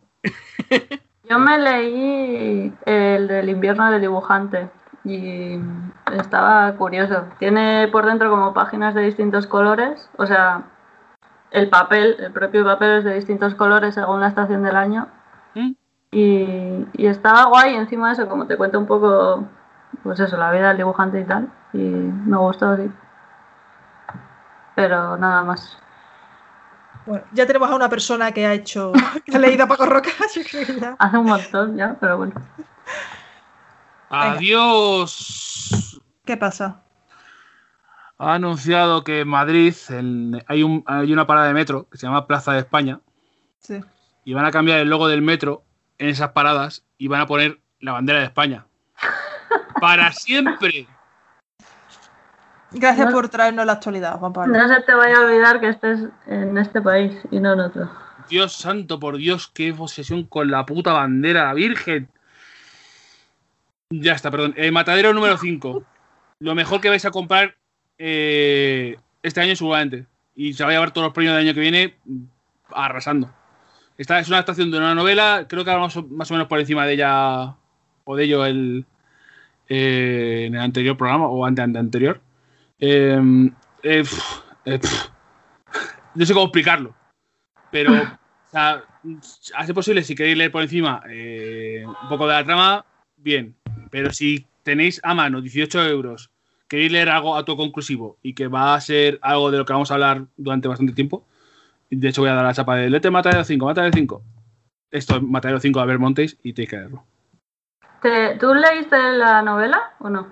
Yo me leí el del invierno del dibujante y estaba curioso. Tiene por dentro como páginas de distintos colores, o sea, el papel, el propio papel es de distintos colores según la estación del año. ¿Mm? Y, y estaba guay encima de eso, como te cuento un poco, pues eso, la vida del dibujante y tal. Y me gustó, sí. Pero nada más. Bueno, ya tenemos a una persona que ha hecho, que ha leído a Paco Roca. yo creo que ya. Hace un montón ya, pero bueno. Adiós. ¿Qué pasa? Ha anunciado que en Madrid en- hay, un, hay una parada de metro que se llama Plaza de España Sí. y van a cambiar el logo del metro en esas paradas y van a poner la bandera de España. Para siempre. Gracias No- por traernos la actualidad, Juan Pablo. No se te vaya a olvidar que estés en este país y no en otro. Dios santo, por Dios, qué obsesión con la puta bandera, la Virgen. Ya está, perdón. Eh, matadero número 5. Lo mejor que vais a comprar eh, este año seguramente. Y se va a llevar todos los premios del año que viene mm, arrasando. Esta es una adaptación de una novela, creo que hablamos más o menos por encima de ella o de ello el, eh, en el anterior programa o ante, ante anterior. Eh, eh, no sé cómo explicarlo. Pero, o sea, hace posible, si queréis leer por encima un poco de la trama, bien. Pero si tenéis a mano 18 euros, queréis leer algo autoconclusivo y que va a ser algo de lo que vamos a hablar durante bastante tiempo, de hecho voy a dar la chapa de Lete Matadero 5, Matadero 5. Esto es Matadero 5 de Montes y tenéis que leerlo. ¿Te- ¿Tú leíste la novela o no?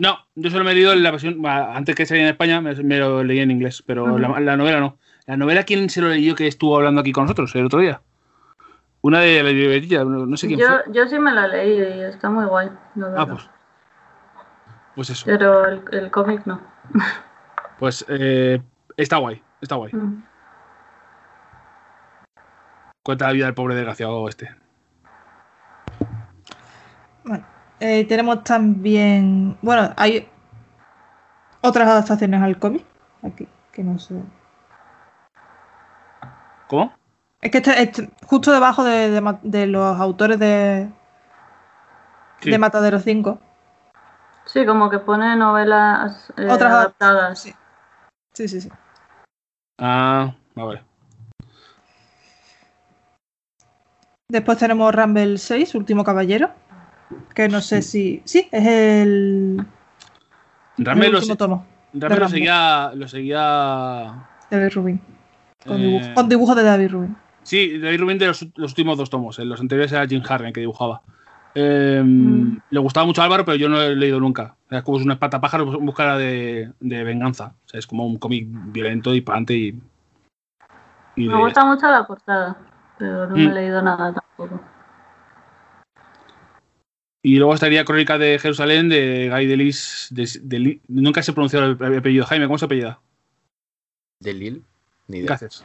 No, yo solo me he leído la versión, bueno, antes que saliera en España, me, me lo leí en inglés, pero Ujú. la, la novela no. La novela, ¿quién se lo leyó que estuvo hablando aquí con nosotros el otro día? Una de la librería, no, no sé quién Yo, fue. yo sí me la leí y está muy guay. la Ah, pues. Pues eso. Pero el, el cómic no. Pues eh, está guay, está guay. Mm. Cuenta la vida del pobre desgraciado este. Bueno, eh, tenemos también. Bueno, hay otras adaptaciones al cómic. Aquí, que no sé. ¿Cómo? Es que este- este- justo debajo de, de los autores de, Sí. de Matadero 5. Sí, como que pone novelas eh, Otras adaptadas. Sí. Sí, sí, sí. Ah, ah, vale. Después tenemos Rumble 6, Último Caballero. Que no sé si. Sí, es el. Realmente el lo, último tomo Rambe lo Rambo. seguía. Lo seguía. David Rubin. Con, eh, dibujo, con dibujo de David Rubin. Sí, David Rubin de los, los últimos dos tomos. En los anteriores era Jim Harren que dibujaba. Eh, Mm. Le gustaba mucho a Álvaro, pero yo no lo he leído nunca. Es como una espantapájaros en busca de, de venganza. O sea, es como un cómic violento y pa'lante y. y Me de- gusta mucho la portada, pero no me Mm. he leído nada tampoco. Y luego estaría Crónica de Jerusalén de Guy Delis. De, de- nunca se pronunciado el apellido. Jaime, ¿cómo se apellida? ¿De Lil? Ni idea. Gracias.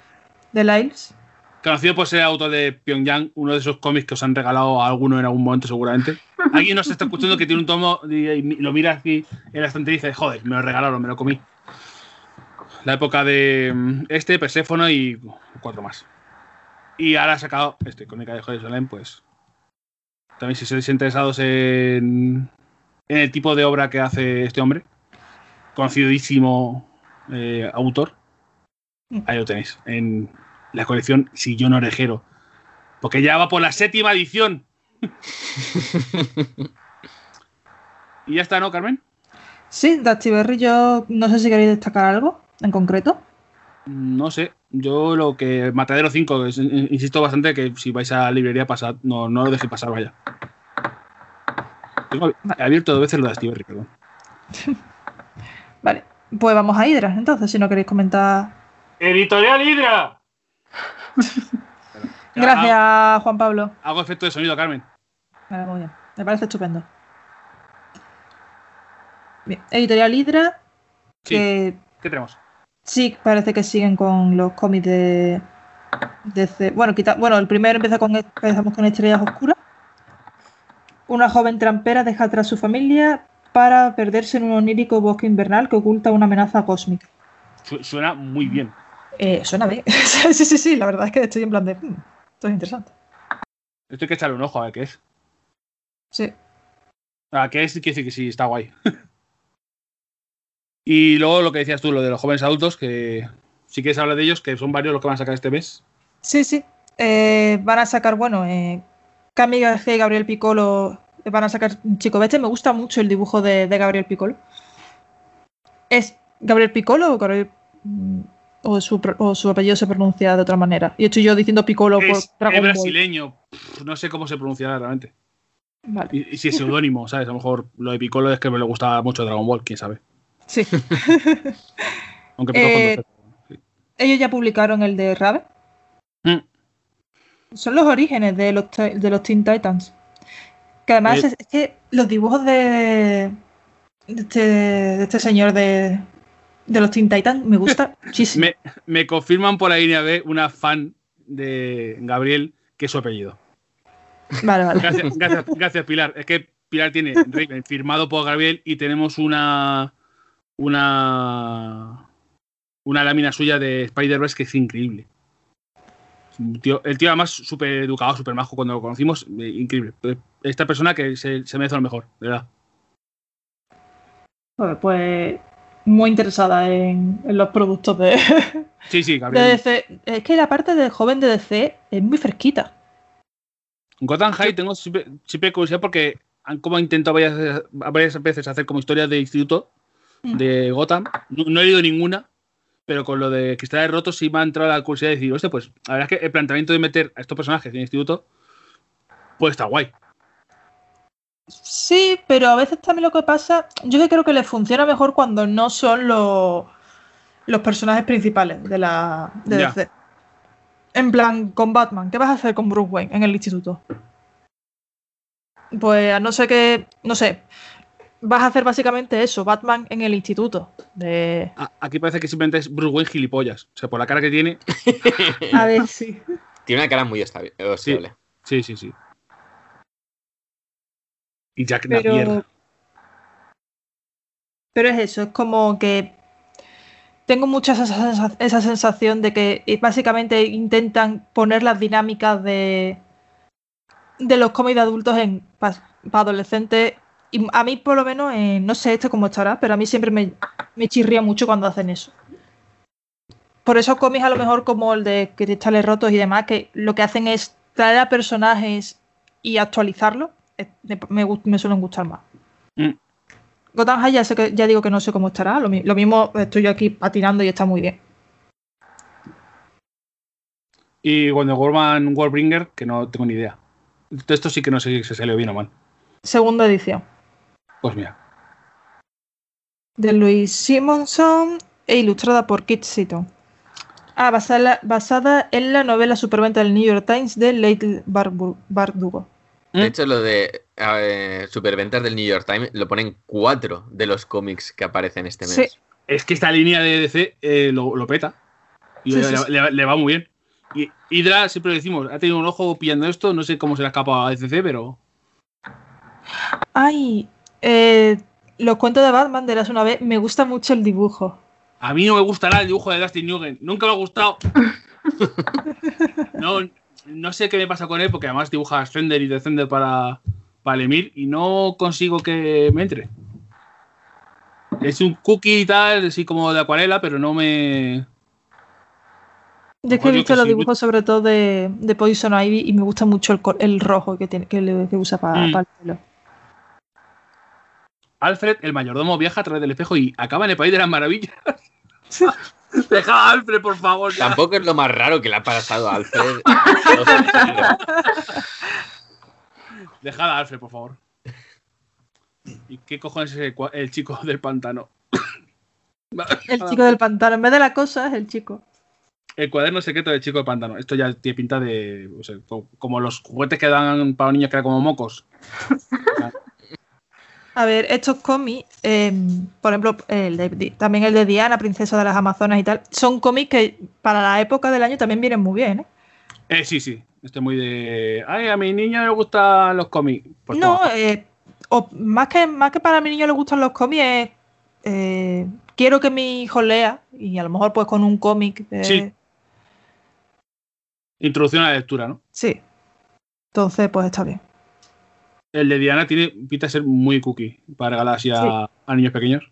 de Lyles. Conocido por ser autor de Pyongyang, uno de esos cómics que os han regalado a alguno en algún momento seguramente. Alguien nos está escuchando que tiene un tomo y, lo mira aquí en la estantería y dice, joder, me lo regalaron, me lo comí. La época de mm, este, Perséfono y cuatro más. Y ahora ha sacado este, Crónica de Jerusalén, pues... También si sois interesados en, el tipo de obra que hace este hombre, conocidísimo eh, autor, ahí lo tenéis, en la colección Sillón Orejero. Porque ya va por la séptima edición. y ya está, ¿no, Carmen? Sí, Dusty Berry, yo no sé si queréis destacar algo en concreto. No sé, yo lo que Matadero 5, es- insisto bastante que si vais a la librería pasad, no, no lo dejéis pasar, vaya. Tengo abierto dos veces lo de Steve perdón. Vale, pues vamos a Hydra, entonces, si no queréis comentar. Editorial Hydra. Gracias, Juan Pablo. Hago efecto de sonido, Carmen. Vale, muy bien. Me parece estupendo. Bien, Editorial Hydra, Sí. que ¿Qué tenemos? sí parece que siguen con los cómics de. bueno, quita- bueno, el primero empieza con, empezamos con Estrellas Oscuras. Una joven trampera deja atrás su familia para perderse en un onírico bosque invernal que oculta una amenaza cósmica. Su- Suena muy bien. Eh, suena bien. sí, sí, sí, la verdad es que estoy en plan de. "Hmm, esto es interesante. Esto hay que echarle un ojo a ver qué es. Sí. Ah, ¿qué es? Quiere decir que sí, está guay. y luego lo que decías tú, lo de los jóvenes adultos, que si quieres hablar de ellos, que son varios los que van a sacar este mes. Sí, sí. Eh, van a sacar, bueno, eh, Cami García y Gabriel Piccolo van a sacar Chico Bestia. Me gusta mucho el dibujo de, de Gabriel Piccolo. ¿Es Gabriel Piccolo o, Gabriel- o su, o su apellido se pronuncia de otra manera? Y estoy yo diciendo Piccolo por Es, es Dragon Ball. brasileño. Pff, No sé cómo se pronunciará realmente. Vale. Y, y si es seudónimo, ¿sabes? A lo mejor lo de Piccolo es que me le gustaba mucho Dragon Ball, quién sabe. Sí. Aunque Eh, Z. Ellos ya publicaron el de Raven. Mm. Son los orígenes de los, de los Teen Titans. Que además Eh. es, es que los dibujos de, de, este, de este señor de, de los Teen Titans me gusta muchísimo. Me, me confirman por la línea B una fan de Gabriel que es su apellido. Vale, vale. Gracias, gracias, gracias, Pilar. Es que Pilar tiene Raven firmado por Gabriel y tenemos una una una lámina suya de Spider-Verse que es increíble. Tío- el tío además súper educado, súper majo cuando lo conocimos, eh, increíble. Esta persona que se, se merece lo mejor, de verdad. Pues muy interesada en, en los productos de, Sí, sí, de Gabriel. DC. Es que la parte del joven de DC es muy fresquita. Gotham High tengo siempre, siempre curiosidad porque han como intentado varias, varias veces hacer como historias de instituto Mm. de Gotham. No, no he leído ninguna, pero con lo de Cristales Rotos sí me ha entrado la curiosidad de decir, hostia, pues la verdad es que el planteamiento de meter a estos personajes en instituto, pues está guay. Sí, pero a veces también lo que pasa, yo que creo que les funciona mejor cuando no son los, los personajes principales de la de. DC. En plan, con Batman, ¿qué vas a hacer con Bruce Wayne en el instituto? Pues a no ser que, no sé, vas a hacer básicamente eso, Batman en el instituto. De... Aquí parece que simplemente es Bruce Wayne gilipollas. O sea, por la cara que tiene. A ver, sí. Tiene una cara muy estable. Sí, sí, sí. Y Jack Pero, Napier. pero es eso, es como que tengo mucha esa, sensa- esa sensación de que eh, básicamente intentan poner las dinámicas de, de los cómics de adultos en para adolescentes. Y a mí, por lo menos, eh, no sé esto cómo estará, pero a mí siempre me, me chirría mucho cuando hacen eso. Por esos cómics, a lo mejor como el de Cristales Rotos y demás, que lo que hacen es traer a personajes y actualizarlos, me, me gust- me suelen gustar más. Mm. Gotham High ya, sé que, ya digo que no sé cómo estará. Lo, mi- lo mismo estoy yo aquí patinando y está muy bien. Y Wonder Woman Warbringer, que no tengo ni idea. De esto sí que no sé si se salió bien o mal. Segunda edición. Pues mira. De Louis Simonson e ilustrada por Kit Seaton. Ah, basada, basada en la novela superventa del New York Times de Leigh Bardugo. ¿Mm? De hecho, lo de eh, superventas del New York Times lo ponen cuatro de los cómics que aparecen este mes. Sí. Es que esta línea de DC eh, lo, lo peta. Y Sí, le, sí, sí. le- le va muy bien. Y Hydra, siempre lo decimos, ha tenido un ojo pillando esto, no sé cómo se le ha escapado a DCC, pero. Ay, eh, los cuentos de Batman de las una vez, me gusta mucho el dibujo. A mí no me gustará el dibujo de Dustin Nugent, nunca me ha gustado. no, no sé qué me pasa con él, porque además dibuja Fender y Descender para, para el Emir y no consigo que me entre. Es un cookie y tal, así como de acuarela, pero no me. Yo es que he visto los dibujos sobre todo de, de, Poison Ivy y me gusta mucho el, el rojo que, tiene, que, le, que usa para Mm. el pelo. Alfred, el mayordomo, viaja a través del espejo y acaba en el país de las maravillas. Deja a Alfred, por favor. ya. Tampoco es lo más raro que le ha pasado a Alfred. Dejad a Alfred, por favor. ¿Y qué cojones es el, chico del pantano? El chico del pantano, en vez de la cosa, es el chico. El cuaderno secreto del chico del pantano. Esto ya tiene pinta de. o sea, co- como los juguetes que dan para los niños que eran como mocos. A ver, estos cómics, eh, por ejemplo, el de- también el de Diana, Princesa de las Amazonas y tal, son cómics que para la época del año también vienen muy bien, ¿eh? Eh, sí, sí. Estoy muy de. Ay, a mi niño le gustan los cómics. Pues no, eh, o más que, más que para mi niño le gustan los cómics, es, eh, quiero que mi hijo lea y a lo mejor pues con un cómic. de- Sí. Introducción a la lectura, ¿no? Sí. Entonces, pues está bien. El de Diana tiene pinta de ser muy cookie para regalar así a, a niños pequeños.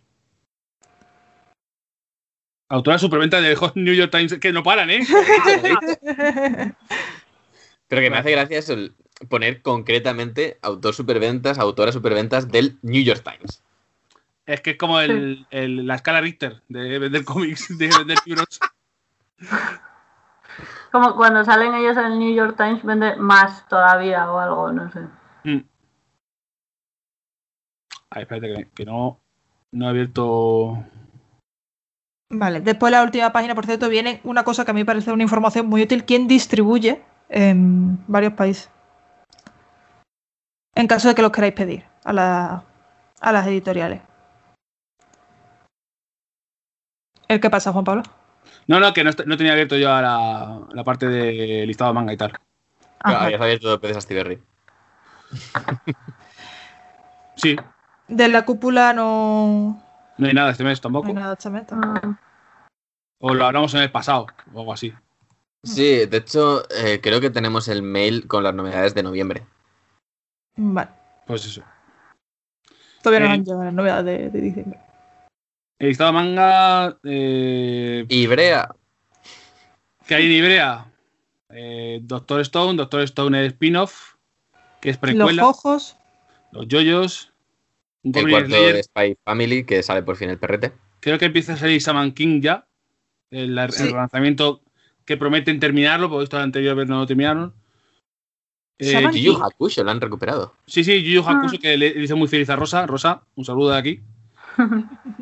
Autora de superventa de New York Times, que no paran, ¿eh? Pero que me hace gracia eso, el poner concretamente autor superventas, autora superventas del New York Times. Es que es como el, el- la escala Richter de vender cómics, de vender libros. Como cuando salen ellos en el New York Times vende más todavía o algo, no sé. Mm. Ay, espérate, que, que no, no he abierto. Vale, después la última página, por cierto, viene una cosa que a mí me parece una información muy útil, quién distribuye en varios países. En caso de que los queráis pedir a, la- a las editoriales. ¿El qué pasa, Juan Pablo? No, no, que no, no tenía abierto yo a la, la parte de listado de manga y tal. Ya sabéis todo Peces Astiberri. Sí, De la cúpula no, no hay nada este mes no tampoco. hay nada este mes. Mm, O lo hablamos en el pasado, o algo así. Sí, de hecho, eh, creo que tenemos el mail con las novedades de noviembre. Vale, Pues eso. todavía no Eh, han llegado las novedades de, de diciembre. El listado de manga. Eh, Ibrea, que hay en Ibrea. Eh, Doctor Stone, Doctor Stone es spin-off, que es Los precuela. ojos, Los Yoyos. El cuarto Slayer. de Spy Family, que sale por fin el perrete. Creo que empieza a salir Saman King ya. El, el Sí. relanzamiento que prometen terminarlo, porque esto anterior vez no lo terminaron. Eh, Yu Hakusho lo han recuperado. sí, sí, Yu Yu Hakusho, Ah. que le le hizo muy feliz a Rosa. Rosa, un saludo de aquí.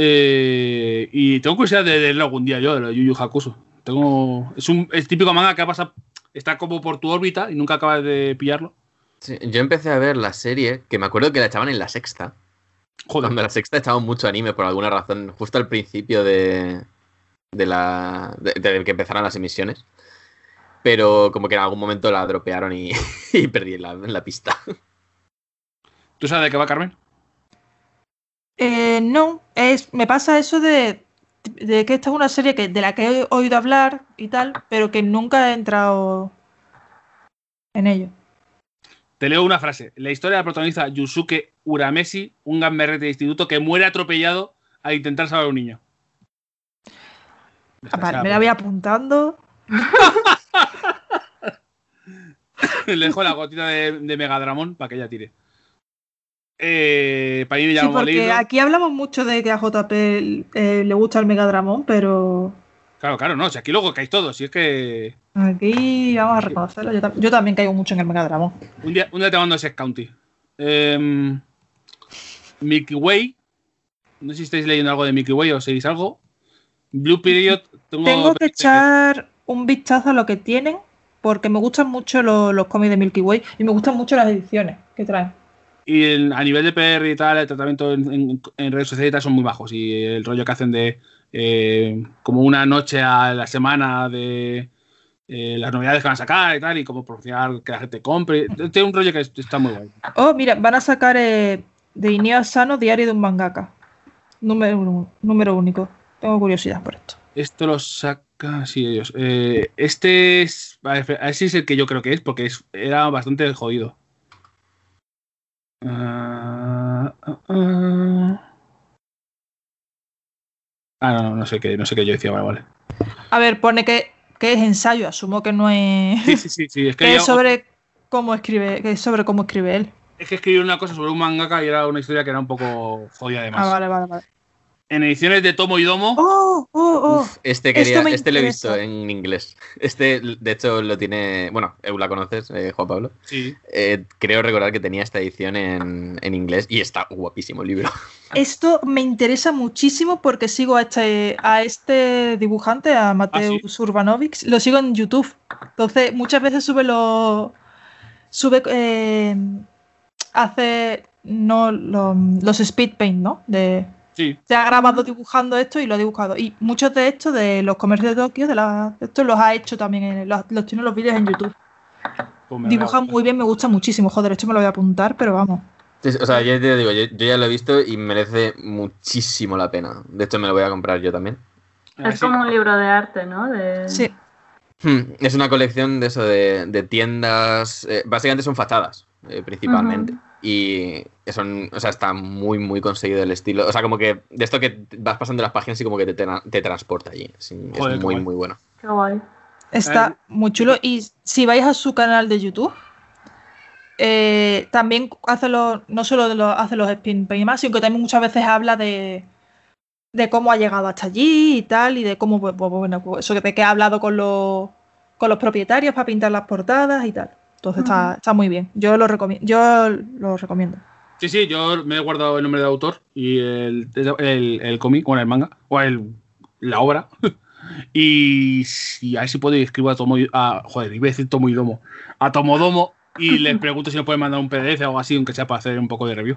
Eh, y tengo curiosidad de leerlo algún día yo, de lo de Yu Yu Hakusho. Tengo, es un es típico manga que pasa, está como por tu órbita y nunca acabas de pillarlo. Sí, yo empecé a ver la serie, que me acuerdo que la echaban en la sexta. Joder, Cuando la sexta echaba mucho anime por alguna razón, justo al principio de, de la de, de que empezaran las emisiones. Pero como que en algún momento la dropearon y, y perdí la, la pista. ¿tú sabes de qué va Carmen? Eh, no, es, me pasa eso de, de que esta es una serie que, de la que he oído hablar y tal, pero que nunca he entrado en ello. Te leo una frase. La historia la protagoniza Yusuke Urameshi, un gamberrete de instituto que muere atropellado al intentar salvar a un niño. Ah, me la voy apuntando. Le dejo la gotita de, de Megadramón para que ella tire. Eh, ya Sí, porque leído. aquí hablamos mucho de que a JP eh, le gusta el Megadramón, pero Claro, claro, no. Si aquí luego caéis todos. Si es que aquí vamos a reconocerlo. Yo, tam- yo también caigo mucho en el Megadramón. un día, un día te mando ese County. Eh, Mickey Way. No sé si estáis leyendo algo de Mickey Way o seguís algo. Blue Period. Tengo, Tengo que echar un vistazo a lo que tienen, porque me gustan mucho lo- los cómics de Milky Way y me gustan mucho las ediciones que traen. Y el- a nivel de PR y tal, el tratamiento en, en- en redes sociales y tal son muy bajos. Y el rollo que hacen de eh, como una noche a la semana de, eh, las novedades que van a sacar y tal, y cómo promocionar que la gente compre. Tiene un rollo que es- está muy guay. Oh, mira, van a sacar eh, de Inio Asano Diario de un mangaka. Número, uno- número único. Tengo curiosidad por esto. Esto lo saca, sí, ellos. Eh, este es, si es el que yo creo que es, porque es- era bastante jodido. Ah, ah. Ah, no, no, no sé qué, no sé qué yo decía, vale, vale. A ver, pone que, que es ensayo, asumo que no es. Sí, sí, sí, sí. Es que, es sobre cómo escribe, que es sobre cómo escribe él. es que escribí una cosa sobre un mangaka y era una historia que era un poco jodida además. Ah, vale, vale, vale. En ediciones de Tomo y Domo, Oh, oh, oh. Uf, este quería, este lo he visto en inglés. Este, de hecho, lo tiene. Bueno, Eu la conoces, eh, Juan Pablo. sí. Eh, creo recordar que tenía esta edición en, en inglés y está guapísimo el libro. Esto me interesa muchísimo porque sigo a este, a este dibujante, a Mateusz Urbanovic, lo sigo en YouTube. Entonces, muchas veces sube los. Sube. eh, hace. No, lo- los speed paint, ¿no? De, Sí, se ha grabado dibujando esto y lo ha dibujado. Y muchos de estos, de los comercios de Tokio, de la, estos los ha hecho también, en, los, los tiene en los vídeos en YouTube. pues me Dibuja muy bien, me gusta muchísimo. Joder, esto me lo voy a apuntar, pero vamos. O sea, yo te digo, yo, yo ya lo he visto y merece muchísimo la pena. De hecho, me lo voy a comprar yo también. Es como un libro de arte, ¿no? De... Sí. Hmm, Es una colección de eso, de, de tiendas. eh, básicamente son fachadas, eh, principalmente. Y son, o sea, está muy, muy conseguido el estilo. O sea, como que de esto que vas pasando las páginas y como que te, te transporta allí. Sí, Joder, es muy, guay. muy bueno. Qué guay. Está muy chulo. Y si vais a su canal de YouTube, eh, también hace los, no solo de los, hace los spin más, sino que también muchas veces habla de, de cómo ha llegado hasta allí y tal, y de cómo, pues, pues, bueno, pues eso de que ha hablado con los, con los propietarios para pintar las portadas y tal. Entonces está, está muy bien. Yo lo recomiendo. Yo lo recomiendo. Sí, sí, yo me he guardado el nombre de autor y el, el, el cómic, bueno, el manga, o el, la obra. y si, a ver si puedo y escribo a Tomo, y- a, joder, iba a decir Tomo y Domo, a Tomodomo y les pregunto si me pueden mandar un PDF o algo así, aunque sea para hacer un poco de review.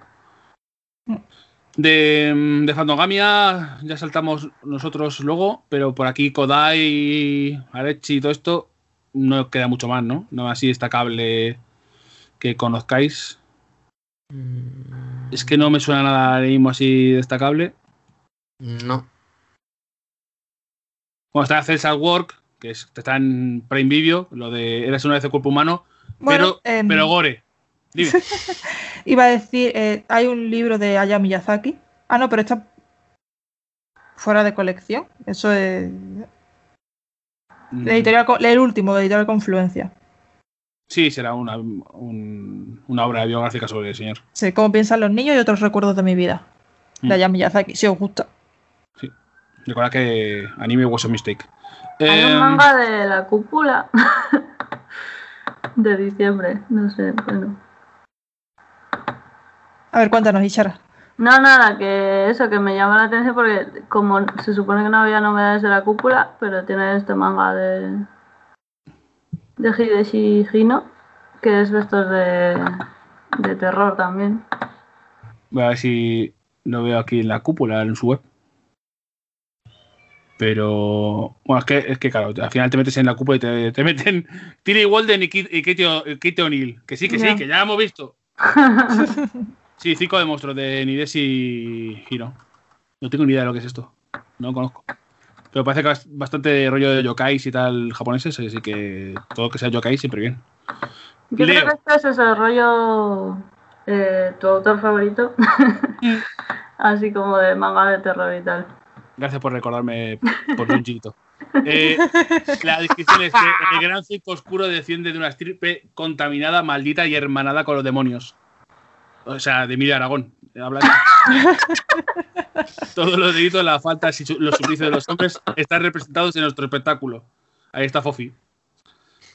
De, de Fandogamia ya saltamos nosotros luego, pero por aquí Kodai, Arechi y todo esto no queda mucho más, ¿no? No así destacable que conozcáis. Es que no me suena nada ahora mismo así destacable. No. Bueno, está Cells at Work, que es- está en Prime Video, lo de Eres una vez el cuerpo humano, Bueno, pero, em, pero gore. Dime. Iba a decir, eh, hay un libro de Hayao Miyazaki. Ah, no, pero está fuera de colección. Eso es. Mm, de editorial, el último, de editorial Confluencia. Sí, será una, un- una obra biográfica sobre el señor. Sí, cómo piensan los niños y otros recuerdos de mi vida. Mm. De Hayao Miyazaki, si os gusta. Recuerda que anime was a mistake. Hay Em, un manga de la cúpula de diciembre. No sé, bueno. A ver, cuéntanos, Ichara. No, nada, que eso, que me llama la atención porque como se supone que no había novedades de la cúpula, pero tiene este manga de, de Hideshi Hino, que es de estos de, de terror también. Voy a ver si lo veo aquí en la cúpula, en su web. Pero. Bueno, es que, es que claro, al final te metes en la cúpula y te, te meten Tilly Walden y Katie O'Neill. Que sí, que sí, que ya hemos visto. Sí, cinco de monstruos de Nideshi Hiro. No tengo ni idea de lo que es esto. No lo conozco. Pero parece que es bastante rollo de yokais y tal japoneses, así que todo que sea yokai siempre bien. Yo Leo. creo que este es ese rollo, eh, tu autor favorito, así como de manga de terror y tal. Gracias por recordarme por un chiquito. Eh, la descripción es que el gran circo oscuro desciende de una estirpe contaminada, maldita y hermanada con los demonios. O sea, de Emilia Aragón. Habla Todos los delitos, las faltas y los suplicios de los hombres están representados en nuestro espectáculo. Ahí está Fofi.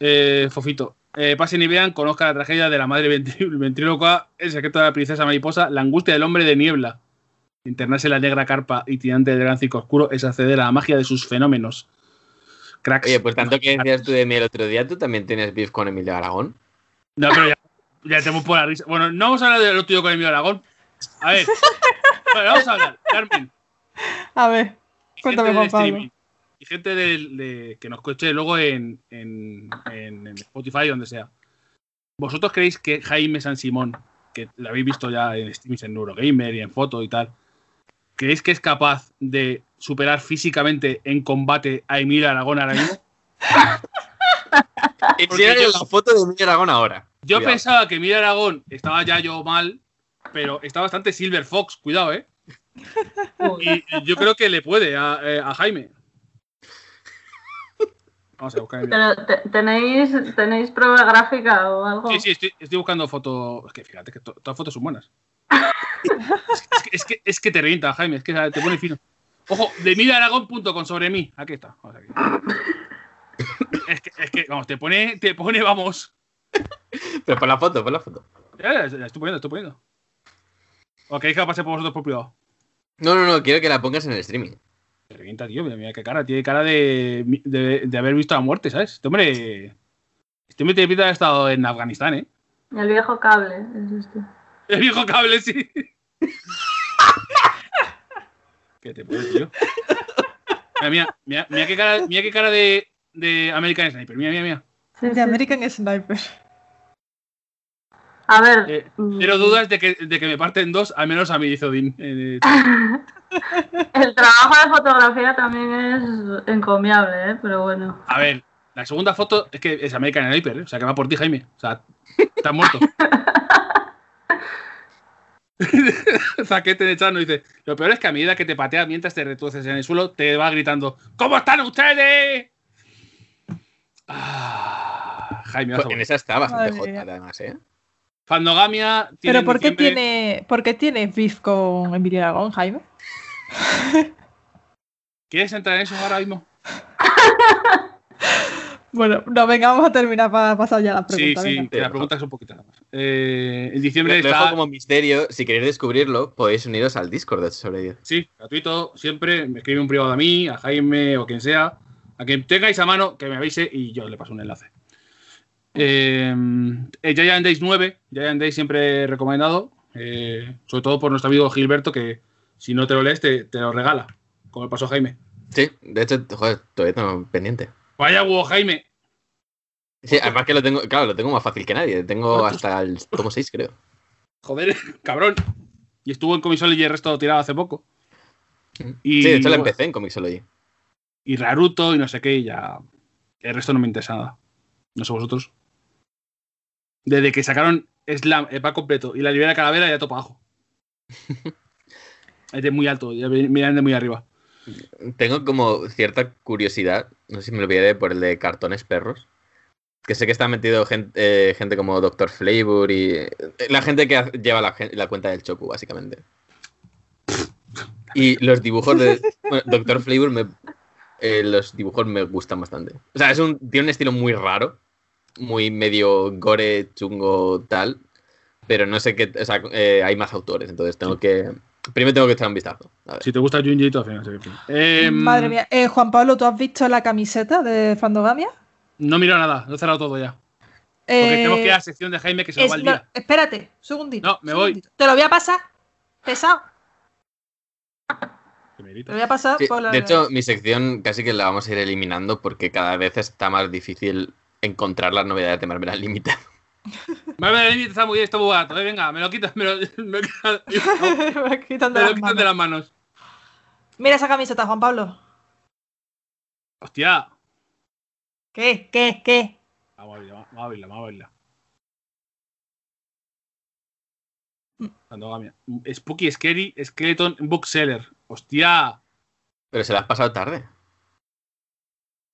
Eh, Fofito. Eh, pasen y vean, conozcan la tragedia de la madre ventrí- ventríloca, el secreto de la princesa mariposa, la angustia del hombre de niebla. Internarse en la negra carpa y tirante del gran circo oscuro es acceder a la magia de sus fenómenos. Cracks. Oye, pues tanto que decías tú de mí el otro día, ¿tú también tienes beef con Emilio Aragón? No, pero ya, ya tenemos por la risa. Bueno, no vamos a hablar de lo tuyo con Emilio Aragón. A ver. Bueno, vamos a hablar. Carmen. A ver, cuéntame, Juan Pablo. y gente de- que nos escuche luego en, en, en- en Spotify, donde sea. ¿Vosotros creéis que Jaime San Simón, que lo habéis visto ya en streams en Neurogamer y en foto y tal, creéis que es capaz de superar físicamente en combate a Emilio Aragón ahora mismo? Enséñale yo- la foto de Emilio Aragón ahora. Yo Cuidado. pensaba que Emilio Aragón estaba ya yo mal, pero está bastante Silver Fox, cuidado, ¿eh? Y yo creo que le puede a, eh, a Jaime. Vamos a buscar. el tenéis, tenéis prueba gráfica o algo. Sí, sí, estoy, estoy buscando fotos. Es que fíjate que to- todas las fotos son buenas. es, que, es, que, es que te revienta, Jaime, es que te pone fino. Ojo, de emilioaragón.com sobre mí. Aquí está. Vamos aquí. Es que, es que, vamos, te pone, te pone, vamos. Pero pon la foto, pon la foto. Ya, ya, ya, estoy poniendo, estoy poniendo. ¿O queréis que la pase por vosotros por privado? No, no, no, quiero que la pongas en el streaming. Te revienta, tío. Mira, mira qué cara. Tiene cara de, de, de haber visto la muerte, ¿sabes? Este hombre. Este hombre tiene pinta de haber estado en Afganistán, ¿eh? El viejo cable es este. El viejo cable, sí. ¿Qué te puede, tío? Mira, mira, mira, mira qué cara, mira qué cara de, de American Sniper. Mira, mira, mira. De. American Sniper. A ver. Eh, mm, Pero dudas de que, de que me parten dos, al menos a mí dice Odín. Eh, El trabajo de fotografía también es encomiable, ¿eh? Pero bueno. a ver, la segunda foto es que es American Sniper, ¿eh? o sea, que va por ti, Jaime. O sea, estás muerto. Zaquete de Chano dice: Lo peor es que a medida que te patea mientras te retuerces en el suelo, te va gritando: ¿Cómo están ustedes? Ah, Jaime, Pues en esa está bastante jota, además, ¿eh? Fandogamia. tiene Pero ¿por qué diciembre- tiene, por qué tiene beef con Emilio Aragón, Jaime? ¿Quieres entrar en eso ahora mismo? Bueno, no, venga, vamos a terminar para pasar ya a la Sí, pregunta. sí, la pregunta es un poquito nada más. Eh, en diciembre Lo dejo está. como misterio. Si queréis descubrirlo, podéis uniros al Discord de sobre ello. Sí, gratuito, siempre. Me escribe un privado a mí, a Jaime o quien sea. A quien tengáis a mano, que me avise y yo le paso un enlace. Eh, Giant Days 9, Giant Days siempre recomendado, eh, sobre todo por nuestro amigo Gilberto, que si no te lo lees, te, te lo regala, como pasó Jaime. Sí, de hecho, joder, todavía tengo pendiente. Vaya huevo, Jaime. Sí, además que lo tengo, claro, lo tengo más fácil que nadie. Tengo hasta el tomo 6, creo. Joder, cabrón. Y estuvo en Comisol y el resto tirado hace poco. Y, sí, de hecho la empecé en Comixology. y Raruto y no sé qué, y ya. El resto no me interesa nada. No sé vosotros. Desde que sacaron Slam, el pack completo, y la libera calavera, ya topa abajo. es de muy alto, ya miran de muy arriba. Tengo como cierta curiosidad, no sé si me olvidaré por el de cartones perros. Que sé que está metido gente, eh, gente como Dr. Flavor y eh, la gente que lleva la, cuenta del Choku, básicamente. Y los dibujos de bueno, Dr. Flavor, me, eh, los dibujos me gustan bastante. O sea, es un, tiene un estilo muy raro, muy medio gore, chungo, tal. Pero no sé qué, o sea, eh, hay más autores, entonces tengo que... Primero tengo que echar un vistazo. A ver. Si te gusta Junji, al final. Eh, Madre mía. Eh, Juan Pablo, ¿tú has visto la camiseta de Fandogamia? No miro nada, lo he cerrado todo ya. Porque Eh, tenemos que ir a la sección de Jaime que se es- va el no, día. espérate, segundito. No, me voy. Te lo voy a pasar. Pesado. Te lo voy a pasar Sí, por la. De hecho, mi sección casi que la vamos a ir eliminando porque cada vez está más difícil encontrar las novedades de Marvel Unlimited. Vale, el límite está muy bien, está muy barato. eh, venga, me lo quitas, me lo, me lo quitas- Me va quitando me lo las quitas manos. de las manos. Mira esa camiseta, Juan Pablo. Hostia. ¿Qué? ¿Qué? ¿Qué? Vamos a verla, vamos a verla, vamos a verla. Mm. Spooky Scary Skeleton Bookseller. Hostia. Pero se la has pasado tarde.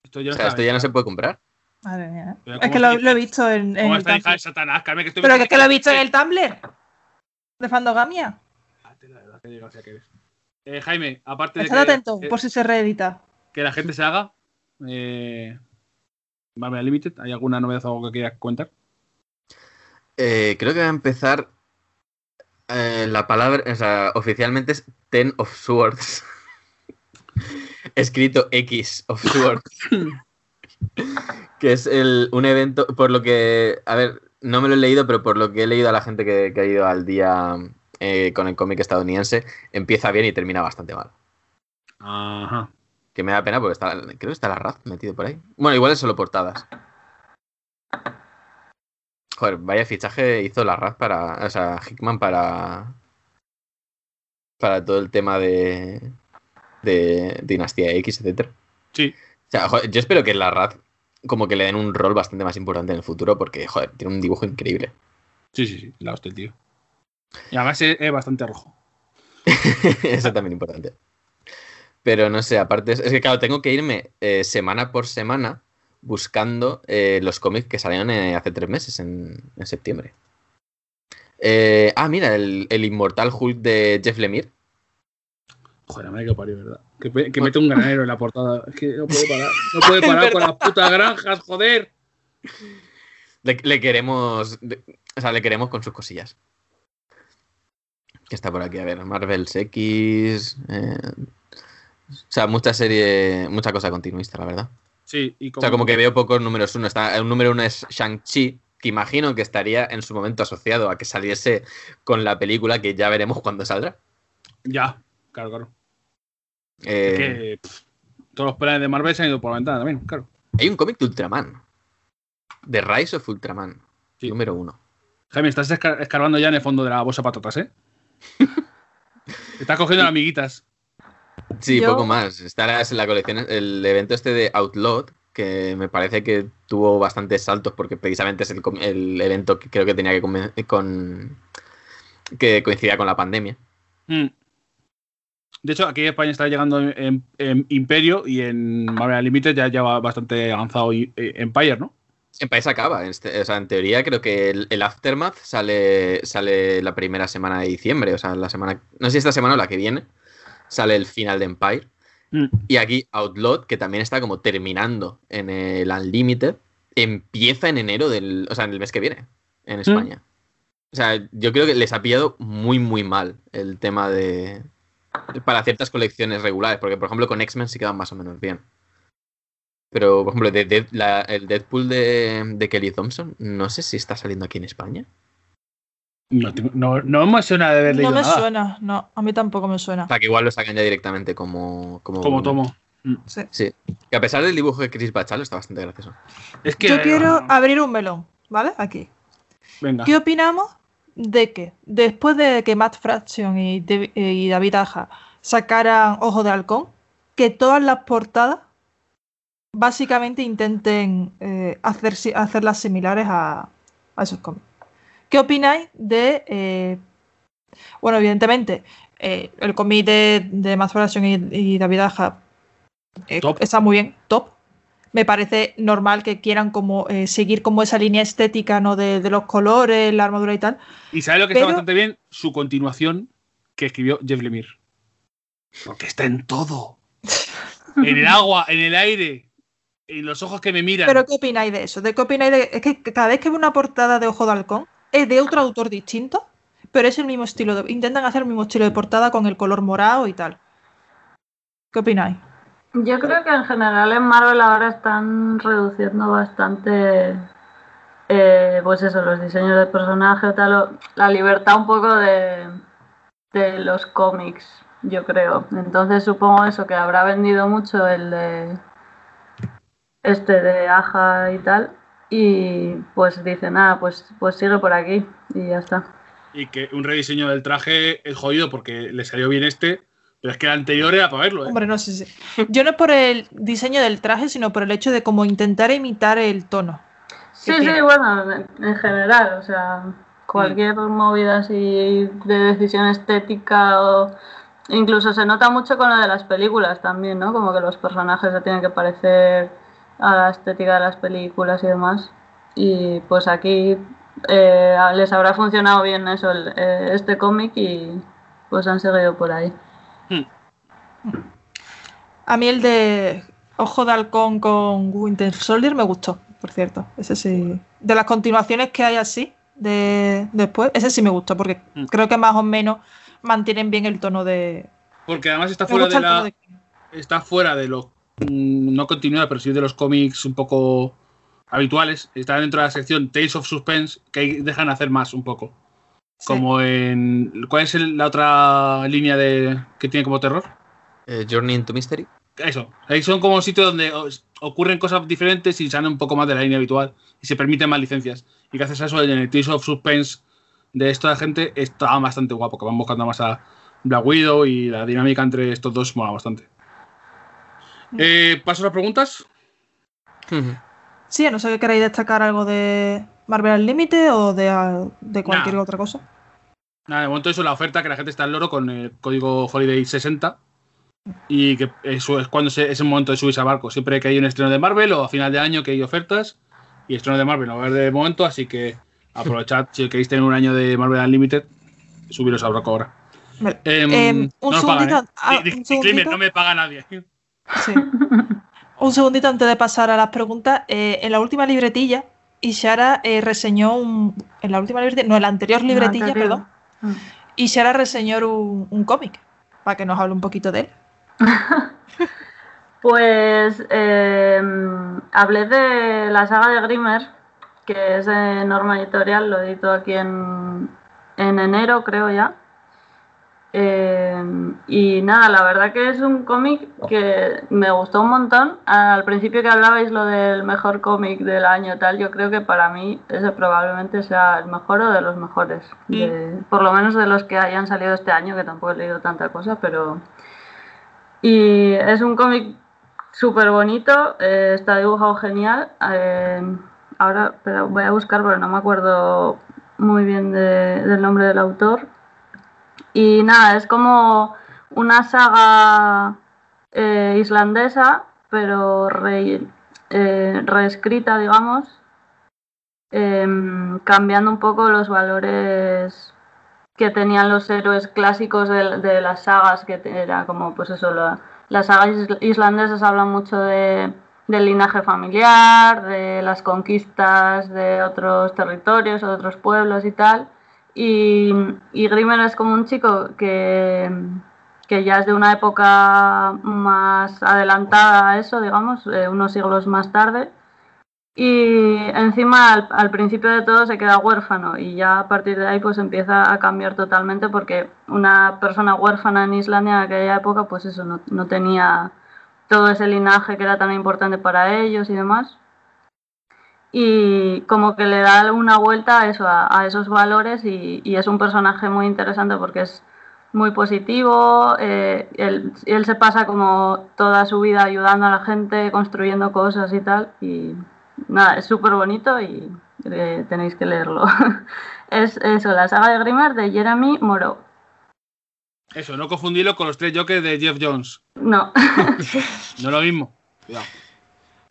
Esto ya O sea, esto ya no se puede comprar. Madre mía. Es ¿cómo que lo, he visto en, en ¿Cómo el está hija de Tumblr. Satanás? Carmen, que estoy Pero que es que lo he visto en el Tumblr. De Fandogamia. La verdad, que eres. Eh, Jaime, aparte de Estad atento, que- por si se reedita. que la gente se haga, eh, Marvel Unlimited, ¿hay alguna novedad o algo que quieras contar? Eh, creo que va a empezar eh, la palabra, o sea, oficialmente es Ten of Swords. Escrito X of Swords. que es el, un evento, por lo que, a ver, no me lo he leído, pero por lo que he leído a la gente que, que ha ido al día eh, con el cómic estadounidense, empieza bien y termina bastante mal. Ajá. Que me da pena porque está, creo que está la Raz metido por ahí. Bueno, igual es solo portadas. Joder, vaya fichaje hizo la Raz para. O sea, Hickman para. Para todo el tema de. De Dinastía X, etcétera. Sí. O sea, joder, yo espero que la Raz como que le den un rol bastante más importante en el futuro porque, joder, tiene un dibujo increíble. Sí, sí, sí. La hostia, tío. Y además es, es bastante rojo. Eso también es importante. Pero no sé, aparte, es, es que claro, tengo que irme eh, semana por semana buscando eh, los cómics que salieron eh, hace tres meses, en, en septiembre. Ah, mira, el, el Inmortal Hulk de Jeff Lemire. Joder, me que parió, ¿verdad? Que, mete un granero en la portada. Es que no puede parar. No puede parar con las putas granjas, joder. Le, le queremos. o sea, le queremos con sus cosillas. Que está por aquí, a ver, Marvel's X. eh, o sea, mucha serie, mucha cosa continuista, la verdad. Sí, y O sea, como que veo pocos números uno. Está, el número uno es Shang-Chi, que imagino que estaría en su momento asociado a que saliese con la película que ya veremos cuando saldrá. Ya, claro, claro. Eh, Que pff, todos los planes de Marvel se han ido por la ventana también, claro. hay un cómic de Ultraman. The Rise of Ultraman. Sí. Número uno. Jaime, estás esca- escarbando ya en el fondo de la bolsa de patatas, ¿eh? estás cogiendo las amiguitas. Sí, Yo- poco más. Estará en la colección, el evento este de Outlaw, que me parece que tuvo bastantes saltos porque precisamente es el, evento que creo que tenía que, con, que coincidía con la pandemia. Mm. De hecho, aquí en España está llegando en, en Imperio y en Marvel Unlimited ya lleva bastante avanzado eh, Empire, ¿no? En país acaba. este- o sea, en teoría creo que el, el Aftermath sale, sale la primera semana de diciembre. O sea, la semana. No sé si esta semana o la que viene. Sale el final de Empire. Mm. Y aquí Outlaw, que también está como terminando en el Unlimited, empieza en enero del. O sea, en el mes que viene. En España. O sea, yo creo que les ha pillado muy, muy mal el tema de. Para ciertas colecciones regulares. Porque, por ejemplo, con X-Men sí quedan más o menos bien. Pero, por ejemplo, de, Dead- la- el Deadpool de, de Kelly Thompson, no sé si está saliendo aquí en España. No, no, no me suena de haber No leído me nada. suena, no, a mí tampoco me suena. O sea, que igual lo sacan ya directamente como. Como, Como tomo. Sí. Sí. Que a pesar del dibujo de Chris Bachalo está bastante gracioso. Es que. Yo quiero ah, abrir un melón, ¿vale? Aquí. Venga. ¿Qué opinamos de que después de que Matt Fraction y, Dav- y David Aja sacaran Ojo de Halcón, que todas las portadas básicamente intenten eh, hacer, hacerlas similares a, a esos cómics? ¿Qué opináis de... eh, bueno, evidentemente, eh, el cómic de, de Matt Fraction y, y David Aja eh, está muy bien, top. Me parece normal que quieran como eh, seguir como esa línea estética ¿no? de, de los colores, la armadura y tal. Y sabes lo que Pero- está bastante bien? Su continuación que escribió Jeff Lemire. Porque está en todo. En el agua, en el aire, en los ojos que me miran. ¿Pero qué opináis de eso? ¿De qué opináis de.? Es que cada vez que veo una portada de Ojo de Halcón es de otro autor distinto, pero es el mismo estilo. De, intentan hacer el mismo estilo de portada con el color morado y tal. ¿Qué opináis? Yo creo que en general en Marvel ahora están reduciendo bastante, eh, pues eso, los diseños de personaje o tal, la libertad un poco de, de los cómics, yo creo. Entonces supongo eso, que habrá vendido mucho el de este de Aja y tal, y pues dicen, ah, pues, pues sigue por aquí y ya está. Y que un rediseño del traje es jodido porque le salió bien este, pero es que el anterior era para verlo, ¿eh? Hombre, no sé. Yo no es por el diseño del traje, sino por el hecho de como intentar imitar el tono. Sí, sí, tiene. bueno, en en general, o sea, cualquier movida así de decisión estética o incluso se nota mucho con lo de las películas también, ¿no? Como que los personajes se tienen que parecer a la estética de las películas y demás. Y pues aquí eh, les habrá funcionado bien eso, el- eh, este cómic y pues han seguido por ahí. A mí el de Ojo de Halcón con Winter Soldier me gustó, por cierto. Ese sí. De las continuaciones que hay así, de después, ese sí me gustó, porque Mm. creo que más o menos mantienen bien el tono de. Porque además está fuera de la. de- Está fuera de los. mm, No continuidad, pero sí de los cómics un poco habituales. Está dentro de la sección Tales of Suspense, que ahí dejan hacer más un poco. Sí. Como en. ¿Cuál es el- la otra línea de que tiene como terror? Eh, Journey into Mystery. eso. Ahí son como sitios donde os- ocurren cosas diferentes y salen un poco más de la línea habitual y se permiten más licencias. Y gracias a eso, en el Tales of Suspense de esta gente está bastante guapo, que van buscando más a Black Widow y la dinámica entre estos dos mola bastante. Eh, ¿Paso a las preguntas? Sí, a no sé que queráis destacar algo de Marvel al límite o de, de cualquier Nah. otra cosa. Nada, de momento eso, la oferta que la gente está al loro con el código Holiday 60 y que eso es cuando se- es el momento de subirse a barco. Siempre que hay un estreno de Marvel o a final de año que hay ofertas y estreno de Marvel no va a haber de momento, así que aprovechad si queréis tener un año de Marvel Unlimited, subiros al barco ahora. Vale. Em, Em, un no pagan, ¿eh? ah, un segundito. no me paga nadie. Sí. Un segundito antes de pasar a las preguntas. eh, en la última libretilla, Ishara eh, reseñó un. En la última libretilla, no, en la anterior libretilla, anterior. perdón. Mm. Ishara reseñó un, un cómic. Para que nos hable un poquito de él. Pues eh, hablé de la saga de Grimmer, que es de Norma Editorial, lo edito aquí en, en enero, creo ya. Eh, y nada, la verdad que es un cómic que me gustó un montón. Al principio que hablabais lo del mejor cómic del año tal, yo creo que para mí ese probablemente sea el mejor o de los mejores. de- por lo menos de los que hayan salido este año, que tampoco he leído tanta cosa, pero... Y es un cómic súper bonito, eh, está dibujado genial. eh, ahora pero voy a buscar porque no me acuerdo muy bien de- del nombre del autor. Y nada, es como una saga eh, islandesa, pero re- eh, reescrita, digamos, em, cambiando un poco los valores que tenían los héroes clásicos de, las sagas, que era como, pues eso, la- las sagas is- islandesas hablan mucho de, del linaje familiar, de las conquistas de otros territorios, de otros pueblos y tal. Y, y es como un chico que, que ya es de una época más adelantada a eso, digamos, eh, unos siglos más tarde. Y encima al, al principio de todo se queda huérfano y ya a partir de ahí pues empieza a cambiar totalmente porque una persona huérfana en Islandia en aquella época pues eso no, no tenía todo ese linaje que era tan importante para ellos y demás. Y como que le da una vuelta a eso, a, a esos valores y, y es un personaje muy interesante porque es muy positivo, eh, él, él se pasa como toda su vida ayudando a la gente, construyendo cosas y tal, y nada, es súper bonito y eh, tenéis que leerlo. es eso, la saga de Grimmer de Jeremy Moreau. Eso, no confundirlo con los tres Jokers de Jeff Jones. No, No lo mismo. Cuidado.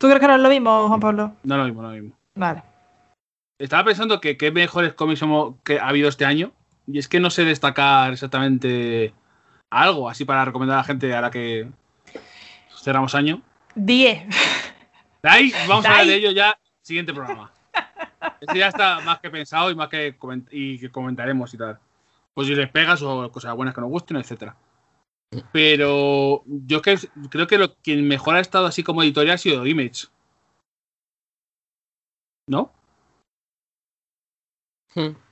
¿Tú crees que no es lo mismo, Juan Pablo? No es lo mismo, no lo mismo. Vale. Estaba pensando que qué mejores cómics hemos- que ha habido este año. Y es que no sé destacar exactamente algo así para recomendar a la gente ahora que cerramos año. 10. De ahí vamos a hablar de ello ya siguiente programa. Este ya está más que pensado y más que, coment- y que comentaremos y tal. Pues si les pegas o cosas buenas que nos gusten, etcétera. Pero yo que, creo que lo, quien mejor ha estado así como editorial ha sido Image. ¿No?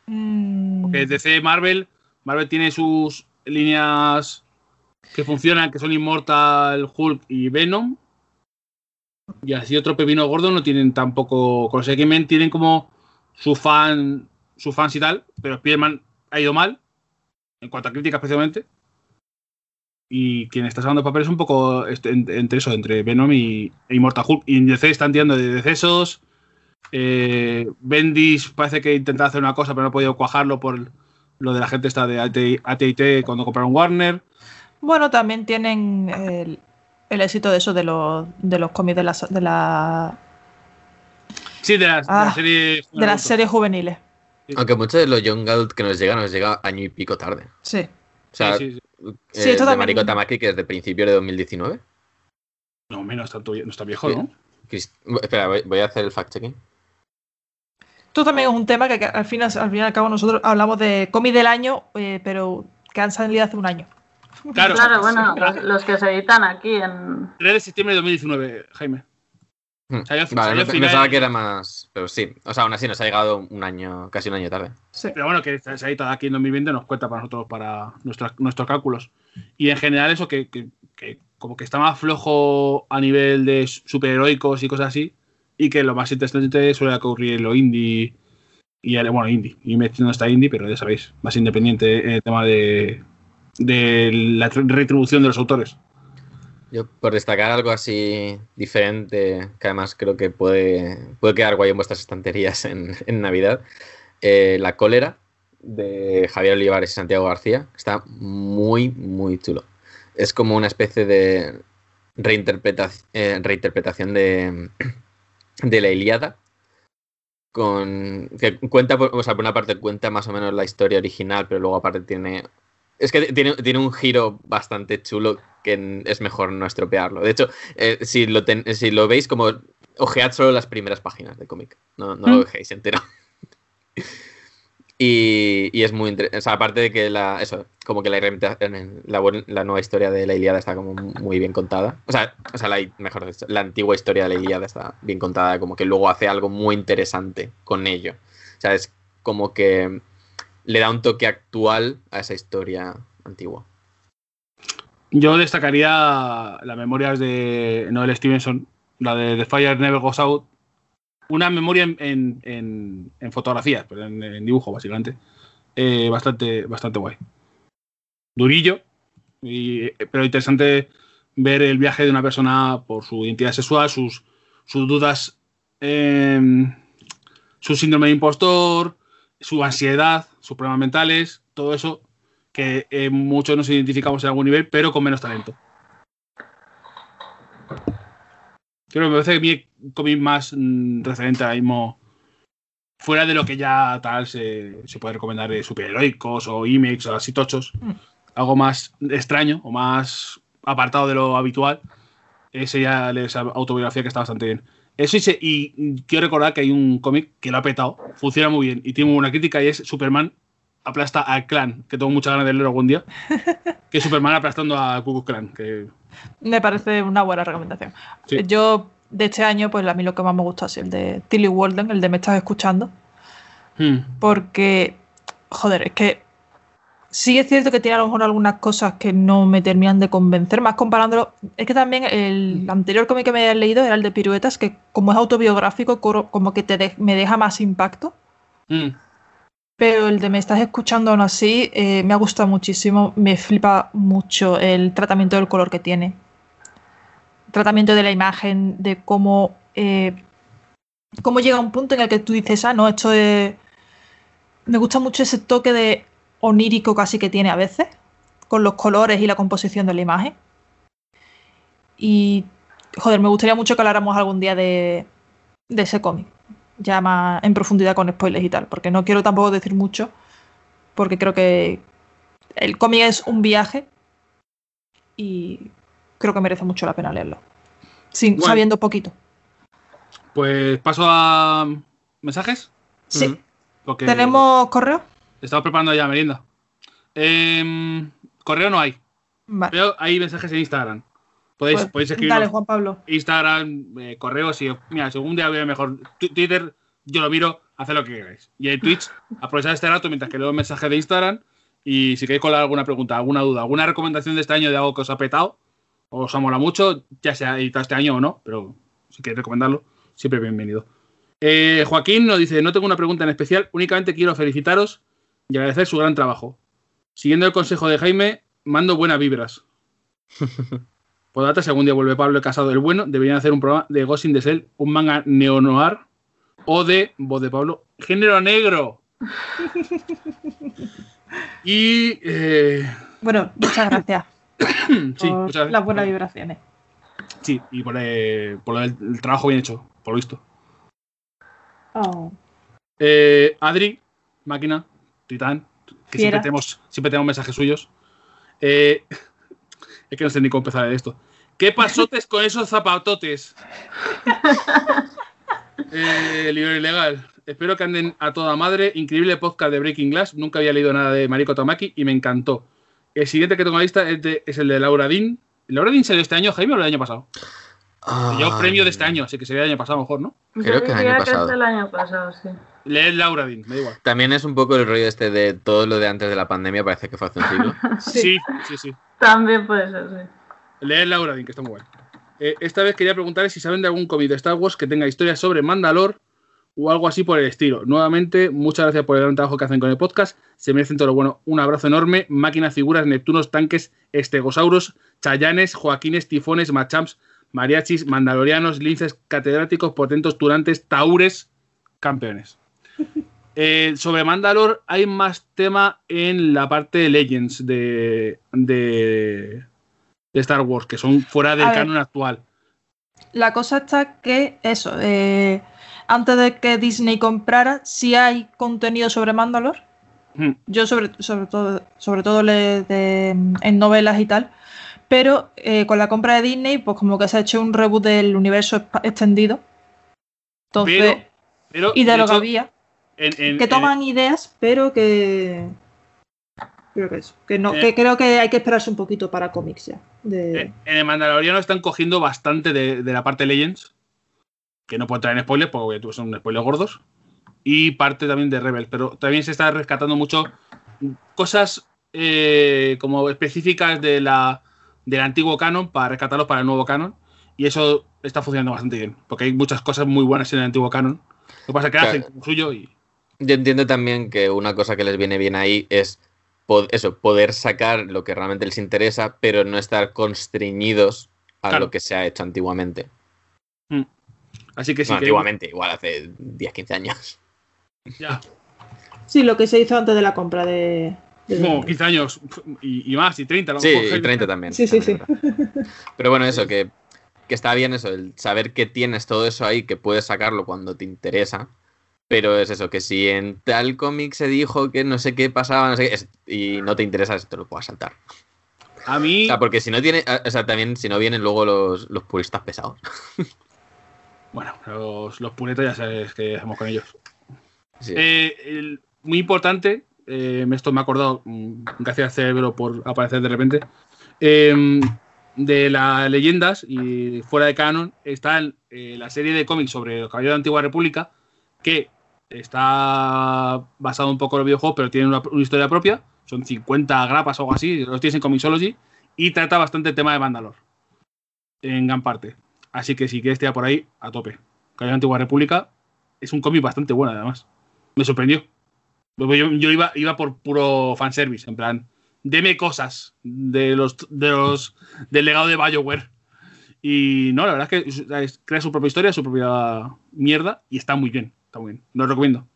Mm, Que DC Marvel, Marvel tiene sus líneas que funcionan, que son Immortal, Hulk y Venom. Y así otro pepino gordo no tienen tampoco. Con los X-Men tienen como su fan, sus fans y tal, pero Spider-Man ha ido mal, en cuanto a crítica especialmente. Y quien está sacando papel es un poco en- entre eso, entre Venom y e Immortal Hulk. Y en DC están tirando de decesos. Eh, Bendis parece que intentaba hacer una cosa, pero no ha podido cuajarlo por lo de la gente esta de AT&T cuando compraron Warner. Bueno, también tienen el, el éxito de eso de los, de los cómics de la, de la, Sí, de, las- Ah, de las series juveniles. Aunque muchos de los Young Adult que nos llegan nos llega año y pico tarde. Sí. O sea, Sí, sí, sí. eh, de Mariko Tamaki, que es de principios de 2019. No, menos, tanto, no está viejo, Sí. ¿no? Crist- Espera, voy, voy a hacer el fact-checking. Esto también es un tema que, que al, fin, al fin y al cabo nosotros hablamos de cómic del año, eh, pero que han salido hace un año. Claro, claro, bueno, los, los que se editan aquí en... 3 de septiembre de 2019, Jaime. Hmm. Salió- Vale, final- pensaba que era más. Pero sí, o sea, aún así nos ha llegado un año, casi un año tarde. Sí. Pero bueno, que se ha editado aquí en 2020 nos cuenta para nosotros, para nuestras- nuestros cálculos. Y en general eso que, que- que como que está más flojo a nivel de superheroicos y cosas así, y que lo más interesante suele ocurrir en lo indie, y bueno, indie, y no está indie, pero ya sabéis, más independiente en el tema de, de la tr- retribución de los autores. Yo, por destacar algo así diferente, que además creo que puede, puede quedar guay en vuestras estanterías en, en Navidad, eh, La cólera de Javier Olivares y Santiago García está muy, muy chulo. Es como una especie de reinterpreta- eh, reinterpretación de, de la Ilíada. Con, que cuenta, o sea, por una parte cuenta más o menos la historia original, pero luego aparte tiene es que tiene, tiene un giro bastante chulo que es mejor no estropearlo. De hecho, eh, si, lo ten- si lo veis, como ojead solo las primeras páginas del cómic. No, no lo Mm. dejéis entero. y, y es muy interesante. O sea, aparte de que la, eso, como que la, nueva historia de la Ilíada está como muy bien contada. O sea, o sea la, mejor dicho, la antigua historia de la Ilíada está bien contada, como que luego hace algo muy interesante con ello. O sea, es como que le da un toque actual a esa historia antigua. Yo destacaría las memorias de Noel Stevenson, la de The Fire Never Goes Out. Una memoria en, en, en- en fotografía, pero en, en dibujo, básicamente. Eh, bastante, bastante guay. Durillo, y- eh, pero interesante ver el viaje de una persona por su identidad sexual, sus, sus dudas, em, su síndrome de impostor, su ansiedad, sus problemas mentales, todo eso que eh, muchos nos identificamos en algún nivel, pero con menos talento. Creo que me parece que mi cómic más mm, referente ahora mismo, fuera de lo que ya tal se, se puede recomendar de superheroicos o IMEX o así tochos, Mm. algo más extraño o más apartado de lo habitual, ese ya esa autobiografía que está bastante bien. Eso y, se- y quiero recordar que hay un cómic que lo ha petado, funciona muy bien y tiene buena crítica y es Superman aplasta al clan, que tengo muchas ganas de leerlo algún día. que Superman aplastando a Ku Klan. Que, Me parece una buena recomendación. Sí. Yo, de este año, pues a mí lo que más me gusta es el de Tilly Walden, el de Me estás escuchando. hmm, Porque, joder, es que sí es cierto que tiene a lo mejor algunas cosas que no me terminan de convencer, más comparándolo. Es que también el anterior cómic que me había leído era el de Piruetas, que como es autobiográfico, como que te de- me deja más impacto. hmm. Pero el de Me estás escuchando aún así eh, me ha gustado muchísimo, me flipa mucho el tratamiento del color que tiene. Tratamiento de la imagen, de cómo, eh, cómo llega un punto en el que tú dices, ah, no, esto es... Me gusta mucho ese toque de onírico casi que tiene a veces, con los colores y la composición de la imagen. Y, joder, me gustaría mucho que habláramos algún día de, de ese cómic ya más en profundidad con spoilers y tal, porque no quiero tampoco decir mucho, porque creo que el cómic es un viaje y creo que merece mucho la pena leerlo, sin, Bueno. sabiendo poquito. Pues paso a mensajes. Sí. Porque ¿tenemos correo? Estamos preparando ya merienda. Em, correo no hay, Vale. pero hay mensajes en Instagram. Podéis, Pues, podéis escribirnos dale, Juan Pablo. Instagram, eh, correo, si mira, si algún día veo mejor Twitter, yo lo miro, haced lo que queráis. Y en Twitch, aprovechad este rato mientras que leo el mensaje de Instagram y si queréis colar alguna pregunta, alguna duda, alguna recomendación de este año de algo que os ha petado, o os ha molado mucho, ya sea editado este año o no, pero si queréis recomendarlo, siempre bienvenido. Eh, Joaquín nos dice, no tengo una pregunta en especial, únicamente quiero felicitaros y agradecer su gran trabajo. Siguiendo el consejo de Jaime, mando buenas vibras. Por data, si algún día vuelve Pablo Casado el Bueno, deberían hacer un programa de Ghost in the Shell, un manga neo-noir o de voz de Pablo, género negro. y eh, Bueno, muchas gracias sí, por muchas gracias. las buenas vibraciones. Sí, y por, eh, por el, el trabajo bien hecho, por lo visto. Oh. Eh, Adri, máquina, titán, que siempre tenemos, siempre tenemos mensajes suyos. Eh, es que no sé ni cómo empezar de esto. ¿Qué pasotes con esos zapatotes? eh, libro ilegal. Espero que anden a toda madre. Increíble podcast de Breaking Glass. Nunca había leído nada de Mariko Tamaki y me encantó. El siguiente que tengo en la lista es, de- es el de Laura Dean. ¿Laura Dean salió este año, Jaime, o el año pasado? Yo premio de este año, así que sería el año pasado mejor, ¿no? Creo Yo que el año que pasado. es del año pasado, sí. Lee Laura Dean, me da igual. También es un poco el rollo este de todo lo de antes de la pandemia, parece que fue hace un siglo. Sí, sí, sí. También puede ser, sí. Leer Laura Dean, que está muy bueno. Eh, esta vez quería preguntarles si saben de algún cómic de Star Wars que tenga historias sobre Mandalor o algo así por el estilo. Nuevamente, muchas gracias por el gran trabajo que hacen con el podcast. Se merecen todo lo bueno. Un abrazo enorme. Máquinas, figuras, Neptunos, tanques, estegosauros, chayanes, joaquines, tifones, machamps, mariachis, mandalorianos, linces, catedráticos, potentos, turantes, taures, campeones. Eh, sobre Mandalor hay más tema en la parte de Legends de, de, de Star Wars, que son fuera del A ver. canon actual. La cosa está que eso, eh, antes de que Disney comprara, si hay contenido sobre Mandalor. Hmm. Yo sobre, sobre todo, sobre todo le- de- en novelas y tal. Pero eh, con la compra de Disney, pues como que se ha hecho un reboot del universo extendido. Entonces, Pero, pero, y de, lo que había, en- en- que en- toman ideas, pero que. Creo que eso. Que, no, Eh. que creo que hay que esperarse un poquito para cómics ya. de- En, en el Mandaloriano están cogiendo bastante de, de la parte Legends, que no puedo traer en spoilers porque son spoilers gordos, y parte también de Rebels, pero también se está rescatando mucho cosas eh, como específicas de la, del antiguo canon para rescatarlos para el nuevo canon, y eso está funcionando bastante bien, porque hay muchas cosas muy buenas en el antiguo canon. Lo que pasa es que Claro. hacen como suyo y... Yo entiendo también que una cosa que les viene bien ahí es eso, poder sacar lo que realmente les interesa, pero no estar constreñidos a Claro. lo que se ha hecho antiguamente. Así que sí, Bueno, que- antiguamente, igual hace 10, 15 años. ya, Sí, lo que se hizo antes de la compra de. de como Disney. 15 años y, y más, y 30 a lo Sí, mejor. y 30 también. Sí, sí, verdad. Pero bueno, eso, que, que está bien eso, el saber que tienes todo eso ahí, que puedes sacarlo cuando te interesa. Pero es eso, que si en tal cómic se dijo que no sé qué pasaba, no sé qué, es- y no te interesa, te lo puedes saltar. A mí... O sea, porque si no tiene, o sea, también si no vienen luego los, los puristas pesados. Bueno, los, los puletos ya sabes qué hacemos con ellos. Sí. Eh, el- muy importante, eh, esto me ha acordado, mm, gracias al cerebro por aparecer de repente, eh, de las leyendas y fuera de canon está eh, la serie de cómics sobre los caballeros de la Antigua República, que está basado un poco en los videojuegos, pero tiene una, historia propia, son 50 grapas o algo así, los tienes en Comixology, y trata bastante el tema de Mandalor, en gran parte. Así que si quieres tirar por ahí, a tope. La Antigua República es un cómic bastante bueno, además. Me sorprendió. Yo, iba, iba por puro fanservice, en plan, deme cosas de los, de los del legado de Bioware. Y no, la verdad es que crea su propia historia, su propia mierda, y está muy bien. Está muy bien. Lo recomiendo.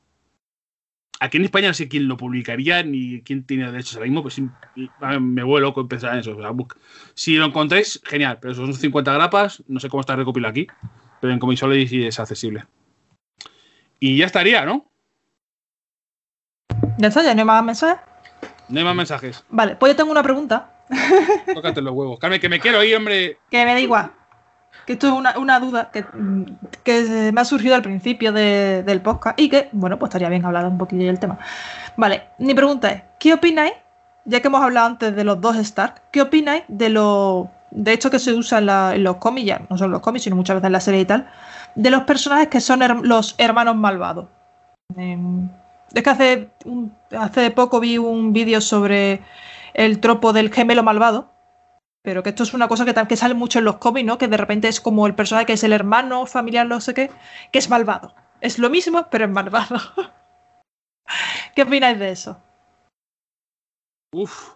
Aquí en España no sé quién lo publicaría ni quién tiene derechos ahora mismo, pues sí, y- a mí me vuelve loco pensar en eso. o sea, bu- si lo encontráis, genial, pero son 50 grapas, no sé cómo está recopilado aquí, pero en Comixology sí es accesible. Y ya estaría, ¿no? ¿Ya está? ¿Ya no hay más mensajes? No hay más mensajes. Vale, pues yo tengo una pregunta Tócate los huevos. Carmen, que me quiero ir, hombre. que me da igual. Que esto es una, una duda que, que me ha surgido al principio de- del podcast y que, bueno, pues estaría bien hablar un poquillo del tema. Vale, mi pregunta es, ¿qué opináis, ya que hemos hablado antes de los dos Stark, ¿qué opináis de lo, de hecho que se usa en, la- los cómics, ya no solo en los cómics, sino muchas veces en la serie y tal, de los personajes que son los hermanos malvados? Em, es que hace, hace poco vi un vídeo sobre el tropo del gemelo malvado, pero que esto es una cosa que, que sale mucho en los cómics, ¿no? Que de repente es como el personaje que es el hermano familiar, no sé qué, que es malvado. Es lo mismo, pero es malvado. ¿Qué opináis de eso? Uf.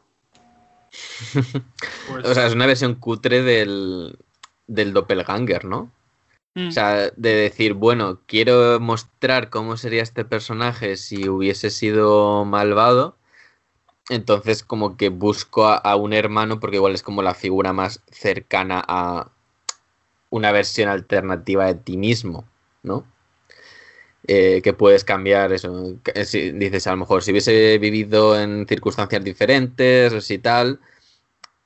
Pues, O sea, es una versión cutre del, del doppelganger, ¿no? mm, O sea, de decir, bueno, quiero mostrar cómo sería este personaje si hubiese sido malvado. Entonces, como que busco a, a un hermano, porque igual es como la figura más cercana a una versión alternativa de ti mismo, ¿no? Eh, que puedes cambiar eso. Si- dices, a lo mejor si hubiese vivido en circunstancias diferentes o si tal.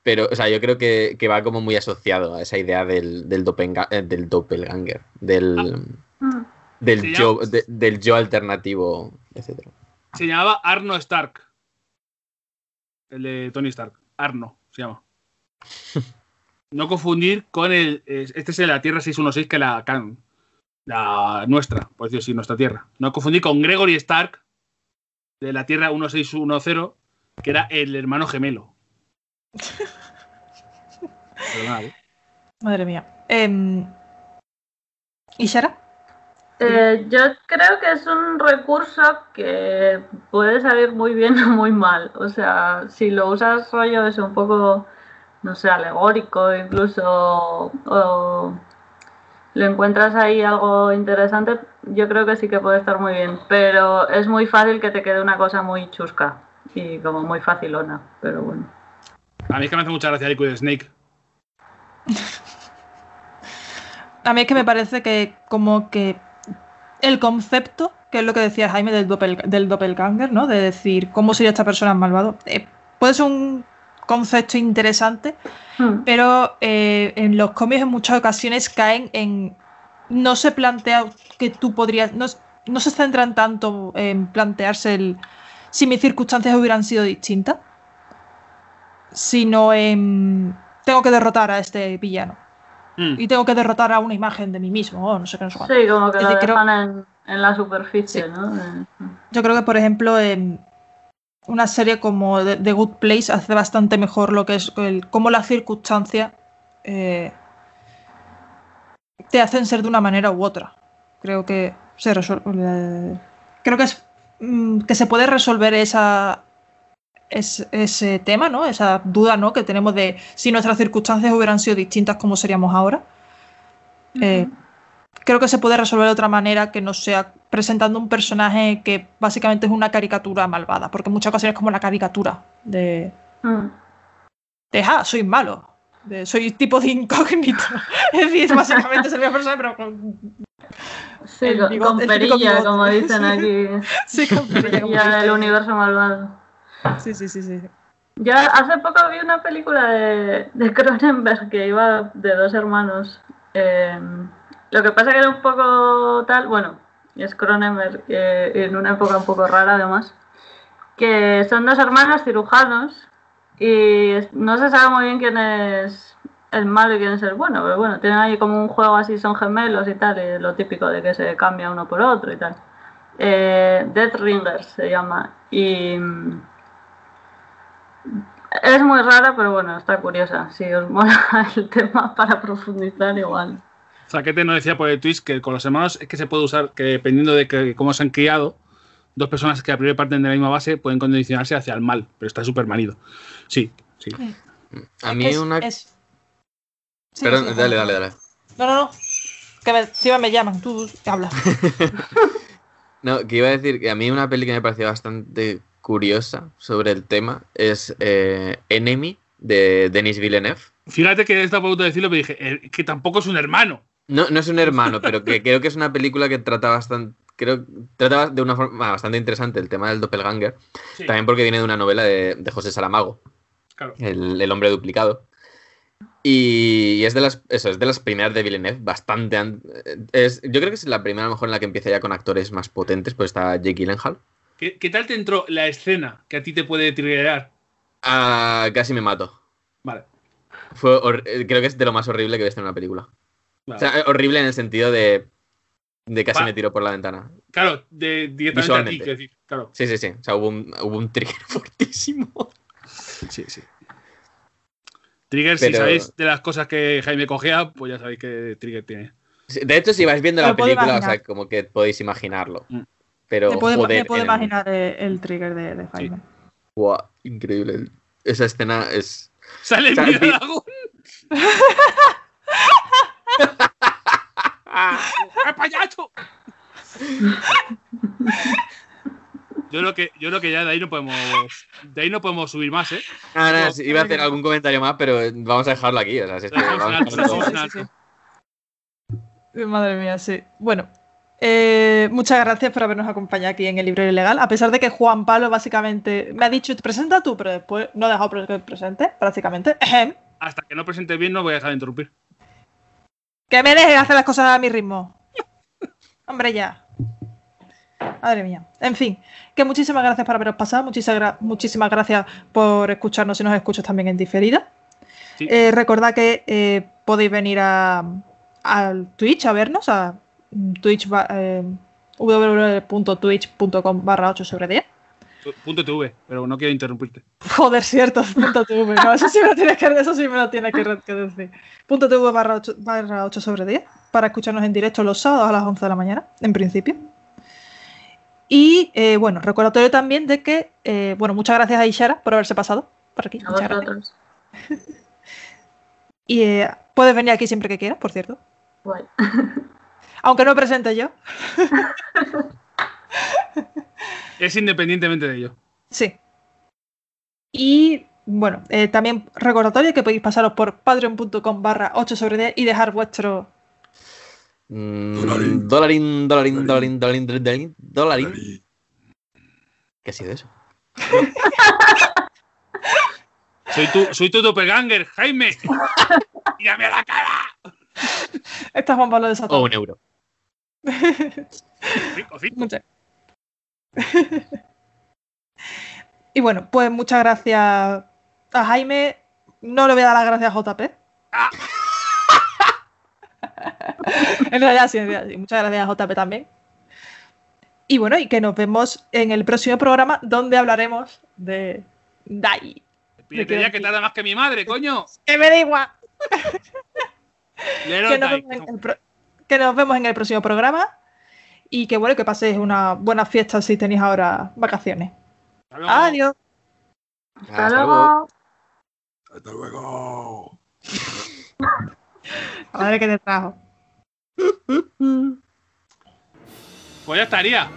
Pero, o sea, yo creo que, que va como muy asociado a esa idea del, del, doppelga- eh, del doppelganger, del, Mm. del, yo, de- del yo alternativo, etc. se llamaba Arno Stark. El de Tony Stark. Arno se llama. No confundir con el. es- Este es de la Tierra 616, que la. La nuestra, por decirlo así, nuestra Tierra. No confundir con Gregory Stark, de la Tierra 1610, que era el hermano gemelo. ¿eh? Madre mía. Em, ¿Y Shara? Eh, yo creo que es un recurso que puede salir muy bien o muy mal. O sea, si lo usas rollo es un poco, no sé, alegórico incluso, o le encuentras ahí algo interesante, yo creo que sí que puede estar muy bien. Pero es muy fácil que te quede una cosa muy chusca y como muy facilona. Pero bueno. A mí es que me hace mucha gracia Liquid Snake. A mí es que me parece que como que el concepto, que es lo que decía Jaime del, doppel, del doppelganger, ¿no? De decir cómo sería esta persona malvado, eh, puede ser un concepto interesante, Hmm. pero eh, en los cómics en muchas ocasiones caen en... No se plantea que tú podrías... No, no se centran tanto en plantearse el... Si mis circunstancias hubieran sido distintas, sino en... Tengo que derrotar a este villano. Mm. Y tengo que derrotar a una imagen de mí mismo, o no sé qué, no sé cuánto. Sí, como que Es lo decir, creo- dejan en, en la superficie, Sí. ¿no? Eh, Yo creo que, por ejemplo, en una serie como The, Good Place hace bastante mejor lo que es el, cómo las circunstancias eh, te hacen ser de una manera u otra. Creo que se resuelve. Creo que es mm, que se puede resolver esa es- ese tema, ¿no? Esa duda, ¿no? Que tenemos de si nuestras circunstancias hubieran sido distintas, ¿cómo seríamos ahora? Eh, creo que se puede resolver de otra manera que no sea presentando un personaje que básicamente es una caricatura malvada, porque en muchas ocasiones es como la caricatura de, mm. de ah, soy malo, de, soy tipo de incógnito. es decir, básicamente es el mismo personaje, pero con, Sí, El con, bigote- perilla, como dicen aquí. sí, con perilla, como Perilla del dice. universo malvado. Sí, sí, sí, sí. Yo hace poco vi una película de, de Cronenberg que iba de dos hermanos. Eh, lo que pasa que era un poco tal, bueno, es Cronenberg eh, en una época un poco rara además, que son dos hermanos cirujanos y no se sabe muy bien quién es el malo y quién es el bueno, pero bueno, tienen ahí como un juego así, son gemelos y tal, y lo típico de que se cambia uno por otro y tal. Eh, Death Ringers se llama y... es muy rara, pero bueno, está curiosa. Si os mola el tema para profundizar, igual. Zaquete nos decía por el Twitch que con los hermanos es que se puede usar, que dependiendo de que, cómo se han criado, dos personas que a priori parten de la misma base pueden condicionarse hacia el mal, pero está súper manido. Sí, sí. A mí Es- una... es- Sí, Perdón, sí, dale, dale, dale. No, no, no. Que me, encima me llaman, tú hablas. No, que iba a decir que a mí una peli que me pareció bastante curiosa sobre el tema es eh, Enemy de Denis Villeneuve. Fíjate que estaba a punto de decirlo, pero dije, eh, que tampoco es un hermano. No, no es un hermano, pero que creo que es una película que trata bastante, creo, trata de una forma bastante interesante el tema del doppelganger. Sí, También porque viene de una novela de, de José Salamago, claro. el, el hombre duplicado. Y es de las, eso, es de las primeras de Villeneuve, bastante. an- Es, yo creo que es la primera, a lo mejor, en la que empieza ya con actores más potentes, pues está Jake Gyllenhaal. ¿Qué, qué tal te entró la escena que a ti te puede triggerar? Ah, casi me mato. Vale. Fue eh, creo que es de lo más horrible que he visto en una película. vale. O sea, eh, horrible en el sentido de, de casi me tiro por la ventana. claro, de, directamente a ti, decir. Claro. Sí, sí, sí. O sea, hubo un, hubo un trigger fortísimo. Sí, sí. Trigger, si sabéis de las cosas que Jaime cogea, pues ya sabéis qué trigger tiene. De hecho, si vais viendo la película, o sea, como que podéis imaginarlo. Mm. Pero, me puedo, joder, me puedo en- imaginar el trigger de, de Jaime. Buah, increíble. Esa escena es... ¡Sale vi- Dragón! ¡El payaso! Yo creo que, yo creo que ya de ahí no podemos. De ahí no podemos subir más, ¿eh? Ah, no, sí, iba a hacer algún comentario más, pero vamos a dejarlo aquí. O sea, si es que Lo dejamos vamos en a alto, dejarlo lo todo. dejamos en sí, alto. sí. Madre mía, sí. Bueno, eh, muchas gracias por habernos acompañado aquí en el libro ilegal. A pesar de que Juan Pablo básicamente me ha dicho, presenta tú, pero después no ha dejado que presente, prácticamente. Ejem. Hasta que no presente bien, no voy a dejar de interrumpir. Que me deje hacer las cosas a mi ritmo. Hombre, ya. Madre mía. En fin, que muchísimas gracias por haberos pasado. Muchísimas, gra- muchísimas gracias por escucharnos y nos escuchas también en diferida. Sí. Eh, recordad que eh, podéis venir a, al Twitch a vernos, a Twitch, eh, www.twitch.com barra 8 sobre 10. Punto TV, pero no quiero interrumpirte. Joder, cierto, punto TV. No, eso sí me lo tienes que, eso sí me lo tienes que, que decir. Punto TV barra 8, barra 8 sobre 10 para escucharnos en directo los sábados a las 11 de la mañana, en principio. Y eh, bueno, recordatorio también de que, eh, bueno, muchas gracias a Ishara por haberse pasado por aquí. A Muchas gracias. Y eh, puedes venir aquí siempre que quieras, por cierto. Aunque no presente yo. Es independientemente de ello. Sí. Y bueno, eh, también recordatorio que podéis pasaros por patreon.com barra 8 sobre 10 y dejar vuestro... Mm, Dolarín. dolarín, dolarín, dolarín, dolarín, dolarín, dolarín. ¿Qué ha sido eso? Soy tu, soy tu doppelganger, Jaime. ¡Mírame a la cara! Esta es Juan Pablo de O un euro. Cinco, cinco. Muchas. y bueno, pues muchas gracias a Jaime. No le voy a dar las gracias a JP. Ah. en realidad sí, en realidad sí. Muchas gracias a JP también. Y bueno, y que nos vemos en el próximo programa donde hablaremos de Dai. Pídete que tarda más que mi madre, coño. ¡Que me da igual! Que nos, vemos en el que nos vemos en el próximo programa y que bueno, que paséis una buena fiesta si tenéis ahora vacaciones. Hasta luego. Adiós. Hasta Hasta luego. Hasta luego. A ver qué te trajo. Pues ya estaría.